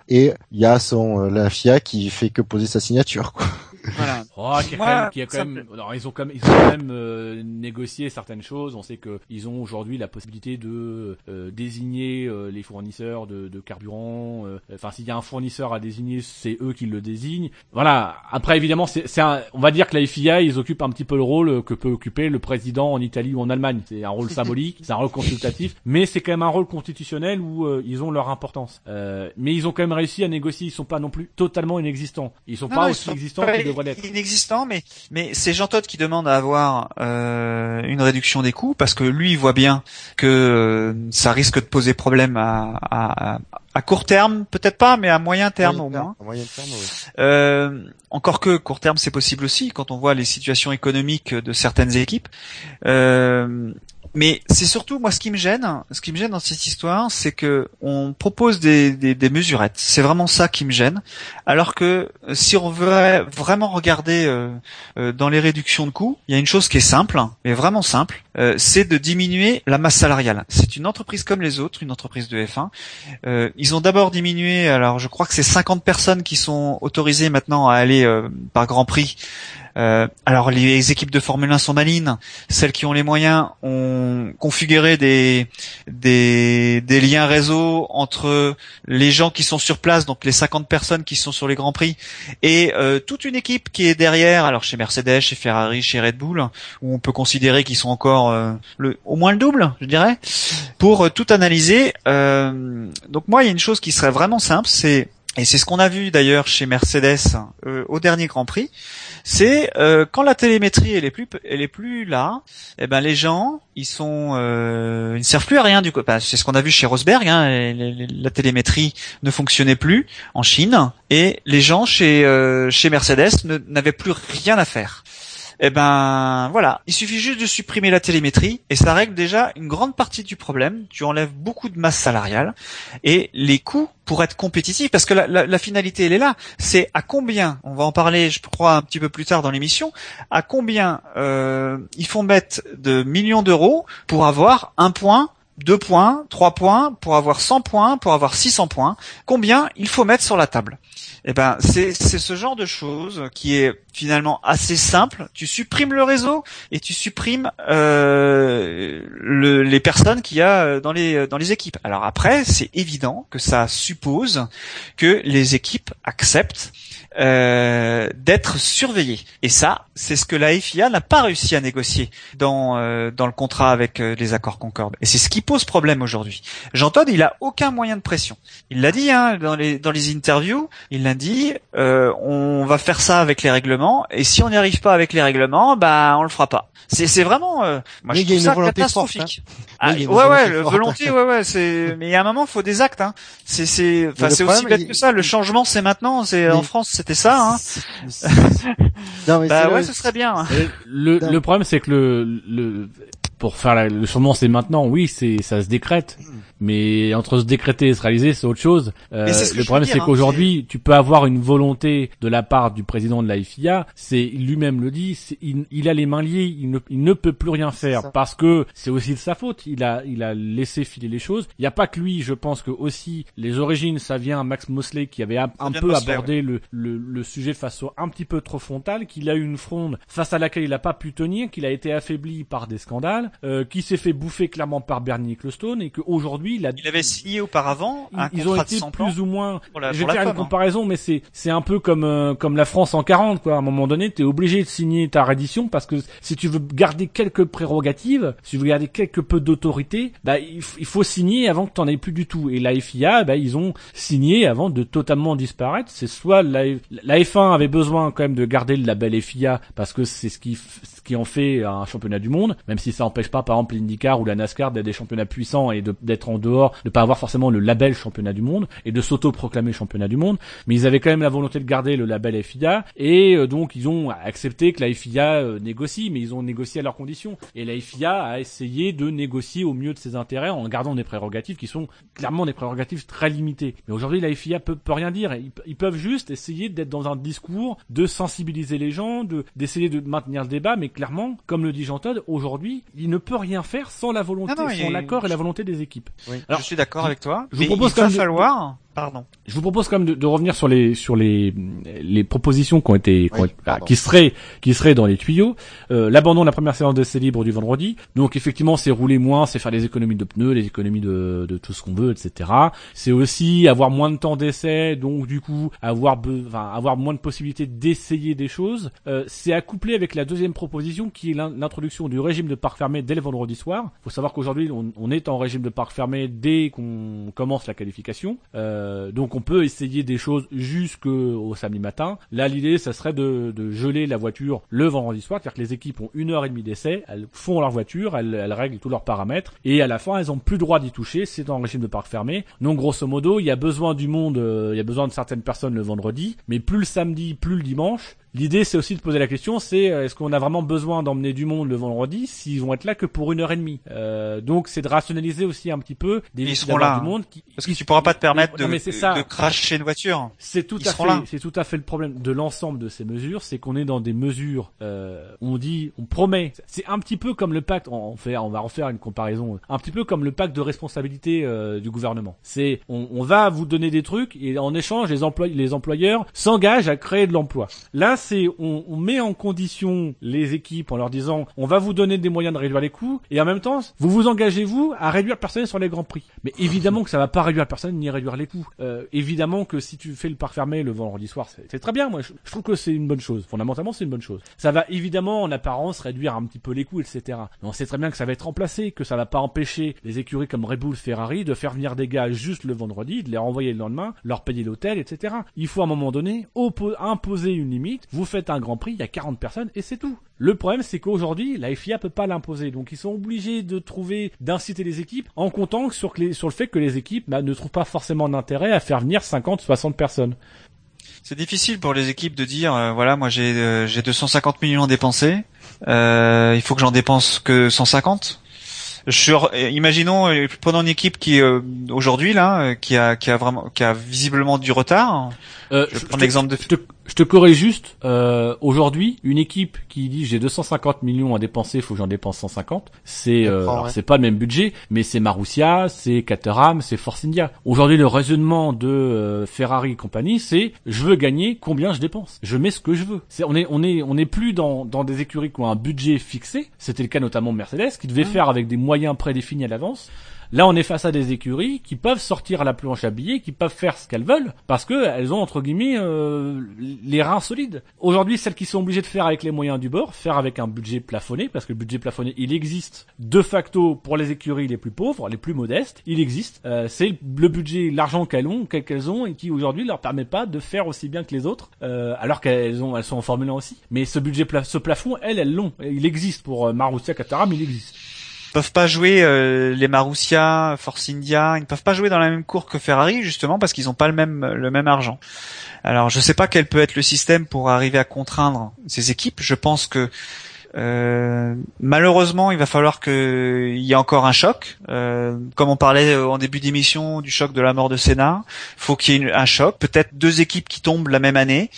Et il y a son euh, la FIA qui fait que poser sa signature quoi. Voilà. Oh, qui a quand même, qui a quand même, non, ils ont quand même, ils ont quand même euh, négocié certaines choses. On sait que ils ont aujourd'hui la possibilité de euh, désigner euh, les fournisseurs de, de carburant. Enfin, s'il y a un fournisseur à désigner, c'est eux qui le désignent. Voilà. Après, évidemment, c'est, on va dire que la FIA, ils occupent un petit peu le rôle que peut occuper le président en Italie ou en Allemagne. C'est un rôle symbolique, c'est un rôle consultatif, mais c'est quand même un rôle constitutionnel où ils ont leur importance. mais ils ont quand même réussi à négocier. Ils sont pas non plus totalement inexistants. Ils sont pas aussi existants Inexistant, mais mais c'est Jean Todt qui demande à avoir euh, une réduction des coûts parce que lui il voit bien que euh, ça risque de poser problème à, à, à court terme, peut-être pas, mais à moyen terme au moins. moyen terme, oui. euh, encore que court terme, c'est possible aussi quand on voit les situations économiques de certaines équipes. Euh, mais c'est surtout moi ce qui me gêne, ce qui me gêne dans cette histoire, c'est que on propose des, des, des mesurettes. C'est vraiment ça qui me gêne. Alors que euh, si on veut vraiment regarder euh, euh, dans les réductions de coûts, il y a une chose qui est simple, mais vraiment simple, euh, c'est de diminuer la masse salariale. C'est une entreprise comme les autres, une entreprise de F1. Euh, ils ont d'abord diminué, alors je crois que c'est 50 personnes qui sont autorisées maintenant à aller par Grand Prix euh, alors les équipes de Formule 1 sont malines. Celles qui ont les moyens ont configuré des, des, des liens réseau entre les gens qui sont sur place, donc les 50 personnes qui sont sur les grands prix, et euh, toute une équipe qui est derrière. Alors chez Mercedes, chez Ferrari, chez Red Bull, où on peut considérer qu'ils sont encore euh, le, au moins le double, je dirais, pour tout analyser. donc moi, il y a une chose qui serait vraiment simple, c'est et c'est ce qu'on a vu d'ailleurs chez Mercedes au dernier Grand Prix, C'est euh, quand la télémétrie elle est plus elle est plus là, eh ben les gens ils euh, ne servent plus à rien du coup. Bah, c'est ce qu'on a vu chez Rosberg. Hein, la télémétrie ne fonctionnait plus en Chine et les gens chez euh, chez Mercedes n'avaient plus rien à faire. Eh ben voilà, il suffit juste de supprimer la télémétrie et ça règle déjà une grande partie du problème. Tu enlèves beaucoup de masse salariale et les coûts pour être compétitif, parce que la, finalité elle est là, c'est à combien, on va en parler je crois un petit peu plus tard dans l'émission, à combien euh, ils font mettre de millions d'euros pour avoir un point 2 points, 3 points, pour avoir 100 points, pour avoir 600 points, combien il faut mettre sur la table Eh ben, c'est ce genre de choses qui est finalement assez simple. Tu supprimes le réseau et tu supprimes euh, le, les personnes qu'il y a dans les dans les équipes. Alors après, c'est évident que ça suppose que les équipes acceptent euh, d'être surveillé. Et ça, c'est ce que la FIA n'a pas réussi à négocier dans euh, dans le contrat avec euh, les accords Concorde. Et c'est ce qui pose problème aujourd'hui. Jean Todt, il a aucun moyen de pression. Il l'a dit hein, dans les dans les interviews. Il l'a dit. on va faire ça avec les règlements. Et si on n'y arrive pas avec les règlements, bah on le fera pas. C'est c'est vraiment. moi, je trouve ça catastrophique. Forte, hein. ah, ouais ouais, le volonté ouais ouais. C'est mais il y a un moment, il faut des actes. Hein. C'est c'est enfin c'est aussi bête que ça. Le changement, c'est maintenant. C'est en France c'était ça. Hein. non, mais bah ouais, ce serait bien. Le, le problème, c'est que le, le pour faire le changement, c'est maintenant. Oui, c'est ça se décrète. Hmm. Mais entre se décréter et se réaliser, c'est autre chose. Euh, le problème, c'est hein, qu'aujourd'hui, tu peux avoir une volonté de la part du président de la FIA. C'est lui-même le dit. Il, il, a les mains liées. Il ne, il ne peut plus rien faire parce que c'est aussi de sa faute. Il a, il a laissé filer les choses. Il n'y a pas que lui. Je pense que aussi les origines, ça vient à Max Mosley qui avait un, peu abordé le, le, le, sujet de façon un petit peu trop frontale, qu'il a eu une fronde face à laquelle il n'a pas pu tenir, qu'il a été affaibli par des scandales, euh, qui s'est fait bouffer clairement par Bernie Ecclestone et qu'aujourd'hui il, avait signé auparavant un ils ont été plus ou moins. je vais faire une hein. comparaison, mais c'est c'est un peu comme euh, comme la France en 40 quoi. À un moment donné, t'es obligé de signer ta reddition parce que si tu veux garder quelques prérogatives, si tu veux garder quelque peu d'autorité, bah il, faut signer avant que t'en aies plus du tout. Et la FIA, bah ils ont signé avant de totalement disparaître. C'est soit la, la F1 avait besoin quand même de garder le label FIA parce que c'est ce qui qui en fait un championnat du monde, même si ça empêche pas par exemple l'IndyCar ou la NASCAR d'être des championnats puissants et d'être en dehors, de pas avoir forcément le label championnat du monde et de s'auto-proclamer championnat du monde, mais ils avaient quand même la volonté de garder le label FIA et euh, donc ils ont accepté que la FIA euh, négocie, mais ils ont négocié à leurs conditions. Et la FIA a essayé de négocier au mieux de ses intérêts en gardant des prérogatives qui sont clairement des prérogatives très limitées. Mais aujourd'hui, la FIA peut, peut rien dire. Ils, peuvent juste essayer d'être dans un discours, de sensibiliser les gens, de d'essayer de maintenir le débat, mais clairement, comme le dit Jean Todt, aujourd'hui, il ne peut rien faire sans la volonté, sans l'accord et la volonté des équipes. Alors, je suis d'accord avec toi. Je vous propose il va falloir Pardon. Je vous propose quand même de, de, revenir sur les sur les les propositions qui ont été qui, seraient qui seraient dans les tuyaux. Euh, L'abandon de la première séance d'essai libre du vendredi. Donc effectivement, c'est rouler moins, c'est faire des économies de pneus, des économies de, de tout ce qu'on veut, etc. C'est aussi avoir moins de temps d'essai, donc du coup avoir enfin, avoir moins de possibilités d'essayer des choses. Euh, c'est accouplé avec la deuxième proposition qui est l'introduction du régime de parc fermé dès le vendredi soir. Il faut savoir qu'aujourd'hui on, on, est en régime de parc fermé dès qu'on commence la qualification. Euh, euh, donc on peut essayer des choses jusqu'au samedi matin. Là l'idée ça serait de, geler la voiture le vendredi soir, c'est-à-dire que les équipes ont une heure et demie d'essai, elles font leur voiture, elles, elles, règlent tous leurs paramètres. Et à la fin elles ont plus le droit d'y toucher, c'est en régime de parc fermé. Donc grosso modo il y a besoin du monde, euh, il y a besoin de certaines personnes le vendredi, mais plus le samedi, plus le dimanche, L'idée, c'est aussi de poser la question, c'est euh, est-ce qu'on a vraiment besoin d'emmener du monde le vendredi s'ils vont être là que pour une heure et demie? Euh, Donc, c'est de rationaliser aussi un petit peu des ils seront là, du monde. Qui, parce que tu pourras pas te permettre de, de, cracher une voiture. C'est tout à fait, c'est tout à fait le problème de l'ensemble de ces mesures, c'est qu'on est dans des mesures. Euh, on dit, on promet. C'est un petit peu comme le pacte. On, fait, on va refaire une comparaison. Un petit peu comme le pacte de responsabilité euh, du gouvernement. C'est, on, on, va vous donner des trucs et en échange, les, employeurs, les employeurs s'engagent à créer de l'emploi. Là, c'est on, on, met en condition les équipes en leur disant on va vous donner des moyens de réduire les coûts et en même temps vous vous engagez vous à réduire le personnel sur les grands prix. Mais évidemment que ça va pas réduire le personnel ni réduire les coûts. Euh, évidemment que si tu fais le parc fermé le vendredi soir, c'est très bien. Moi, je, trouve que c'est une bonne chose. Fondamentalement, c'est une bonne chose. Ça va évidemment en apparence réduire un petit peu les coûts, etc. Mais on sait très bien que ça va être remplacé, que ça va pas empêcher les écuries comme Red Bull, Ferrari de faire venir des gars juste le vendredi, de les renvoyer le lendemain, leur payer l'hôtel, etc. Il faut à un moment donné imposer une limite vous faites un Grand Prix, il y a 40 personnes et c'est tout. Le problème, c'est qu'aujourd'hui, la FIA peut pas l'imposer. Donc, ils sont obligés de trouver, d'inciter les équipes en comptant sur, sur le fait que les équipes bah, ne trouvent pas forcément d'intérêt à faire venir 50, 60 personnes. C'est difficile pour les équipes de dire, euh, voilà, moi j'ai euh, j'ai 250 millions dépensés, euh, il faut que j'en dépense que 150. Je imaginons, prenons une équipe qui aujourd'hui là, qui a qui a vraiment qui a visiblement du retard. je, je prends l'exemple de. Je te corrige juste. Euh, Aujourd'hui, une équipe qui dit j'ai 250 millions à dépenser, faut que j'en dépense 150. C'est euh, c'est pas le même budget, mais c'est Marussia, c'est Caterham, c'est Force India. Aujourd'hui, le raisonnement de euh, Ferrari et compagnie, c'est je veux gagner, combien je dépense? Je mets ce que je veux. C'est on est on est on est plus dans dans des écuries qui ont un budget fixé. C'était le cas notamment de Mercedes, qui devait ah. faire avec des moyens prédéfinis à l'avance. Là, on est face à des écuries qui peuvent sortir la planche à billets, qui peuvent faire ce qu'elles veulent, parce que elles ont entre guillemets euh, les reins solides. Aujourd'hui, celles qui sont obligées de faire avec les moyens du bord, faire avec un budget plafonné, parce que le budget plafonné, il existe de facto pour les écuries les plus pauvres, les plus modestes, il existe. Euh, c'est le budget, l'argent qu'elles ont, qu'elles ont, et qui aujourd'hui leur permet pas de faire aussi bien que les autres, euh, alors qu'elles ont, elles sont en Formule 1 aussi. Mais ce budget, ce plafond, elles, elles l'ont. Il existe pour Marussia, Caterham, il existe peuvent pas jouer euh, les Marussia, Force India, ils ne peuvent pas jouer dans la même cour que Ferrari justement parce qu'ils n'ont pas le même le même argent. Alors je sais pas quel peut être le système pour arriver à contraindre ces équipes. Je pense que euh, malheureusement, il va falloir qu'il y ait encore un choc. Euh, comme on parlait en début d'émission du choc de la mort de Senna, faut qu'il y ait un choc. Peut-être deux équipes qui tombent la même année.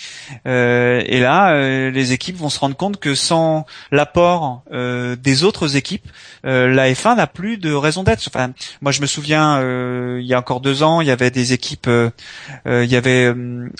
Euh, et là, les équipes vont se rendre compte que sans l'apport des autres équipes, la F1 n'a plus de raison d'être. Enfin, moi, je me souviens, il y a encore deux ans, il y avait des équipes. il y avait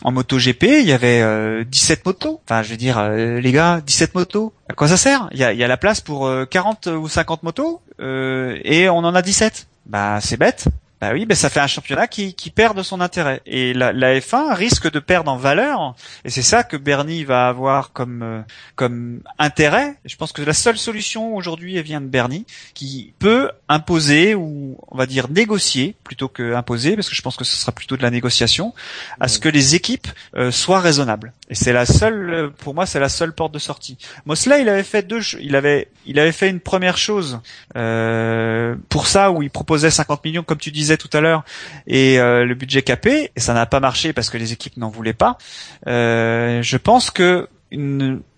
en moto GP, il y avait 17 motos. Enfin, je veux dire, les gars, 17 motos. À quoi ça sert? Il y a, la place pour 40 euh, ou 50 motos euh, et on en a 17. Bah c'est bête. Bah oui, ben ça fait un championnat qui, qui perd de son intérêt. Et la, la F1 risque de perdre en valeur. Et c'est ça que Bernie va avoir comme euh, comme intérêt. Je pense que la seule solution aujourd'hui, vient de Bernie, qui peut imposer ou on va dire négocier plutôt que imposer, parce que je pense que ce sera plutôt de la négociation, à ce que les équipes euh, soient raisonnables. Et c'est la seule, pour moi, c'est la seule porte de sortie. Mosley, il avait fait deux, il avait il avait fait une première chose euh, pour ça où il proposait 50 millions, comme tu disais tout à l'heure, et euh, le budget capé, et ça n'a pas marché parce que les équipes n'en voulaient pas. Euh, je pense que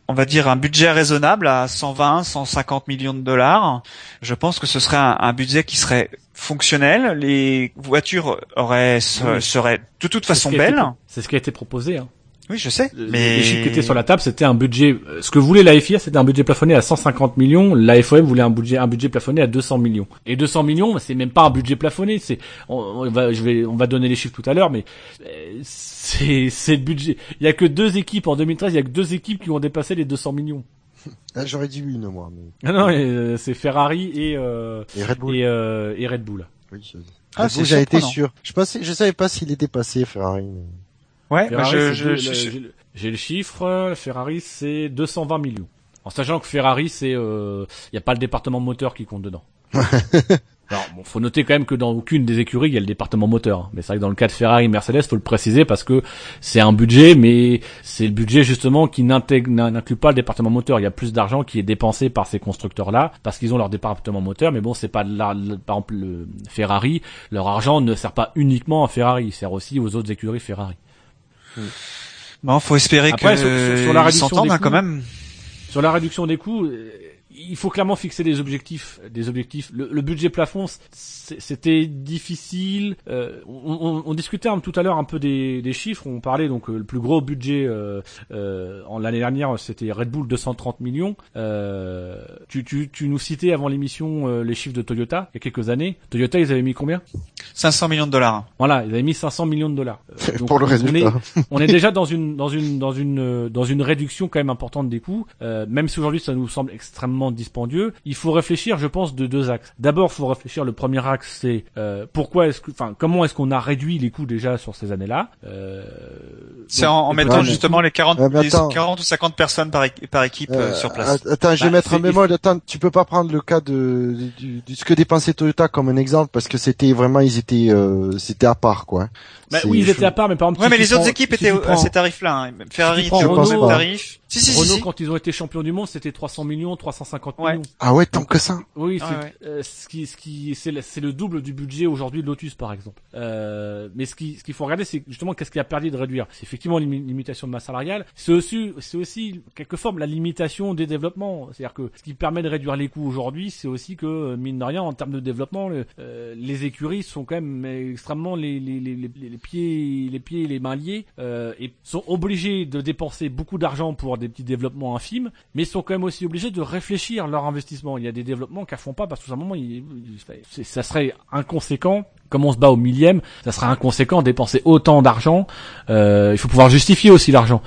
on va dire un budget raisonnable à 120, 150 millions de dollars. Je pense que ce serait un, budget qui serait fonctionnel. Les voitures auraient seraient de toute façon belles. C'est ce qui a été proposé. Hein. Oui, je sais. Mais les chiffres qui étaient sur la table, c'était un budget. Ce que voulait la FIA, c'était un budget plafonné à 150 millions. La FOM voulait un budget, un budget plafonné à 200 millions. Et 200 millions, c'est même pas un budget plafonné. C'est, on, va, je vais, on va donner les chiffres tout à l'heure, mais euh, c'est, c'est le budget. Il y a que deux équipes en 2013. Il y a que deux équipes qui ont dépassé les 200 millions. Ah, j'aurais dit une moi. Mais... Ah non, euh, c'est Ferrari et euh, et Red Bull. Et, euh, et Red Bull. Oui. Ah, j'ai été sûr. Je pensais, je savais pas s'il était passé Ferrari. Mais... Ouais, j'ai le chiffre. Ferrari, c'est 220 millions. En sachant que Ferrari, c'est, il euh, n'y a pas le département moteur qui compte dedans. Alors, bon, faut noter quand même que dans aucune des écuries, il y a le département moteur. Hein. Mais c'est vrai que dans le cas de Ferrari et Mercedes, faut le préciser parce que c'est un budget, mais c'est le budget justement qui n'inclut pas le département moteur. Il y a plus d'argent qui est dépensé par ces constructeurs-là parce qu'ils ont leur département moteur. Mais bon, c'est pas par exemple le Ferrari, leur argent ne sert pas uniquement à Ferrari, il sert aussi aux autres écuries Ferrari. Bon, faut espérer que sur, la réduction hein, quand même. Sur la réduction des coûts, il faut clairement fixer des objectifs, des objectifs. Le, budget plafond, c'était difficile. Euh, on, on, discutait tout à l'heure un peu des, des, chiffres. On parlait donc euh, le plus gros budget euh, euh, en l'année dernière, c'était Red Bull 230 millions. Euh, tu, tu, tu, nous citais avant l'émission les chiffres de Toyota il y a quelques années. Toyota, ils avaient mis combien? 500 millions de dollars. Voilà, ils avaient mis 500 millions de dollars. Pour le résultat. On est, on est, déjà dans une dans une dans une dans une réduction quand même importante des coûts. même si aujourd'hui ça nous semble extrêmement extrêmement dispendieux. Il faut réfléchir, je pense, de deux axes. D'abord, il faut réfléchir. Le premier axe, c'est euh, pourquoi est-ce que, enfin, comment est-ce qu'on a réduit les coûts déjà sur ces années-là. Euh, c'est en, mettant justement les 40, les 40 ou 50 personnes par, par équipe euh, sur place. Attends, je vais bah, mettre un mémoire. Attends, tu peux pas prendre le cas de, de, ce que dépensait Toyota comme un exemple parce que c'était vraiment, ils étaient, c'était à part quoi. Bah, oui, ils étaient à part, mais par exemple. Ouais, mais les autres équipes étaient à ces tarifs-là. Hein. Ferrari, tu Renault, tarif. Si, si, Renault, quand ils ont été champions du monde, c'était 300 millions, 350 millions. Ah ouais, tant que ça. Oui, c'est euh, ce qui, ce qui, c'est le, double du budget aujourd'hui de Lotus, par exemple. Euh, mais ce qui, ce qu'il faut regarder, c'est justement qu'est-ce qui a perdu de réduire. C'est effectivement limitation de masse salariale. C'est aussi, c'est aussi quelque forme la limitation des développements. C'est-à-dire que ce qui permet de réduire les coûts aujourd'hui, c'est aussi que mine de rien, en termes de développement, euh, les écuries sont quand même extrêmement les, les, les, les pieds, les pieds et les mains liés euh, et sont obligés de dépenser beaucoup d'argent pour des petits développements infimes, mais sont quand même aussi obligés de réfléchir leur investissement. Il y a des développements qu'elles font pas parce que tout simplement, ça serait inconséquent comme on se bat au millième, ça serait inconséquent de dépenser autant d'argent. Euh, il faut pouvoir justifier aussi l'argent.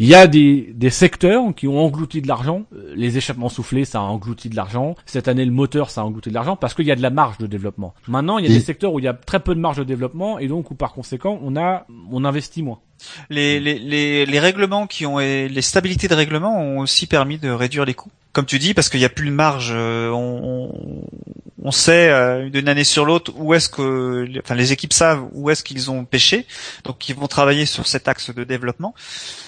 Il y a des, des secteurs qui ont englouti de l'argent. Euh, les échappements soufflés, ça a englouti de l'argent. Cette année, le moteur, ça a englouti de l'argent parce qu'il y a de la marge de développement. Maintenant, il y a des secteurs où il y a très peu de marge de développement et donc où par conséquent, on a, on investit moins. Les, les, les, les règlements qui ont, les stabilités de règlement ont aussi permis de réduire les coûts comme tu dis, parce qu'il n'y a plus de marge. Euh, on, on, sait euh, d'une année sur l'autre où est-ce que, enfin, les équipes savent où est-ce qu'ils ont pêché, donc ils vont travailler sur cet axe de développement.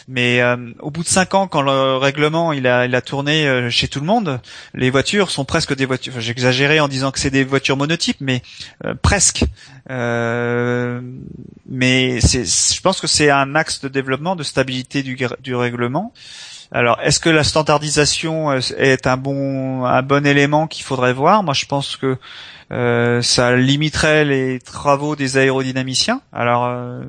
Mais euh, au bout de cinq ans, quand le règlement il a, il a tourné chez tout le monde, les voitures sont presque des voitures. Enfin, J'exagérais en disant que c'est des voitures monotypes, mais presque. mais je pense que c'est un axe de développement, de stabilité du, du règlement. Alors, est-ce que la standardisation euh, est un bon un bon élément qu'il faudrait voir? Moi, je pense que euh, ça limiterait les travaux des aérodynamiciens. Alors, euh,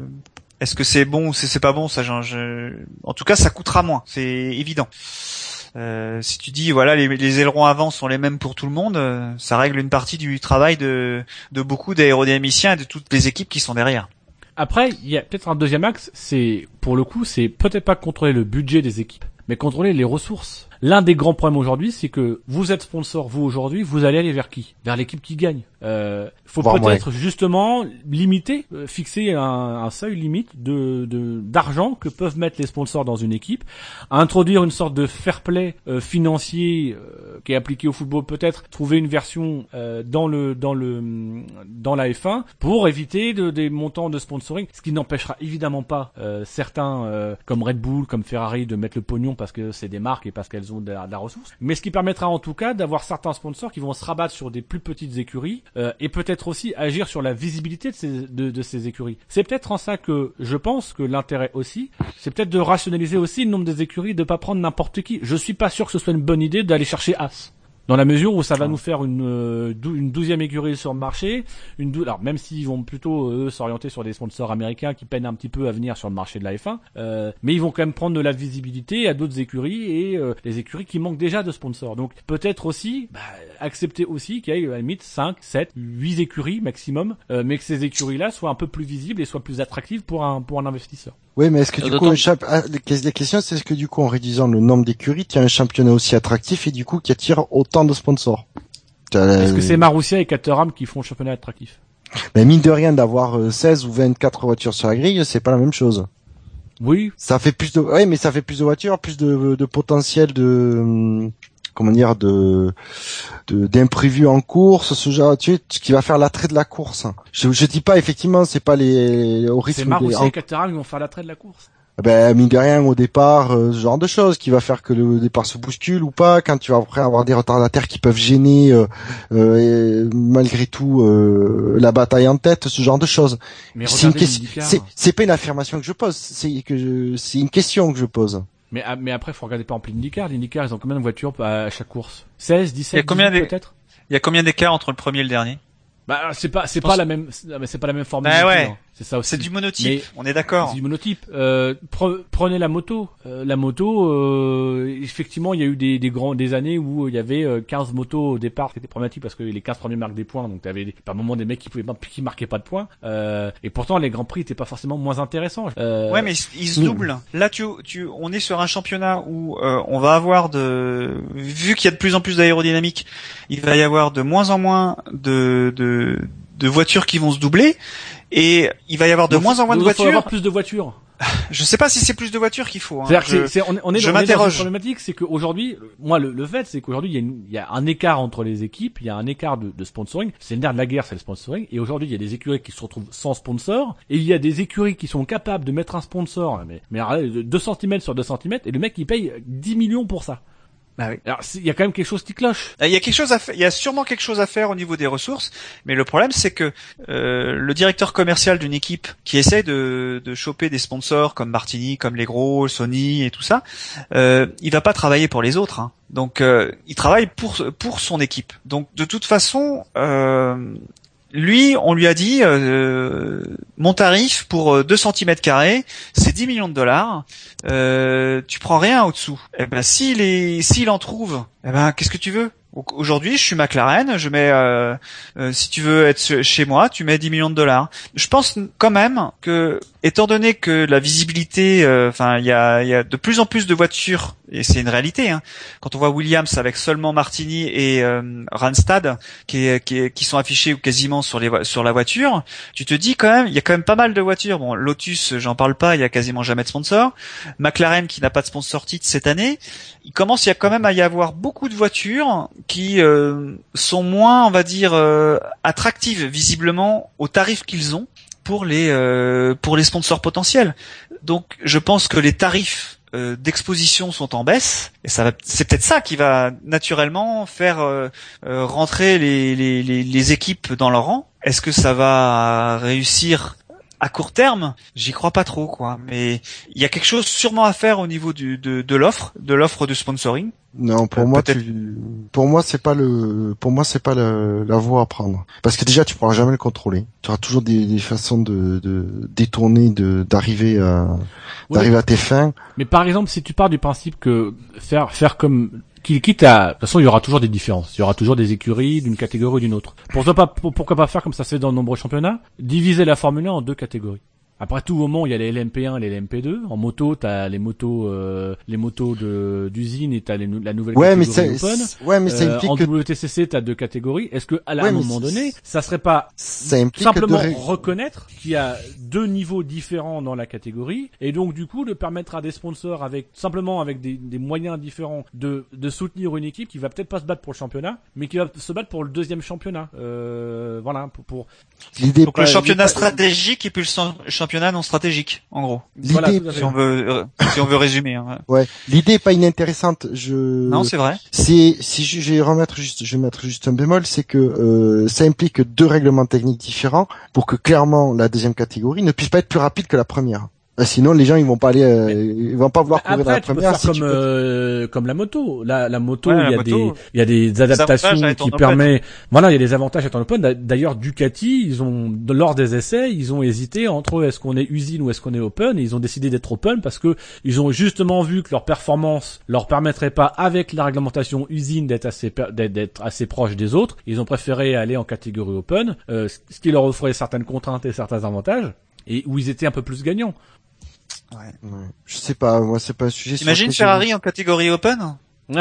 est-ce que c'est bon ou c'est pas bon? Ça, je... en tout cas, ça coûtera moins, c'est évident. si tu dis voilà les, ailerons avant sont les mêmes pour tout le monde, ça règle une partie du travail de, de beaucoup d'aérodynamiciens et de toutes les équipes qui sont derrière. Après, il y a peut-être un deuxième axe, c'est pour le coup, c'est peut-être pas contrôler le budget des équipes mais contrôler les ressources. L'un des grands problèmes aujourd'hui, c'est que vous êtes sponsor, vous aujourd'hui, vous allez aller vers qui? Vers l'équipe qui gagne. Euh, faut peut-être justement limiter, euh, fixer un, un, seuil limite de d'argent que peuvent mettre les sponsors dans une équipe, introduire une sorte de fair play euh, financier euh, qui est appliqué au football, peut-être trouver une version dans le dans le dans la F1 pour éviter de, des montants de sponsoring, ce qui n'empêchera évidemment pas certains comme Red Bull, comme Ferrari de mettre le pognon parce que c'est des marques et parce qu'elles ont de la, de ressource, mais ce qui permettra en tout cas d'avoir certains sponsors qui vont se rabattre sur des plus petites écuries euh, et peut-être aussi agir sur la visibilité de ces, de, ces écuries. C'est peut-être en ça que je pense que l'intérêt aussi, c'est peut-être de rationaliser aussi le nombre des écuries, de pas prendre n'importe qui. Je suis pas sûr que ce soit une bonne idée d'aller chercher As dans la mesure où ça va nous faire une, euh, une douzième écurie sur le marché, une dou alors même s'ils vont plutôt eux s'orienter sur des sponsors américains qui peinent un petit peu à venir sur le marché de la F1, euh, mais ils vont quand même prendre de la visibilité à d'autres écuries et euh, les écuries qui manquent déjà de sponsors. Donc peut-être aussi bah, accepter aussi qu'il y ait à la limite 5, 7, 8 écuries maximum, euh, mais que ces écuries-là soient un peu plus visibles et soient plus attractives pour un pour un investisseur. Oui, mais est-ce que du coup, ah, la question, c'est est-ce que du coup, en réduisant le nombre d'écuries, tu as un championnat aussi attractif et du coup qui attire autant de sponsors Est-ce que c'est Marussia et Caterham qui font un championnat attractif Mais mine de rien, d'avoir 16 euh, ou 24 voitures sur la grille, c'est pas la même chose. Oui. Ça fait plus de, oui, mais ça fait plus de voitures, plus de, de potentiel de, hum, comment dire de d'imprévus en course ce genre tu sais, qui va faire l'attrait de la course je je dis pas effectivement c'est pas les au rythme c'est Marc en... qui vont faire l'attrait de la course ben mine de rien au départ euh, ce genre de choses qui va faire que le départ se bouscule ou pas quand tu vas après avoir des retardataires qui peuvent gêner euh, euh, malgré tout la bataille en tête ce genre de choses c'est une question c'est pas une affirmation que je pose c'est que c'est une question que je pose mais, ah, mais après, faut regarder par exemple l'IndyCar. L'IndyCar, ils ont combien de voitures à chaque course? 16, 17, il y a combien peut-être? Il y a combien d'écart entre le premier et le dernier? Bah c'est pas c'est pense- pas la même c'est- mais c'est pas la même forme. Bah ouais. C'est ça aussi. C'est du monotype, Mais- on est d'accord. C'est du monotype. Euh, pre- prenez la moto. Euh, la moto, euh, effectivement, il y a eu des, des grands des années où il y avait euh, 15 motos au départ. C'était problématique parce que les 15 premiers marquent des points, donc t'avais par moment des mecs qui pouvaient pas, qui marquaient pas de points. Euh, et pourtant, les grands prix étaient pas forcément moins intéressants. Euh, Ouais, mais ils se doublent. Là, tu, tu, on est sur un championnat où euh, on va avoir de, vu qu'il y a de plus en plus d'aérodynamique, il va y avoir de moins en moins de, de, de voitures qui vont se doubler, et il va y avoir de donc, moins en moins de donc, il faut voitures. avoir plus de voitures. Je sais pas si c'est plus de voitures qu'il faut. hein. C'est-à-dire que Je- c'est- c'est- on est, on est je dans, on est dans une problématique, c'est qu'aujourd'hui, moi, le, le fait, c'est qu'aujourd'hui, il y, a une- il y a un écart entre les équipes, il y a un écart de, de sponsoring. C'est le nerf de la guerre, c'est le sponsoring. Et aujourd'hui, il y a des écuries qui se retrouvent sans sponsor, et il y a des écuries qui sont capables de mettre un sponsor, mais, mais alors là, de 2 cm sur 2 cm, et le mec, il paye 10 millions pour ça. Bah oui. Alors, c'est- il y a quand même quelque chose qui cloche. Il y a quelque chose à faire, il y a sûrement quelque chose à faire au niveau des ressources, mais le problème c'est que euh, le directeur commercial d'une équipe qui essaie de, de choper des sponsors comme Martini, comme les gros, Sony et tout ça, euh, il va pas travailler pour les autres. hein. Donc euh, il travaille pour pour son équipe. Donc de toute façon, euh, lui, on lui a dit euh, mon tarif pour euh, 2 cm carrés, c'est 10 millions de dollars. Euh, tu prends rien au-dessous. Eh ben s'il est s'il en trouve, eh ben qu'est-ce que tu veux? Aujourd'hui, je suis McLaren, je mets euh, euh, si tu veux être che- chez moi, tu mets 10 millions de dollars. Je pense quand même que étant donné que la visibilité euh, enfin il y a, y a de plus en plus de voitures et c'est une réalité hein. Quand on voit Williams avec seulement Martini et euh, Randstad qui, est- qui, est- qui sont affichés quasiment sur les sur la voiture, tu te dis quand même il y a quand même pas mal de voitures. Bon, Lotus, j'en parle pas, il y a quasiment jamais de sponsor. McLaren qui n'a pas de sponsor titre cette année, il commence il y a quand même à y avoir beaucoup de voitures qui euh, sont moins, on va dire, euh, attractives visiblement aux tarifs qu'ils ont pour les euh, pour les sponsors potentiels. Donc je pense que les tarifs d'exposition sont en baisse et ça va c'est peut-être ça qui va naturellement faire rentrer les, les, les équipes dans leur rang. Est-ce que ça va réussir à court terme, j'y crois pas trop, quoi. Mais il y a quelque chose sûrement à faire au niveau du, de, de l'offre, de l'offre de sponsoring. Non, pour Euh, moi, tu... pour moi, c'est pas le, pour moi, c'est pas le- la voie à prendre. Parce que déjà, tu pourras jamais le contrôler. Tu auras toujours des, des façons de, de détourner, de d'arriver à, Oui. d'arriver à tes fins. Mais par exemple, si tu pars du principe que faire faire comme qui quitte à de toute façon il y aura toujours des différences, il y aura toujours des écuries d'une catégorie ou d'une autre. Pourquoi pas pour- pourquoi pas faire comme ça se fait dans de nombreux championnats, diviser la Formule 1 en deux catégories. Après tout au moment, il y a les LMP1 et les LMP2. En moto, t'as les motos, euh, les motos de d'usine et t'as les la nouvelle Ouais, mais catégorie Open. ouais, mais ça Euh, implique en que, WTCC, t'as deux catégories. Est-ce que à, Ouais, un mais moment donné, ça serait pas ça simplement de reconnaître qu'il y a deux niveaux différents dans la catégorie et donc du coup de permettre à des sponsors avec simplement avec des, des moyens différents de, de soutenir une équipe qui va peut-être pas se battre pour le championnat mais qui va se battre pour le deuxième championnat euh, voilà pour, pour l'idée. Donc le championnat l'idée- stratégique et puis le san- championnat non stratégique, en gros. voilà. Si on veut, euh, si on veut résumer. hein. ouais, l'idée est pas inintéressante. Je, Non, c'est vrai. c'est si je, je vais remettre juste je vais mettre juste un bémol c'est que euh, ça implique deux règlements techniques différents pour que clairement la deuxième catégorie ne puisse pas être plus rapide que la première Euh, sinon les gens ils vont pas aller euh, ils vont pas vouloir courir dans la après tu peux première faire si comme tu peux- euh, comme la moto la, la moto Ouais, il y a moto. des il y a des adaptations qui open. permettent voilà il y a des avantages à en open D'a- d'ailleurs Ducati ils ont lors des essais ils ont hésité entre est-ce qu'on est usine ou est-ce qu'on est open et ils ont décidé d'être open parce que ils ont justement vu que leur performance leur permettrait pas avec la réglementation usine d'être assez d'être assez proche des autres ils ont préféré aller en catégorie open euh, ce qui leur offrait certaines contraintes et certains avantages et où ils étaient un peu plus gagnants Ouais. Je sais pas, moi c'est pas un sujet. lequel Ferrari en catégorie open.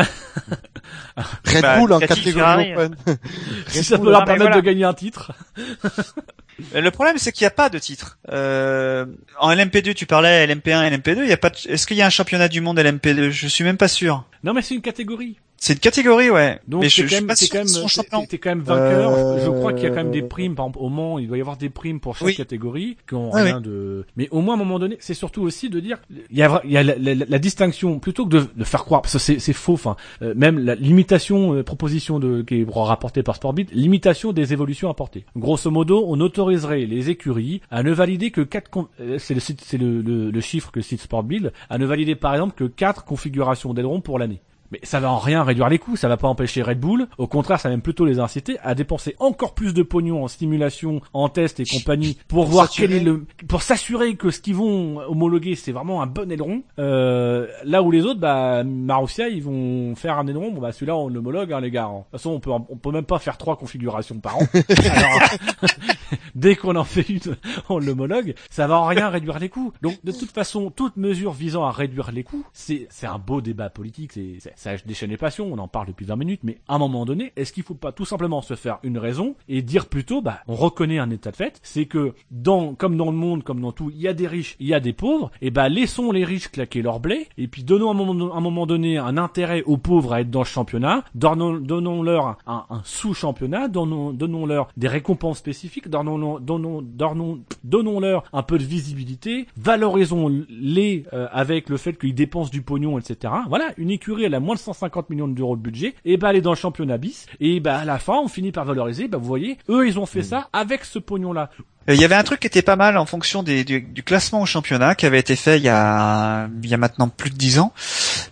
Red Bah, Bull en Ducati, catégorie Ferrari. open. si ça Bull, peut leur permettre voilà. de gagner un titre Le problème, c'est qu'il n'y a pas de titre. Euh, en LMP2, tu parlais LMP1, LMP2. Il y a pas. de- Est-ce qu'il y a un championnat du monde LMP2 Je suis même pas sûr. non mais c'est une catégorie C'est une catégorie, ouais. Donc mais je, je quand suis même, pas t'es sûr quand même, t'es- t'es- quand vainqueur. Euh, Je crois qu'il y a quand même des primes. Par exemple, au Mans, il doit y avoir des primes pour chaque Oui. catégorie qui ont rien de. Mais au moins à un moment donné, c'est surtout aussi de dire, il y a, vra- il y a la, la- la distinction plutôt que de, de faire croire, parce que c'est, c'est faux. Enfin, euh, même la limitation, euh, proposition de qui est rapportée par Sportbit, limitation des évolutions apportées. Grosso modo, on autoriserait les écuries à ne valider que quatre. con- euh, C'est le c'est le, le, le chiffre que cite Sportbill, à ne valider par exemple que quatre configurations d'aileron pour l'année Mais ça va en rien réduire les coûts, ça va pas empêcher Red Bull. Au contraire, ça va même plutôt les inciter à dépenser encore plus de pognon en stimulation, en test et compagnie pour, voir quel est le, pour s'assurer que ce qu'ils vont homologuer c'est vraiment un bon aileron. Euh, là où les autres, bah Marussia, ils vont faire un aileron. Bon bah celui-là on l'homologue, hein, les gars. De toute façon, on peut on peut même pas faire trois configurations par an. Alors, dès qu'on en fait une, on l'homologue. Ça va en rien réduire les coûts. Donc de toute façon, toute mesure visant à réduire les coûts, c'est c'est un beau débat politique. C'est ça déchaîne les passions. On en parle depuis 20 minutes. Mais à un moment donné, est-ce qu'il faut pas tout simplement se faire une raison et dire plutôt, bah on reconnaît un état de fait, c'est que dans comme dans le monde, comme dans tout, il y a des riches, il y a des pauvres. Et bah laissons les riches claquer leur blé et puis donnons à un moment, donné un intérêt aux pauvres à être dans le championnat. Donnons, donnons-leur un, sous-championnat. Donnons, donnons-leur des récompenses spécifiques. Donnons, donnons, donnons, donnons-leur un peu de visibilité. Valorisons-les euh, avec le fait qu'ils dépensent du pognon, etc. Voilà, une écurie elle a moins de 150 millions d'euros de budget. Et bah elle est dans le championnat bis. Et bah à la fin on finit par valoriser. Bah vous voyez, eux ils ont fait ça avec ce pognon-là. Euh, Il y avait un truc qui était pas mal en fonction des, du, du classement au championnat qui avait été fait il y a, il y a maintenant plus de dix ans.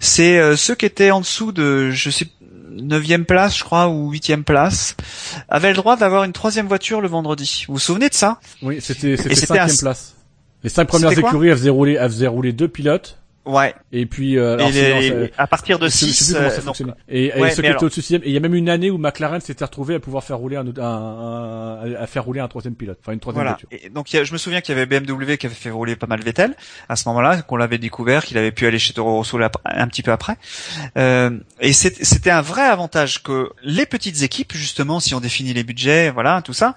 C'est euh, ceux qui étaient en dessous de, je sais, neuvième place, je crois, ou huitième place, avaient le droit d'avoir une troisième voiture le vendredi. Vous vous souvenez de ça? Oui, c'était c'était un- place. Les cinq premières écuries, elles faisaient rouler, elles faisaient rouler deux pilotes. Ouais. Et puis, euh, Et alors, les- sinon, ça- à partir de je sais- je sais 6 plus comment ça fonctionnait. Et, qui il y a même une année où McLaren s'était retrouvé à pouvoir faire rouler un, un, un- à faire rouler un troisième pilote, enfin une troisième Voilà. voiture. Et donc il y a- je me souviens qu'il y avait BMW qui avait fait rouler pas mal Vettel à ce moment-là, qu'on l'avait découvert, qu'il avait pu aller chez Toro Rosso un petit peu après. Euh, et c'était un vrai avantage que les petites équipes, justement, si on définit les budgets, voilà, tout ça,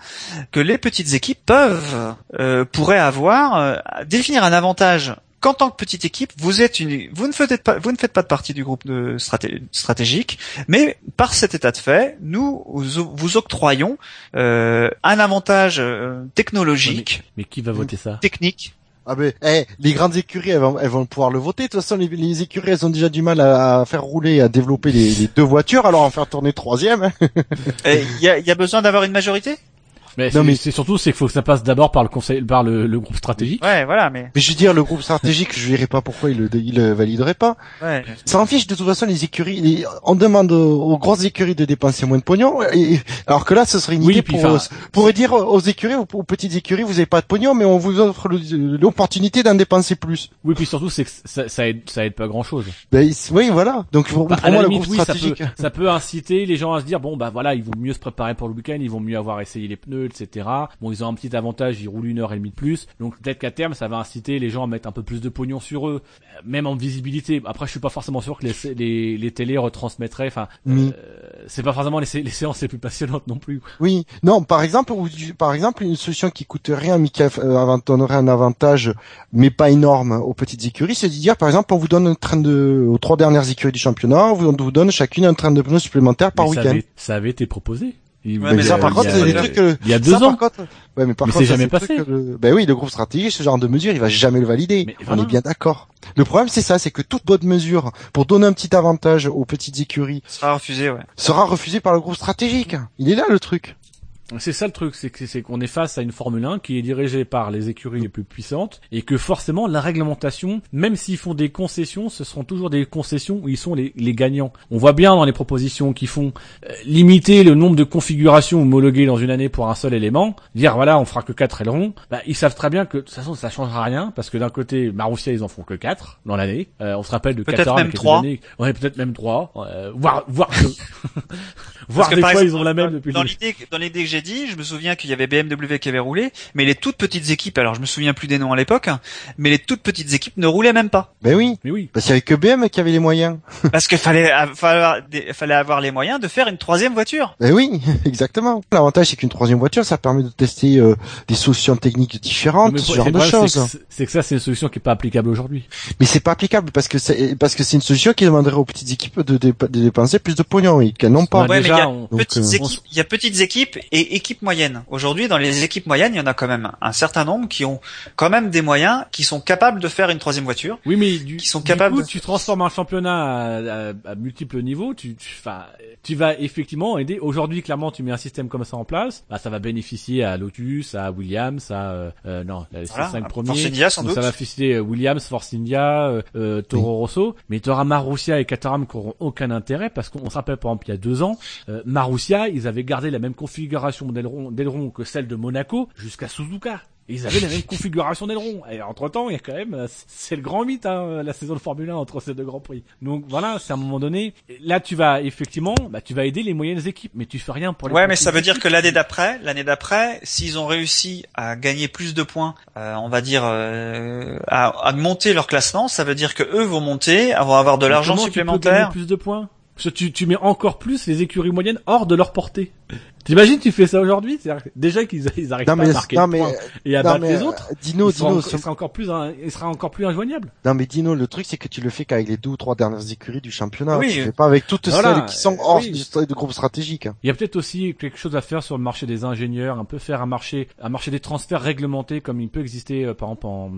que les petites équipes peuvent euh, pourraient avoir euh, définir un avantage qu'en tant que petite équipe, vous êtes une, vous ne faites pas, vous ne faites pas de partie du groupe de straté- stratégique, mais par cet état de fait, nous vous, octroyons euh, un avantage euh, technologique, Mais qui va voter ça? Technique. Ah ben, eh, les grandes écuries, elles vont, elles vont pouvoir le voter. De toute façon, les, les écuries, elles ont déjà du mal à, à faire rouler, à développer les, les deux voitures, alors en faire tourner troisième. hein. Il y a, il y a besoin d'avoir une majorité? Mais Non, mais- c'est surtout c'est qu'il faut que ça passe d'abord par le conseil, par le, le groupe stratégique. Ouais, voilà, mais Mais je veux dire, le groupe stratégique, je verrais pas pourquoi il le, il le validerait pas. ouais. Ça en fiche de toute façon les écuries. les- on demande aux, aux grosses écuries de dépenser moins de pognon. Et, alors que là, ce serait une Oui, idée puis, pour, pourrait dire aux écuries, aux, aux petites écuries, vous avez pas de pognon, mais on vous offre le- l'opportunité d'en dépenser plus. Oui, puis surtout c'est que ça, ça aide, ça aide pas grand chose. Ben, oui, voilà. Donc pour, Bah, pour à la moi, le limite, groupe oui, ça peut, stratégique. ça peut inciter les gens à se dire bon bah voilà, ils vont mieux se préparer pour le week-end, ils vont mieux avoir essayé les pneus, etc. Bon, ils ont un petit avantage, ils roulent une heure et demie de plus, donc peut-être qu'à terme, ça va inciter les gens à mettre un peu plus de pognon sur eux, euh, même en visibilité. Après, je suis pas forcément sûr que les les, les télés retransmettraient. Enfin, Oui. euh, c'est pas forcément les, sé- les séances les plus passionnantes non plus. quoi. Oui, non, par exemple, ou par exemple, une solution qui coûte rien, mais qui euh, donnerait un avantage, mais pas énorme aux petites écuries, c'est de dire, par exemple, on vous donne un train de, aux trois dernières écuries du championnat, on vous, on vous donne chacune un train de pneus supplémentaire par week-end. ça avait été proposé. Ouais, Mais, mais ça, par contre, c'est des trucs que, il y a deux ça, ans. par contre, ouais, mais par Mais contre, c'est ça, jamais passé. le- ben oui, le groupe stratégique, ce genre de mesure, il va jamais le valider. Mais On est bien d'accord. Le problème, c'est ça, c'est que toute bonne mesure pour donner un petit avantage aux petites écuries ouais. sera refusée par le groupe stratégique. Il est là, le truc. C'est ça le truc, c'est que c'est qu'on est face à une Formule 1 qui est dirigée par les écuries les plus puissantes et que forcément la réglementation, même s'ils font des concessions, ce seront toujours des concessions où ils sont les, les gagnants. On voit bien dans les propositions qu'ils font euh, limiter le nombre de configurations homologuées dans une année pour un seul élément, dire voilà on fera que quatre ailerons. Bah, ils savent très bien que de toute façon ça changera rien parce que d'un côté Marussia ils en font que quatre dans l'année. Euh, on se rappelle de Peut-être 14 même trois. Ouais peut-être même trois, euh, voire voire deux. voire des fois exemple, ils ont la même depuis dans l'idée dans l'idée que j'ai dit, je me souviens qu'il y avait BMW qui avait roulé, mais les toutes petites équipes, alors je me souviens plus des noms à l'époque, hein, mais les toutes petites équipes ne roulaient même pas Ben oui. Mais oui. Parce qu'il y avait que BM qui avait les moyens. parce qu'il fallait fallait, fallait avoir les moyens de faire une troisième voiture. Ben oui, exactement. L'avantage, c'est qu'une troisième voiture, ça permet de tester euh, des solutions techniques différentes, Mais ce genre de choses. c'est que- ça, c'est une solution qui est pas applicable aujourd'hui. Mais c'est pas applicable parce que c'est parce que c'est une solution qui demanderait aux petites équipes de, de dépenser plus de pognon et qu'elles n'ont pas. Ouais, déjà, mais il y a on- petites euh, équipes, il y a petites équipes et équipes moyennes. Aujourd'hui, dans les équipes moyennes, il y en a quand même un certain nombre qui ont quand même des moyens, qui sont capables de faire une troisième voiture. Oui, mais du, qui sont capables. Du coup, tu transformes un championnat à, à, multiples niveaux. Tu, tu, tu vas effectivement aider. Aujourd'hui, clairement, tu mets un système comme ça en place, bah, ça va bénéficier à Lotus, à Williams, à euh, euh non, les voilà, cinq premiers. Force India, sans doute. Ça va féliciter Williams, Force India, euh, euh Toro Rosso, mais tu auras Marussia et Caterham qui auront aucun intérêt parce qu'on se rappelle par exemple il y a deux ans, euh, Marussia, ils avaient gardé la même configuration d'aileron que celle de Monaco jusqu'à Suzuka ils avaient la même configuration d'aileron. Et entre temps, il y a quand même, c'est le grand mythe, hein, la saison de Formule 1 entre ces deux grands prix. Donc voilà, c'est à un moment donné, là tu vas effectivement, bah tu vas aider les moyennes équipes, mais tu fais rien pour les. Ouais, mais ça veut dire que l'année d'après, l'année d'après, s'ils ont réussi à gagner plus de points, euh, on va dire, euh, à, à, monter leur classement, ça veut dire que eux vont monter, vont avoir de l'argent supplémentaire. plus de points? Parce que tu, tu mets encore plus les écuries moyennes hors de leur portée. T'imagines, tu fais ça aujourd'hui Déjà qu'ils ils arrivent pas à marquer non, mais, et à battre les autres. Dino, il Dino, sera, encore plus, il sera encore plus injoignable. Non mais Dino, le truc c'est que tu le fais qu'avec les deux ou trois dernières écuries du championnat. Oui, tu fais pas avec toutes celles qui sont hors du de groupe stratégique. Il y a peut-être aussi quelque chose à faire sur le marché des ingénieurs, un peu faire un marché, un marché des transferts réglementés comme il peut exister euh, par exemple en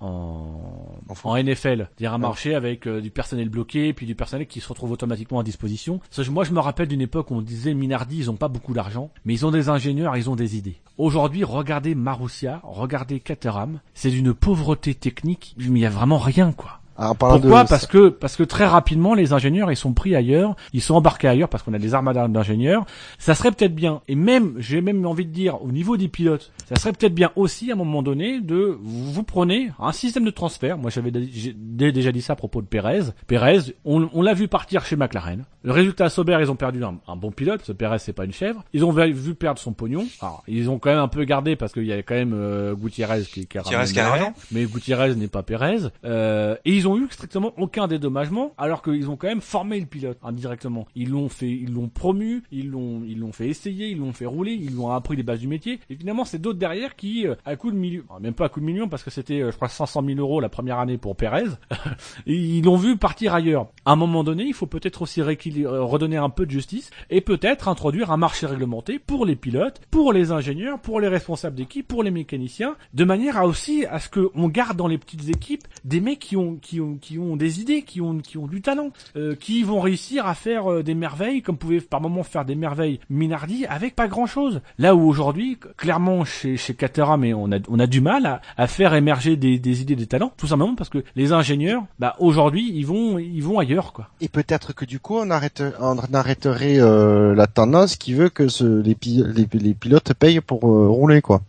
en, en, NFL, dire un marché avec euh, du personnel bloqué puis du personnel qui se retrouve automatiquement à disposition. moi je me rappelle d'une époque où on disait Minardi, ils ont pas beaucoup d'argent mais ils ont des ingénieurs, ils ont des idées. Aujourd'hui, regardez Marussia, regardez Caterham, c'est d'une pauvreté technique, il y a vraiment rien, quoi. Pourquoi Parce que parce que très rapidement les ingénieurs ils sont pris ailleurs, ils sont embarqués ailleurs parce qu'on a des armadas d'ingénieurs. Ça serait peut-être bien et même j'ai même envie de dire au niveau des pilotes, ça serait peut-être bien aussi à un moment donné de vous prenez un système de transfert. Moi j'avais déjà dit ça à propos de Perez. Perez, on, l'a vu partir chez McLaren. Le résultat à Sauber, ils ont perdu un, bon pilote. Ce Perez c'est pas une chèvre. Ils ont vu perdre son pognon. Alors, ils ont quand même un peu gardé parce qu'il y avait quand même euh, Gutiérrez qui, qui a Gutiérrez mais Gutiérrez n'est pas Perez. Euh, et ils ont eu strictement aucun dédommagement, alors qu'ils ont quand même formé le pilote indirectement. Ils l'ont fait, ils l'ont promu, ils l'ont, ils l'ont fait essayer, ils l'ont fait rouler, ils l'ont appris les bases du métier. Et finalement, c'est d'autres derrière qui, euh, à coup de millions, même pas à coup de millions, parce que c'était, euh, je crois, 500 000 euros la première année pour Perez, ils l'ont vu partir ailleurs. À un moment donné, il faut peut-être aussi euh, redonner un peu de justice et peut-être introduire un marché réglementé pour les pilotes, pour les ingénieurs, pour les responsables d'équipe, pour les mécaniciens, de manière à aussi à ce qu'on garde dans les petites équipes des mecs qui ont, qui ont, qui ont des idées, qui ont, qui ont du talent, euh, qui vont réussir à faire euh, des merveilles, comme pouvait par moment faire des merveilles Minardi avec pas grand chose. Là où aujourd'hui, clairement chez, chez Caterham, mais on a, on a du mal à, à faire émerger des, des idées, des talents, tout simplement parce que les ingénieurs, bah aujourd'hui, ils vont, ils vont ailleurs, quoi. Et peut-être que du coup, on arrête, on arrêterait euh, la tendance qui veut que ce, les, les, les pilotes payent pour rouler, quoi.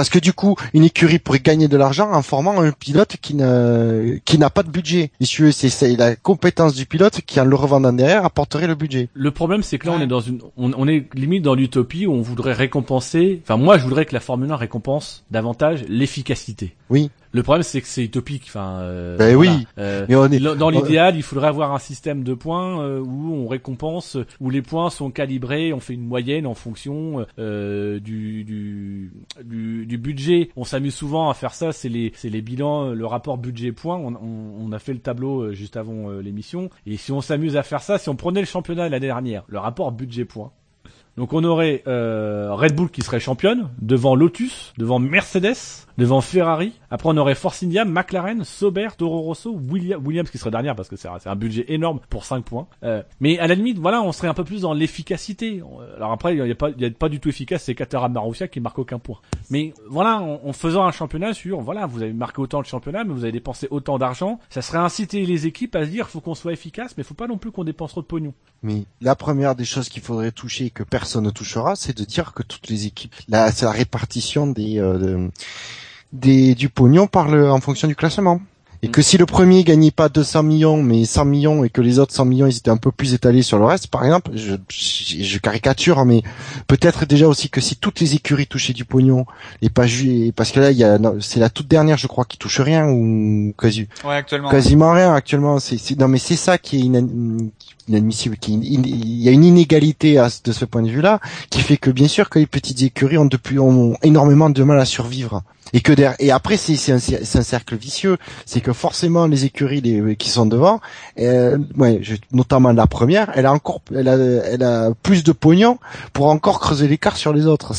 Parce que du coup, une écurie pourrait gagner de l'argent en formant un pilote qui n'a qui n'a pas de budget. Et c'est la compétence du pilote qui en le revendant derrière apporterait le budget. Le problème c'est que là on est dans une on, on est limite dans l'utopie où on voudrait récompenser enfin moi je voudrais que la Formule 1 récompense davantage l'efficacité. Oui. Le problème, c'est que c'est utopique. Enfin, euh, ben oui. Euh, mais on est... Dans l'idéal, il faudrait avoir un système de points euh, où on récompense, où les points sont calibrés, on fait une moyenne en fonction euh, du, du, du, du, budget. On s'amuse souvent à faire ça. C'est les, c'est les bilans, le rapport budget-points. On, on, on, a fait le tableau juste avant l'émission. Et si on s'amuse à faire ça, si on prenait le championnat l'année dernière, le rapport budget-points, donc on aurait euh, Red Bull qui serait championne, devant Lotus, devant Mercedes, devant Ferrari. Après on aurait Force India, McLaren, Sauber, Toro Rosso, Williams qui serait dernière parce que c'est un budget énorme pour 5 points. Euh, mais à la limite, voilà, on serait un peu plus dans l'efficacité. Alors après, il n'y a, pas, a pas du tout efficace, c'est Caterham Marussia qui marque aucun point. Mais voilà, en, faisant un championnat sur, voilà, vous avez marqué autant de championnat, mais vous avez dépensé autant d'argent, ça serait inciter les équipes à se dire, faut qu'on soit efficace, mais faut pas non plus qu'on dépense trop de pognon. Mais la première des choses qu'il faudrait toucher que personne ne touchera, c'est de dire que toutes les équipes, là, c'est la répartition des, euh, des du pognon par le, en fonction du classement. Et que si le premier gagnait pas 200 millions, mais 100 millions, et que les autres 100 millions, ils étaient un peu plus étalés sur le reste, par exemple, je, je, caricature, hein, mais peut-être déjà aussi que si toutes les écuries touchaient du pognon, et pas parce que là, il y a, c'est la toute dernière, je crois, qui touche rien, ou quasi, ouais, actuellement. quasiment rien actuellement. C'est, non, mais c'est ça qui est il y a une inégalité de ce point de vue-là, qui fait que bien sûr que les petites écuries ont énormément de mal à survivre et que et après c'est un, cercle vicieux c'est que forcément les écuries les, qui sont devant, euh, ouais, notamment la première, elle a encore, elle a, plus de pognon pour encore creuser l'écart sur les autres.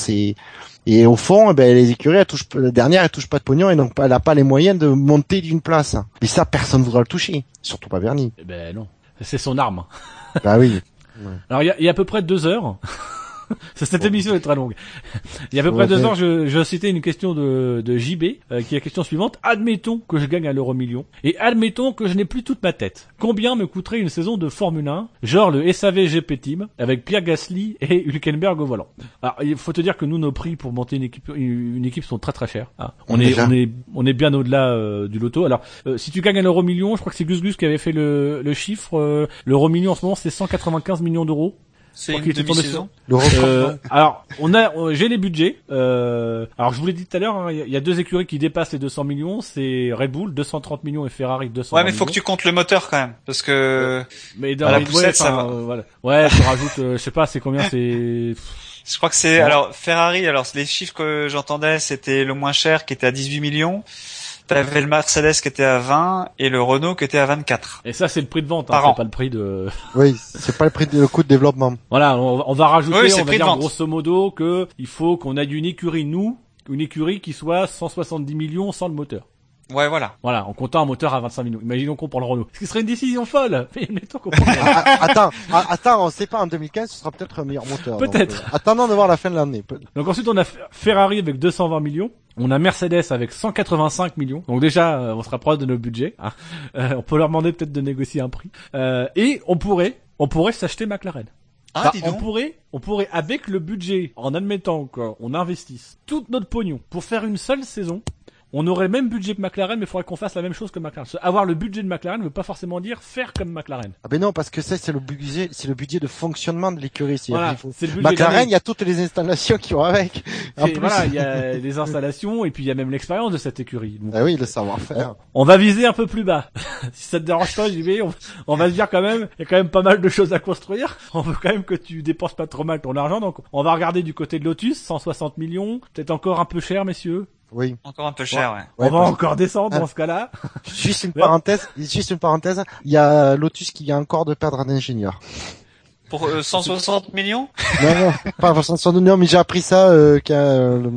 Et au fond, eh ben, les écuries, la dernière, elle touche pas de pognon et donc elle a pas les moyens de monter d'une place. Et ça, personne voudra le toucher, surtout pas Bernie. Eh Ben non, c'est son arme. bah oui. Alors il y a, il y a à peu près deux heures. Cette émission est très longue. Il y a à peu près deux heures, je, je citais une question de, de JB, euh, qui est la question suivante. Admettons que je gagne à l'euro million, et admettons que je n'ai plus toute ma tête. Combien me coûterait une saison de Formule 1, genre le SAV GP Team, avec Pierre Gasly et Hülkenberg au volant? Alors il faut te dire que nous, nos prix pour monter une équipe, une équipe sont très très chers. hein. On, est, on est, on est bien au-delà euh, du loto. Alors euh, si tu gagnes à l'euro million, je crois que c'est Gus Gus qui avait fait le, le chiffre. euh, l'euro million en ce moment, c'est 195 millions d'euros. C'est une demi-saison. Euh, alors, on a, j'ai les budgets. Euh, alors, je vous l'ai dit tout à l'heure, hein, il y, a- il y a deux écuries qui dépassent les 200 millions. C'est Red Bull 230 millions et Ferrari 200 Ouais, millions. mais faut que tu comptes le moteur quand même, parce que Mais dans à la les- poussette, ouais, ça va. euh, voilà. Ouais, tu rajoutes, euh, je sais pas, c'est combien, c'est. je crois que c'est Ouais. alors Ferrari. Alors les chiffres que j'entendais, c'était le moins cher qui était à 18 millions. T'avais le Mercedes qui était à 20 et le Renault qui était à 24. Et ça, c'est le prix de vente, hein, Par c'est pas le prix de. Oui, c'est pas le prix de le coût de développement. Voilà, on, on va rajouter, Oui, on va dire grosso modo que il faut qu'on ait une écurie nous, une écurie qui soit 170 millions sans le moteur. Ouais, voilà. Voilà, en comptant un moteur à 25 millions. Imaginons qu'on prend le Renault. Ce qui serait une décision folle. Mais mettons qu'on prend le Renault. Ah, ah, attends, ah, attends, on sait pas en 2015, ce sera peut-être un meilleur moteur. Peut-être. euh, attendons de voir la fin de l'année. Peut- Donc ensuite on a Ferrari avec 220 millions, on a Mercedes avec 185 millions. Donc déjà euh, on se rapproche de nos budgets. hein. Euh, on peut leur demander peut-être de négocier un prix. Euh, et on pourrait, on pourrait s'acheter McLaren. Ah, dis on donc. pourrait, on pourrait avec le budget, en admettant qu'on investisse tout notre pognon pour faire une seule saison. On aurait le même budget que McLaren, mais il faudrait qu'on fasse la même chose que McLaren. Avoir le budget de McLaren ne veut pas forcément dire faire comme McLaren. Ah ben non, parce que ça c'est le budget, c'est le budget de fonctionnement de l'écurie. Voilà, McLaren, il y a toutes les installations qui vont avec. En Et plus, Voilà, il y a les installations et puis il y a même l'expérience de cette écurie. Donc, ah oui, le savoir-faire. On va viser un peu plus bas. si ça te dérange pas, vais. On, on va se dire quand même, il y a quand même pas mal de choses à construire. On veut quand même que tu dépenses pas trop mal ton argent. Donc, on va regarder du côté de Lotus, 160 millions. Peut-être encore un peu cher, messieurs. Oui. Encore un peu cher, ouais. Ouais, on va encore descendre Ah. dans ce cas-là. Juste une parenthèse, juste une parenthèse. Il y a Lotus qui vient encore de perdre un ingénieur. Pour euh, 160 millions Non, non, pas forcément son non, mais j'ai appris ça, euh, qu'il y a, euh,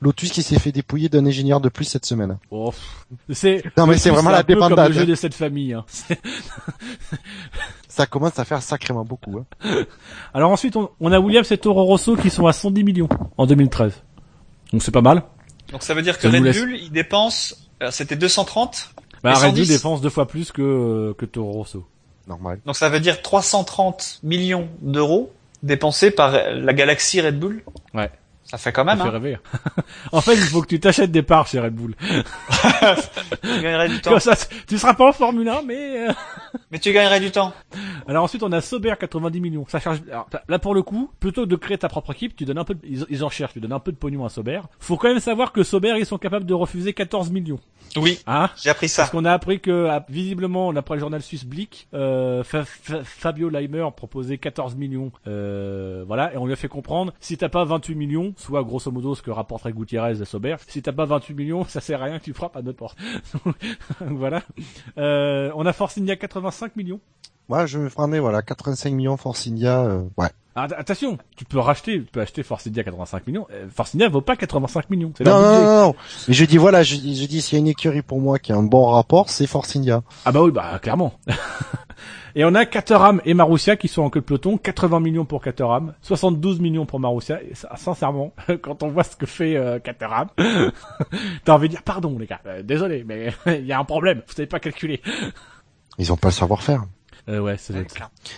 Lotus qui s'est fait dépouiller d'un ingénieur de plus cette semaine. Oh, c'est. Non, mais c'est vraiment la comme débandade, le jeu de cette famille. hein. C'est- Ça commence à faire sacrément beaucoup. Hein. Alors ensuite, on, on a Williams et Toro Rosso qui sont à 110 millions en 2013. Donc c'est pas mal. Donc ça veut dire que Red laisse- Bull, il dépense, euh, c'était 230, Bah, Red Bull 110. dépense deux fois plus que, que Toro Rosso. Normal. donc ça veut dire 330 millions d'euros dépensés par euh, la galaxie Red Bull. Ouais. Ça fait quand Ça même, fait hein. rêver. en fait, il faut que tu t'achètes des parts chez Red Bull. Tu gagnerais du temps. Comme ça, tu seras pas en Formule 1, mais... euh, Mais tu gagnerais du temps. Alors ensuite, on a Sauber, 90 millions. Ça charge... alors, là, pour le coup, plutôt que de créer ta propre équipe, tu donnes un peu... de- Ils, en cherchent, tu donnes un peu de pognon à Sauber. Faut quand même savoir que Sauber, ils sont capables de refuser 14 millions. Oui, Hein j'ai appris ça. Parce qu'on a appris que, ah, visiblement, d'après le journal suisse Blick, euh, Fa- Fa- Fabio Leimer proposait 14 millions. Euh, voilà, et on lui a fait comprendre, si t'as pas 28 millions, soit grosso modo ce que rapporterait Gutiérrez à Sauber, si t'as pas 28 millions, ça sert à rien que tu frappes à notre porte. Voilà. Euh, on a Force India 85 millions. Moi, je me prenais, voilà, 85 millions Force India, euh, ouais. Ah, att- attention, tu peux racheter, tu peux acheter Force India 85 millions. Euh, Force India vaut pas 85 millions. Non, non, non, non. Mais je dis, voilà, je, je dis, s'il y a une écurie pour moi qui a un bon rapport, c'est Force India. Ah bah oui, bah clairement. et on a Caterham et Marussia qui sont en queue de peloton, 80 millions pour Caterham, 72 millions pour Marussia. Et ça, sincèrement, quand on voit ce que fait euh, Caterham, t'as envie de dire pardon les gars, euh, désolé, mais il y a un problème, vous savez pas calculer. Ils ont pas le savoir-faire. Euh, ouais, c'est Ouais.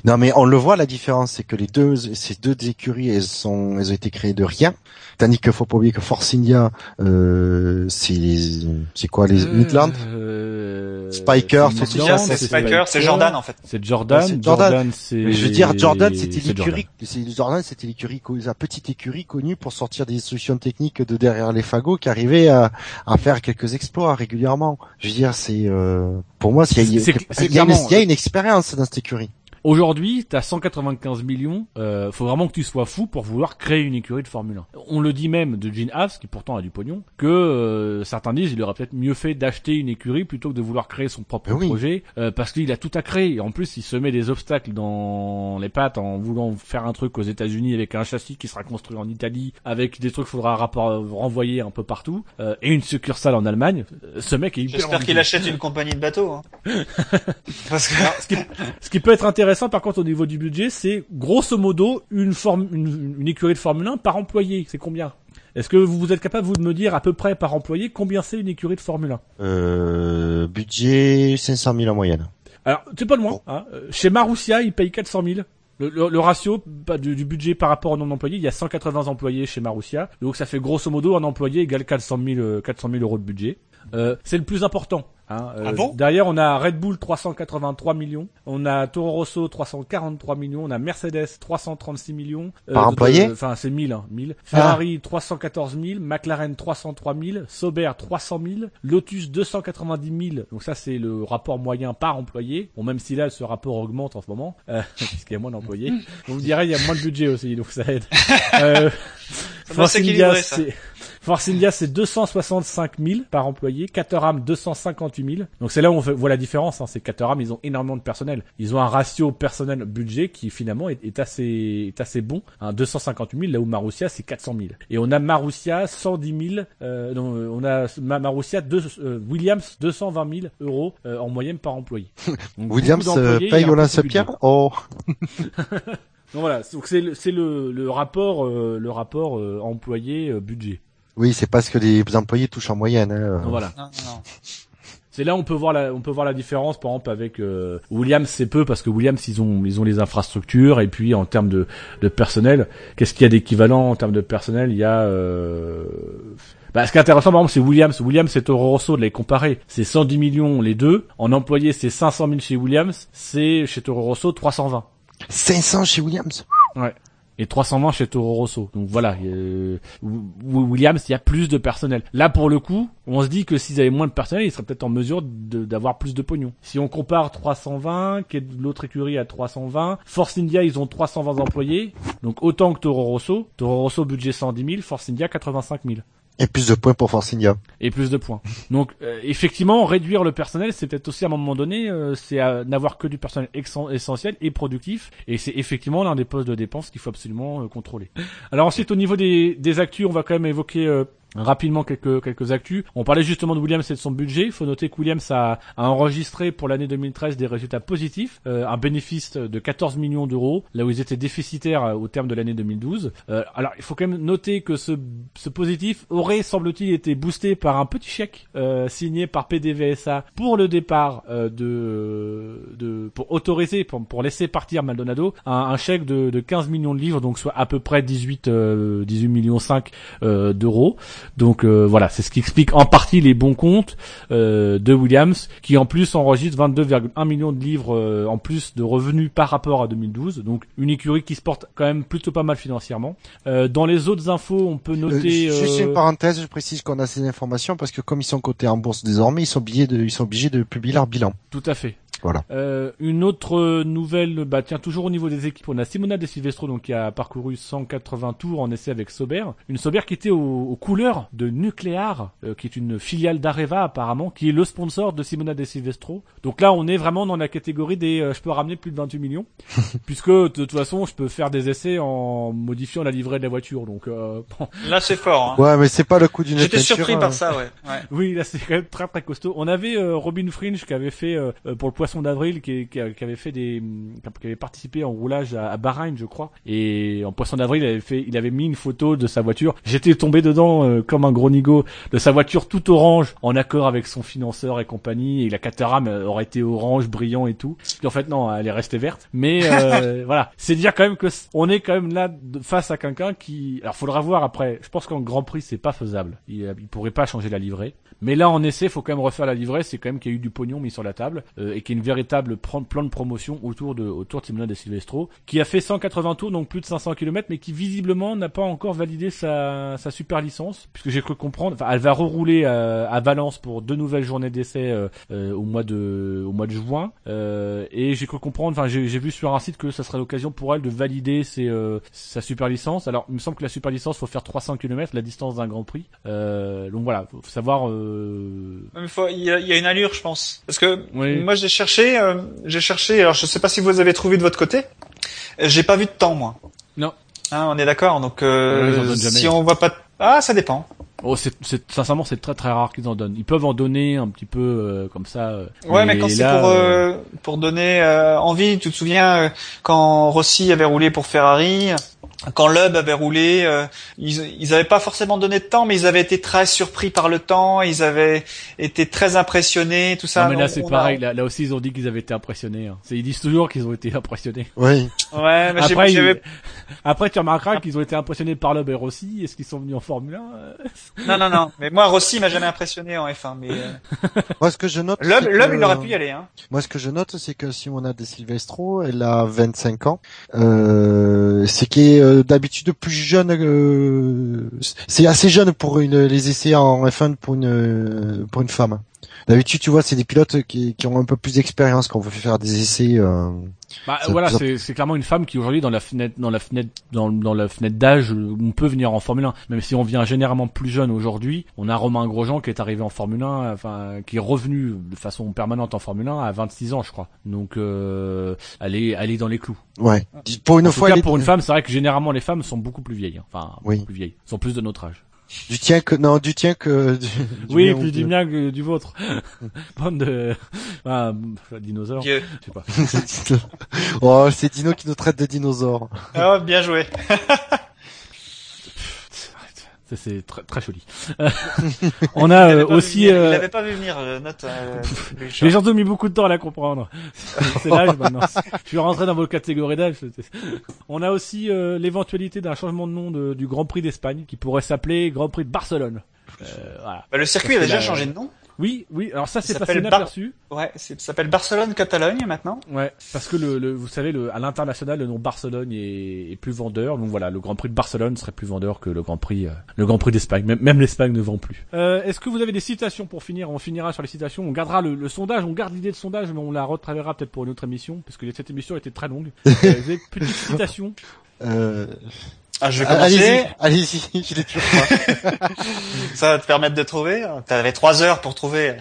Non, mais on le voit, la différence, c'est que les deux, ces deux écuries, elles sont, elles ont été créées de rien. Tandis que faut pas oublier que Force India, euh, c'est, les- c'est quoi, les Midlands? Euh, Spiker, c'est Midland, Spiker, c'est Jordan en fait. C'est Jordan. Ouais, Jordan. Jordan, c'est. Je veux dire, Jordan, c'était l'écurie, c'est Jordan, c'était l'écurie, la petite écurie connue pour sortir des solutions techniques de derrière les fagots qui arrivaient à, à faire quelques exploits régulièrement. Je veux dire, c'est, euh, pour moi, il y a une expérience écurie. Aujourd'hui, t'as 195 millions. Euh, faut vraiment que tu sois fou pour vouloir créer une écurie de Formule 1. On le dit même de Gene Haas, qui pourtant a du pognon, que euh, certains disent il aurait peut-être mieux fait d'acheter une écurie plutôt que de vouloir créer son propre Oui. projet, euh, parce qu'il a tout à créer. Et en plus, il se met des obstacles dans les pattes en voulant faire un truc aux États-Unis avec un châssis qui sera construit en Italie, avec des trucs qu'il faudra renvoyer un peu partout, euh, et une succursale en Allemagne. Euh, Ce mec est hyper J'espère qu'il achète une compagnie de bateaux. Hein. Parce que ce, qui, ce qui peut être intéressant par contre au niveau du budget, c'est grosso modo une, forme, une, une écurie de Formule 1 par employé. C'est combien? Est-ce que vous êtes capable vous de me dire à peu près par employé combien c'est une écurie de Formule 1 Euh, budget 500 000 en moyenne. Alors c'est pas loin. Hein. Euh, Chez Marussia, ils payent 400 000. Le, le- le ratio bah, du, du budget par rapport au nombre d'employés, il y a 180 employés chez Marussia, donc ça fait grosso modo un employé égale 400 000, euh, 400 000 euros de budget. Euh, c'est le plus important. Hein. Euh, Ah bon? derrière, on a Red Bull 383 millions, on a Toro Rosso 343 millions, on a Mercedes 336 millions. euh, Par employé? Enfin, c'est 1000, hein, 1000. Ferrari 314 000, McLaren 303 000, Sauber 300 000, Lotus 290 000. Donc ça, c'est le rapport moyen par employé. Bon, même si là, ce rapport augmente en ce moment, euh, puisqu'il y a moins d'employés. Vous me direz, il y a moins de budget aussi, donc ça aide. Euh, Ça India, ça. c'est Force India, c'est 265 000 par employé. Caterham, 258 000. Donc c'est là où on voit la différence. Hein. C'est Caterham, ils ont énormément de personnel. Ils ont un ratio personnel-budget qui finalement est, est assez est assez bon. Hein, 258 000, là où Marussia, c'est 400 000. Et on a Marussia, 110 000. Euh, non, euh, on a Ma- Marussia, deux- euh, Williams, 220 000 euros euh, en moyenne par employé. Donc, Williams euh, paye lance-pierre budget. Oh, Donc voilà, donc c'est le, c'est le, le rapport euh, le rapport euh, employé euh, budget. Oui, c'est parce que les employés touchent en moyenne. Hein. Voilà. non, non. C'est là où on peut voir la on peut voir la différence par exemple avec euh, Williams c'est peu parce que Williams ils ont ils ont les infrastructures et puis en termes de de personnel qu'est-ce qu'il y a d'équivalent en termes de personnel? Il y a euh... bah, ce qui est intéressant par exemple c'est Williams Williams et Toro Rosso de les comparer c'est 110 millions les deux en employés c'est 500 000 chez Williams c'est chez Toro Rosso 320 500 chez Williams? Et 320 chez Toro Rosso. Donc voilà, euh, Wi- Williams, il y a plus de personnel. Là, pour le coup, on se dit que s'ils avaient moins de personnel, ils seraient peut-être en mesure d'avoir plus de pognon. Si on compare 320, qui est l'autre écurie à 320, Force India, ils ont 320 employés, donc autant que Toro Rosso. Toro Rosso, budget 110 000, Force India, 85 000 Et plus de points pour Force India. et plus de points. Donc euh, effectivement, réduire le personnel, c'est peut-être aussi à un moment donné, euh, c'est n'avoir que du personnel essentiel et productif, et c'est effectivement l'un des postes de dépenses qu'il faut absolument euh, contrôler. Alors ensuite, au niveau des, des actus, on va quand même évoquer euh, rapidement quelques quelques actus. On parlait justement de Williams et de son budget. Il faut noter que Williams a, a enregistré pour l'année 2013 des résultats positifs, euh, un bénéfice de 14 millions d'euros, là où ils étaient déficitaires euh, au terme de l'année 2012. Euh, alors il faut quand même noter que ce, ce positif aurait, semble-t-il, été boosté par un petit chèque euh, signé par PDVSA pour le départ euh, de, de pour autoriser, pour, pour laisser partir Maldonado, un, un chèque de, de 15 millions de livres, donc soit à peu près 18 euh, 18 millions 5 euh, d'euros. Donc euh, voilà, c'est ce qui explique en partie les bons comptes euh, de Williams, qui en plus enregistre 22,1 millions de livres euh, en plus de revenus par rapport à 2012. Donc une écurie qui se porte quand même plutôt pas mal financièrement. Euh, dans les autres infos, on peut Euh, noter. juste euh, une parenthèse, je précise qu'on a ces informations parce que comme ils sont cotés en bourse désormais, ils sont obligés de, ils sont obligés de publier leur bilan. Tout à fait. Voilà. Euh, une autre nouvelle, bah tiens toujours au niveau des équipes, on a Simona De Silvestro donc qui a parcouru 180 tours en essai avec Sauber, une Sauber qui était aux, aux couleurs de Nuclear, euh, qui est une filiale d'Areva apparemment, qui est le sponsor de Simona De Silvestro. Donc là on est vraiment dans la catégorie des, euh, je peux ramener plus de 28 millions, puisque de toute façon je peux faire des essais en modifiant la livrée de la voiture. Donc euh, bon, Là, c'est fort. Hein. Ouais, mais c'est pas le coup d'une J'étais surpris par ça, ouais. ouais. Oui, là c'est quand même très très costaud. On avait euh, Robin Fringe qui avait fait pour le poisson d'avril, qui, qui, qui avait fait des, qui avait participé en roulage à, à Bahreïn, je crois. Et en poisson d'avril, il avait fait, il avait mis une photo de sa voiture. J'étais tombé dedans euh, comme un gros nigo de sa voiture tout orange, en accord avec son financeur et compagnie. Et la Caterham euh, aurait été orange, brillant et tout. Puis en fait non, elle est restée verte. Mais euh, voilà, c'est dire quand même que on est quand même là face à quelqu'un qui, alors faudra voir après. Je pense qu'en Grand Prix c'est pas faisable. Il, il pourrait pas changer la livrée. Mais là, en essai, faut quand même refaire la livrée. C'est quand même qu'il y a eu du pognon mis sur la table euh, et qu'il y ait une véritable plan de promotion autour de autour de Simona de Silvestro, qui a fait 180 tours, donc plus de 500 km, mais qui visiblement n'a pas encore validé sa, sa super licence, puisque j'ai cru comprendre, enfin, elle va rerouler à, à, Valence pour deux nouvelles journées d'essai euh, euh, au mois de au mois de juin, euh, et j'ai cru comprendre, enfin, j'ai vu sur un site que ça serait l'occasion pour elle de valider ses, sa super licence. Alors, il me semble que la super licence faut faire 300 km, la distance d'un Grand Prix. donc voilà, faut savoir. Il y, a, y, a, une allure, je pense, parce que moi j'ai cherché, j'ai cherché. Alors, je sais pas si vous avez trouvé de votre côté. J'ai pas vu de temps, moi. Non. Ah, on est d'accord. Donc, euh, si on voit pas, ah, ça dépend. Oh, c'est, sincèrement, c'est très très rare qu'ils en donnent. Ils peuvent en donner un petit peu euh, comme ça. Euh, ouais, mais, quand c'est pour euh, pour donner envie, tu te souviens quand Rossi avait roulé pour Ferrari, quand Lub avait roulé, euh, ils, ils avaient pas forcément donné de temps, mais ils avaient été très surpris par le temps, ils avaient été très impressionnés, tout ça. Non, mais là c'est pareil, là, là, aussi ils ont dit qu'ils avaient été impressionnés. Hein. Ils disent toujours qu'ils ont été impressionnés. Oui. Ouais, mais après, après tu remarqueras qu'ils ont été impressionnés par Lub et Rossi. Est-ce qu'ils sont venus en Formule 1 Non, non, non. Mais moi Rossi m'a jamais impressionné en F1. Mais euh, moi ce que je note, Lub, Lub il aurait pu y aller. Hein. Moi ce que je note, c'est que si on a De Silvestro, elle a 25 ans. Euh, c'est qui est d'habitude plus jeune. Euh, c'est assez jeune pour une, les essais en F1 pour une pour une femme. D'habitude, tu vois, c'est des pilotes qui, qui ont un peu plus d'expérience quand on veut faire des essais. Euh, bah voilà, c'est clairement une femme qui aujourd'hui dans la fenêtre, dans la fenêtre, dans, dans la fenêtre d'âge, on peut venir en Formule 1. Même si on vient généralement plus jeune aujourd'hui, on a Romain Grosjean qui est arrivé en Formule 1, enfin qui est revenu de façon permanente en Formule 1 à 26 ans, je crois. Donc euh, elle est, elle est dans les clous. Ouais. Pour une fois, cas, pour une femme, c'est vrai que généralement les femmes sont beaucoup plus vieilles. Hein. Enfin, beaucoup plus vieilles, sont plus de notre âge. Du tien que non, du tien que du, oui, plus du mien que du vôtre. Bande de ah, dinosaures. Je sais pas. oh, c'est Dino qui nous traite de dinosaures. Oh, bien joué. c'est très, très joli. on a euh, aussi. Euh... Il l'avait pas vu venir. Euh, note. Euh, les gens ont mis beaucoup de temps à la comprendre. c'est l'âge maintenant. Je suis rentré dans vos catégories d'âge. On a aussi euh, l'éventualité d'un changement de nom de, du Grand Prix d'Espagne qui pourrait s'appeler Grand Prix de Barcelone. Voilà. Bah, le circuit a déjà changé de nom. Oui, oui. Alors ça, c'est passé inaperçu. Ouais, ça s'appelle Barcelone-Catalogne maintenant. Ouais, parce que le, le vous savez, le, à l'international, le nom Barcelone est, est, plus vendeur. Donc voilà, le Grand Prix de Barcelone serait plus vendeur que le Grand Prix, euh, le Grand Prix d'Espagne. Même, même l'Espagne ne vend plus. Euh, Est-ce que vous avez des citations pour finir? On finira sur les citations. On gardera le, le sondage. On garde l'idée de sondage, mais on la retravaillera peut-être pour une autre émission, parce que cette émission était très longue. euh, vous avez petite citation euh... Ah, je vais commencer. Allez-y, allez je l'ai toujours pas. Ça va te permettre de trouver. Tu avais trois heures pour trouver.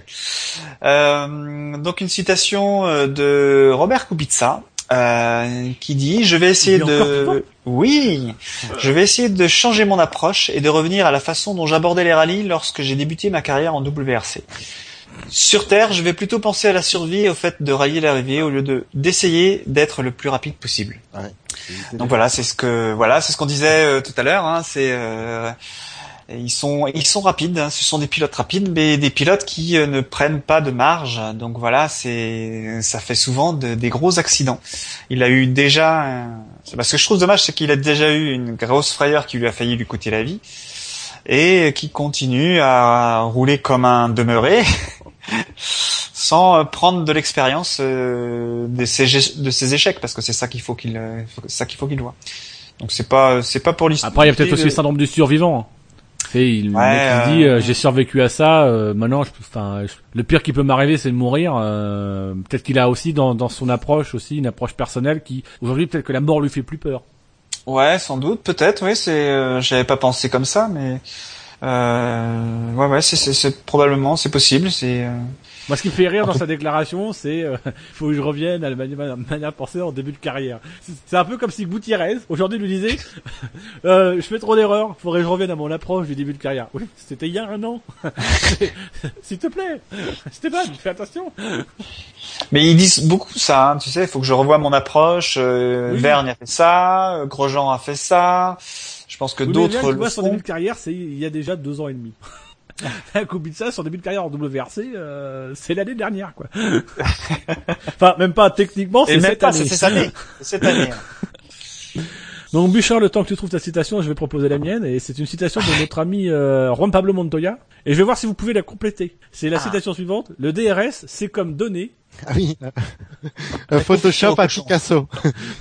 Euh, donc une citation euh, de Robert Kubica euh, qui dit je vais essayer de oui je vais essayer de changer mon approche et de revenir à la façon dont j'abordais les rallyes lorsque j'ai débuté ma carrière en WRC sur Terre, je vais plutôt penser à la survie et au fait de railler l'arrivée au lieu de d'essayer d'être le plus rapide possible. Ouais, Donc voilà, c'est ce que voilà, c'est ce qu'on disait euh, tout à l'heure. Hein, c'est euh, ils sont ils sont rapides. Hein, ce sont des pilotes rapides, mais des pilotes qui euh, ne prennent pas de marge. Donc voilà, c'est ça fait souvent de, des gros accidents. Il a eu déjà. Ce que je trouve dommage, c'est qu'il a déjà eu une grosse frayeur qui lui a failli lui coûter la vie et qui continue à rouler comme un demeuré sans euh, prendre de l'expérience euh, de ses de ses échecs parce que c'est ça qu'il faut qu'il euh, ça qu'il faut qu'il voit. Donc c'est pas c'est pas pour l'histoire. Après il y a peut-être aussi le syndrome du survivant. C'est il, le dit j'ai survécu à ça maintenant je enfin le pire qui peut m'arriver c'est de mourir peut-être qu'il a aussi dans dans son approche aussi une approche personnelle qui aujourd'hui peut-être que la mort lui fait plus peur. Ouais, sans doute, peut-être. Oui, c'est. J'avais pas pensé comme ça, mais euh, ouais, ouais, c'est probablement, c'est possible. C'est. Euh... Moi, ce qui me fait rire dans sa déclaration, c'est euh, faut que je revienne à la manière, manière penser en début de carrière. C'est un peu comme si Gutiérrez aujourd'hui lui disait euh, je fais trop d'erreurs, faudrait que je revienne à mon approche du début de carrière. Oui, c'était il y a un an. S'il te plaît, Stéphane, fais attention. Mais ils disent beaucoup ça, hein, tu sais, il faut que je revoie mon approche. Euh, Vergne a fait ça, euh, Grosjean a fait ça. Je pense que d'autres le font. son début de carrière, c'est il y a déjà deux ans et demi. ça, son début de carrière en WRC, euh, c'est l'année dernière, quoi. enfin, même pas techniquement, c'est cette, année. cette année. cette année. Donc Bouchard, le temps que tu trouves ta citation, je vais proposer la mienne, et c'est une citation de notre ami euh, Juan Pablo Montoya, et je vais voir si vous pouvez la compléter. C'est la ah. citation suivante, le DRS, c'est comme donner, Ah oui. Un Photoshop à Picasso.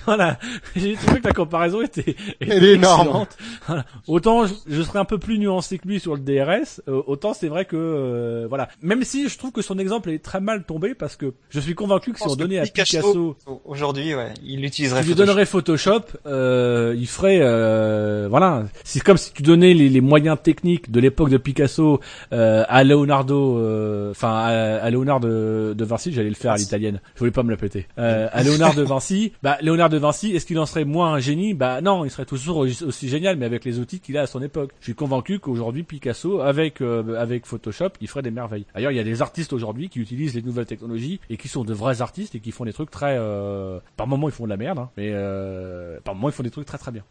voilà. J'ai trouvé que la comparaison était, était Elle est énorme. Voilà. Autant je, je serais un peu plus nuancé que lui sur le DRS, euh, autant c'est vrai que euh, voilà. Même si je trouve que son exemple est très mal tombé parce que je suis convaincu que si on donnait à Picasso, Picasso, Aujourd'hui, ouais, il si utiliserait tu lui Photoshop. donnerais Photoshop, euh, il ferait euh, voilà. C'est comme si tu donnais les, les moyens techniques de l'époque de Picasso euh, à Leonardo, euh, enfin à, à Léonard de, de Vinci. J'allais le faire à l'italienne. Je voulais pas me la péter. Euh, à Léonard de Vinci, bah Léonard de Vinci, est-ce qu'il en serait moins un génie? Bah non, il serait toujours aussi génial, mais avec les outils qu'il a à son époque. Je suis convaincu qu'aujourd'hui Picasso, avec euh, avec Photoshop, il ferait des merveilles. D'ailleurs, il y a des artistes aujourd'hui qui utilisent les nouvelles technologies et qui sont de vrais artistes et qui font des trucs très. Euh... Par moments, ils font de la merde, hein, mais euh... par moments, ils font des trucs très très bien.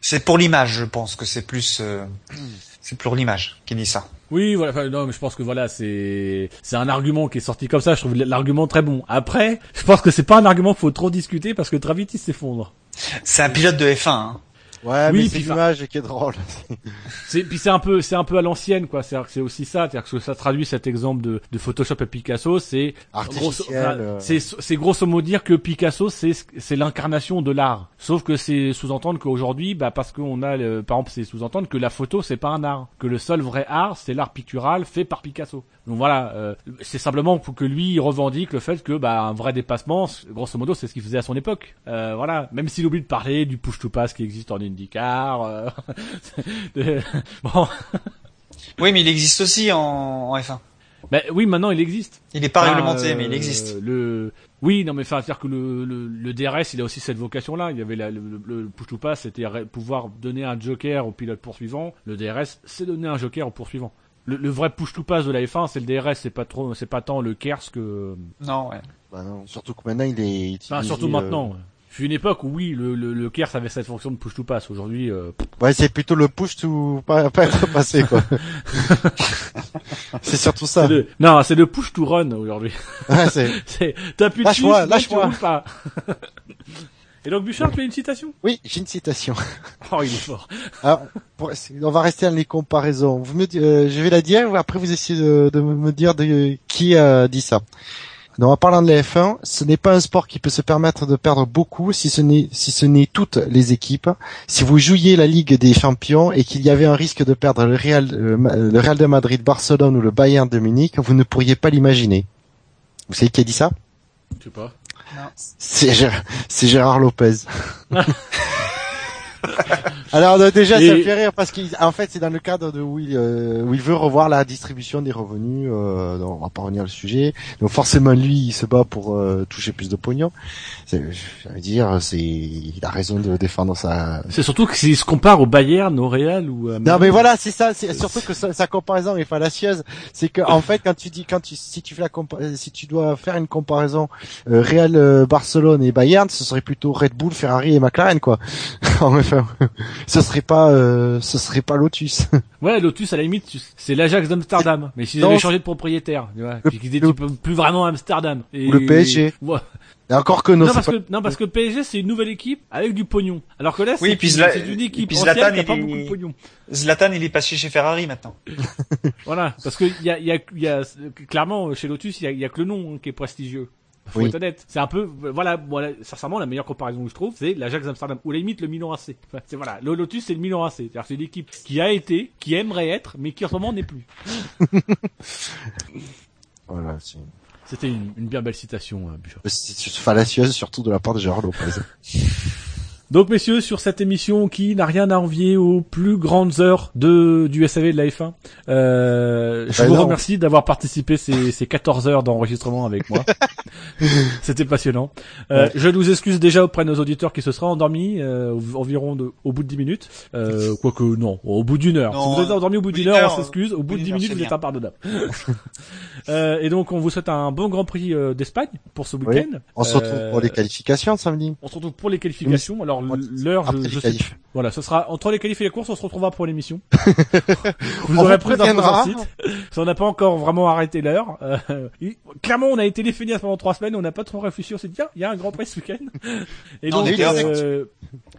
C'est pour l'image, je pense que c'est plus, euh, c'est pour l'image qui dit ça. Oui, voilà. enfin, non, mais je pense que voilà, c'est c'est un argument qui est sorti comme ça. Je trouve l'argument très bon. Après, je pense que c'est pas un argument qu'il faut trop discuter parce que très vite il s'effondre. C'est un pilote de F1. Hein. Ouais, Oui, mais c'est l'image qui est drôle. C'est puis c'est un peu c'est un peu à l'ancienne quoi. C'est c'est aussi ça, c'est-à-dire que ça traduit cet exemple de, de Photoshop et Picasso, c'est grosso, euh, c'est c'est grosso modo dire que Picasso c'est c'est l'incarnation de l'art. Sauf que c'est sous-entendre qu'aujourd'hui, bah parce qu'on a le- par exemple c'est sous-entendre que la photo c'est pas un art, que le seul vrai art c'est l'art pictural fait par Picasso. Donc voilà, euh, c'est simplement pour que lui il revendique le fait que bah un vrai dépassement, grosso modo c'est ce qu'il faisait à son époque. Euh, voilà, même s'il oublie de parler du push to pass qui existe en IndyCar. euh, de- bon, Oui, mais il existe aussi en, en F1. mais oui maintenant il existe. Il est pas Enfin, réglementé, euh, mais il existe. Le oui, non mais enfin c'est-à-dire que le, le, le DRS, il a aussi cette vocation-là. Il y avait la- le, le, le push to pass, c'était pouvoir donner un joker au pilote poursuivant. Le DRS, c'est donner un joker au poursuivant. Le, le vrai push to pass de la F1, c'est le DRS, c'est pas trop, c'est pas tant le KERS que. Non, ouais. bah non, surtout que maintenant il est utilisé. Enfin, surtout euh, maintenant. Je suis une époque où oui, le, le, le KERS avait cette fonction de push to pass. Aujourd'hui, euh, Ouais, c'est plutôt le push to pas, pas être passé quoi. c'est surtout ça. le- non, c'est le push to run aujourd'hui. Ouais, c'est. T'appuies Lâche-moi, dessus, tu lâche-moi. Et donc Bouchard, tu as une citation? Oui, j'ai une citation. Oh, il est fort. Alors, pour- on va rester dans les comparaisons. Vous me, di- euh, je vais la dire, après vous essayez de, de me dire de, qui a dit ça. Donc, en parlant de la F1, ce n'est pas un sport qui peut se permettre de perdre beaucoup si ce n'est si ce n'est toutes les équipes. Si vous jouiez la Ligue des Champions et qu'il y avait un risque de perdre le Real, euh, le Real de Madrid, Barcelone ou le Bayern de Munich, vous ne pourriez pas l'imaginer. Vous savez qui a dit ça? Je sais pas. C'est Gérard, c'est Gérard Lopez. Alors euh, déjà, ça Et- me fait rire parce qu'en fait, c'est dans le cadre de où il, euh, où il veut revoir la distribution des revenus. Euh, donc on va pas revenir le sujet. Donc forcément, lui, il se bat pour euh, toucher plus de pognon. C'est- Je veux dire, c'est, il a raison de défendre sa. C'est surtout que s'il se compare au Bayern, au Real ou à Non mais voilà, c'est ça. C'est surtout que sa, sa comparaison est fallacieuse. C'est que en fait, quand tu dis, quand tu, si tu fais la compa- si tu dois faire une comparaison euh, Real, euh, Barcelone et Bayern, ce serait plutôt Red Bull, Ferrari et McLaren quoi. enfin, ce serait pas, euh, ce serait pas Lotus. Ouais, Lotus à la limite, c'est l'Ajax d'Amsterdam. Mais s'ils avaient changé de propriétaire, tu vois, Le- puis qu'ils disaient le- tu peux plus vraiment Amsterdam. Et... Ou le PSG. Ouais. Et encore que non, Non, parce pas- que non parce que le PSG c'est une nouvelle équipe avec du pognon. Alors que là Oui, c'est puis une, Zla- c'est une équipe puis ancienne Zlatan, qui a pas il est- beaucoup de pognon. Zlatan, il est passé chez Ferrari maintenant. Voilà, parce que il y a, il y a, il y a clairement chez Lotus il y a, il y a que le nom hein, qui est prestigieux. Faut Oui. être honnête. C'est un peu voilà, voilà, sincèrement la meilleure comparaison que je trouve, c'est l'Ajax d'Amsterdam ou la limite le Milan AC. Enfin, c'est voilà, le Lotus c'est le Milan AC. C'est-à-dire c'est une équipe qui a été, qui aimerait être, mais qui en ce moment n'est plus. Voilà, c'est C'était une, une bien belle citation, Bouchard. c'est fallacieuse surtout de la part de Gérard Lopez. Donc messieurs, sur cette émission qui n'a rien à envier aux plus grandes heures de du SAV de la F1, euh, je Bah vous non. remercie d'avoir participé ces, ces 14 heures d'enregistrement avec moi. C'était passionnant. Euh, Ouais. Je nous excuse déjà auprès de nos auditeurs qui se seraient endormis euh, environ de, au bout de 10 minutes. Euh, Quoique non, au bout d'une heure. Non, si vous êtes endormis au bout d'une heure, heure, on s'excuse. Au bout de d'une 10 heure, minutes, vous êtes bien. impardonnable. euh, et donc on vous souhaite un bon Grand Prix euh, d'Espagne pour ce Oui. week-end. On se retrouve Euh, pour les qualifications samedi. on se retrouve pour les qualifications. Alors alors l'heure, je, je sais. Voilà, ce sera entre les qualifs et les courses, on se retrouvera pour l'émission. vous aurez préviendra. le site. Ça, on n'a pas encore vraiment arrêté l'heure. Euh, clairement, on a été les feignasses pendant trois semaines, on n'a pas trop réfléchi, on s'est dit, tiens, il y a un Grand Prix ce week-end. Et Non, on donc, euh,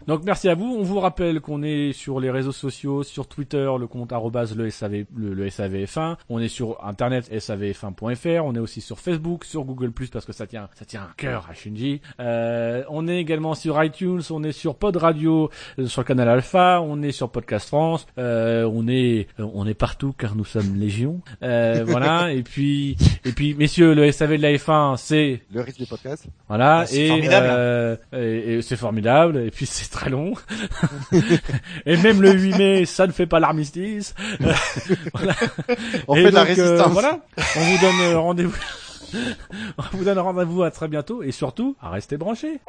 donc merci à vous. On vous rappelle qu'on est sur les réseaux sociaux, sur Twitter, le compte arrobase le SAV, le, le SAVF1. On est sur internet savf1.fr. On est aussi sur Facebook, sur Google Plus parce que ça tient, ça tient un cœur à Shinji. Euh, on est également sur iTunes, on est sur Pod Radio, euh, sur le canal Alpha, on est sur Podcast France, euh, on est, euh, on est partout car nous sommes légion. Euh, voilà. Et puis, et puis, messieurs, le SAV de la F1, c'est Le risque des podcasts. voilà, Ah, et, formidable. euh, et, et c'est formidable, et puis c'est très long. et même le 8 mai, ça ne fait pas l'armistice. Voilà. On Et fait de la résistance. voilà, on vous donne rendez-vous. on vous donne rendez-vous à très bientôt, et surtout, à rester branchés.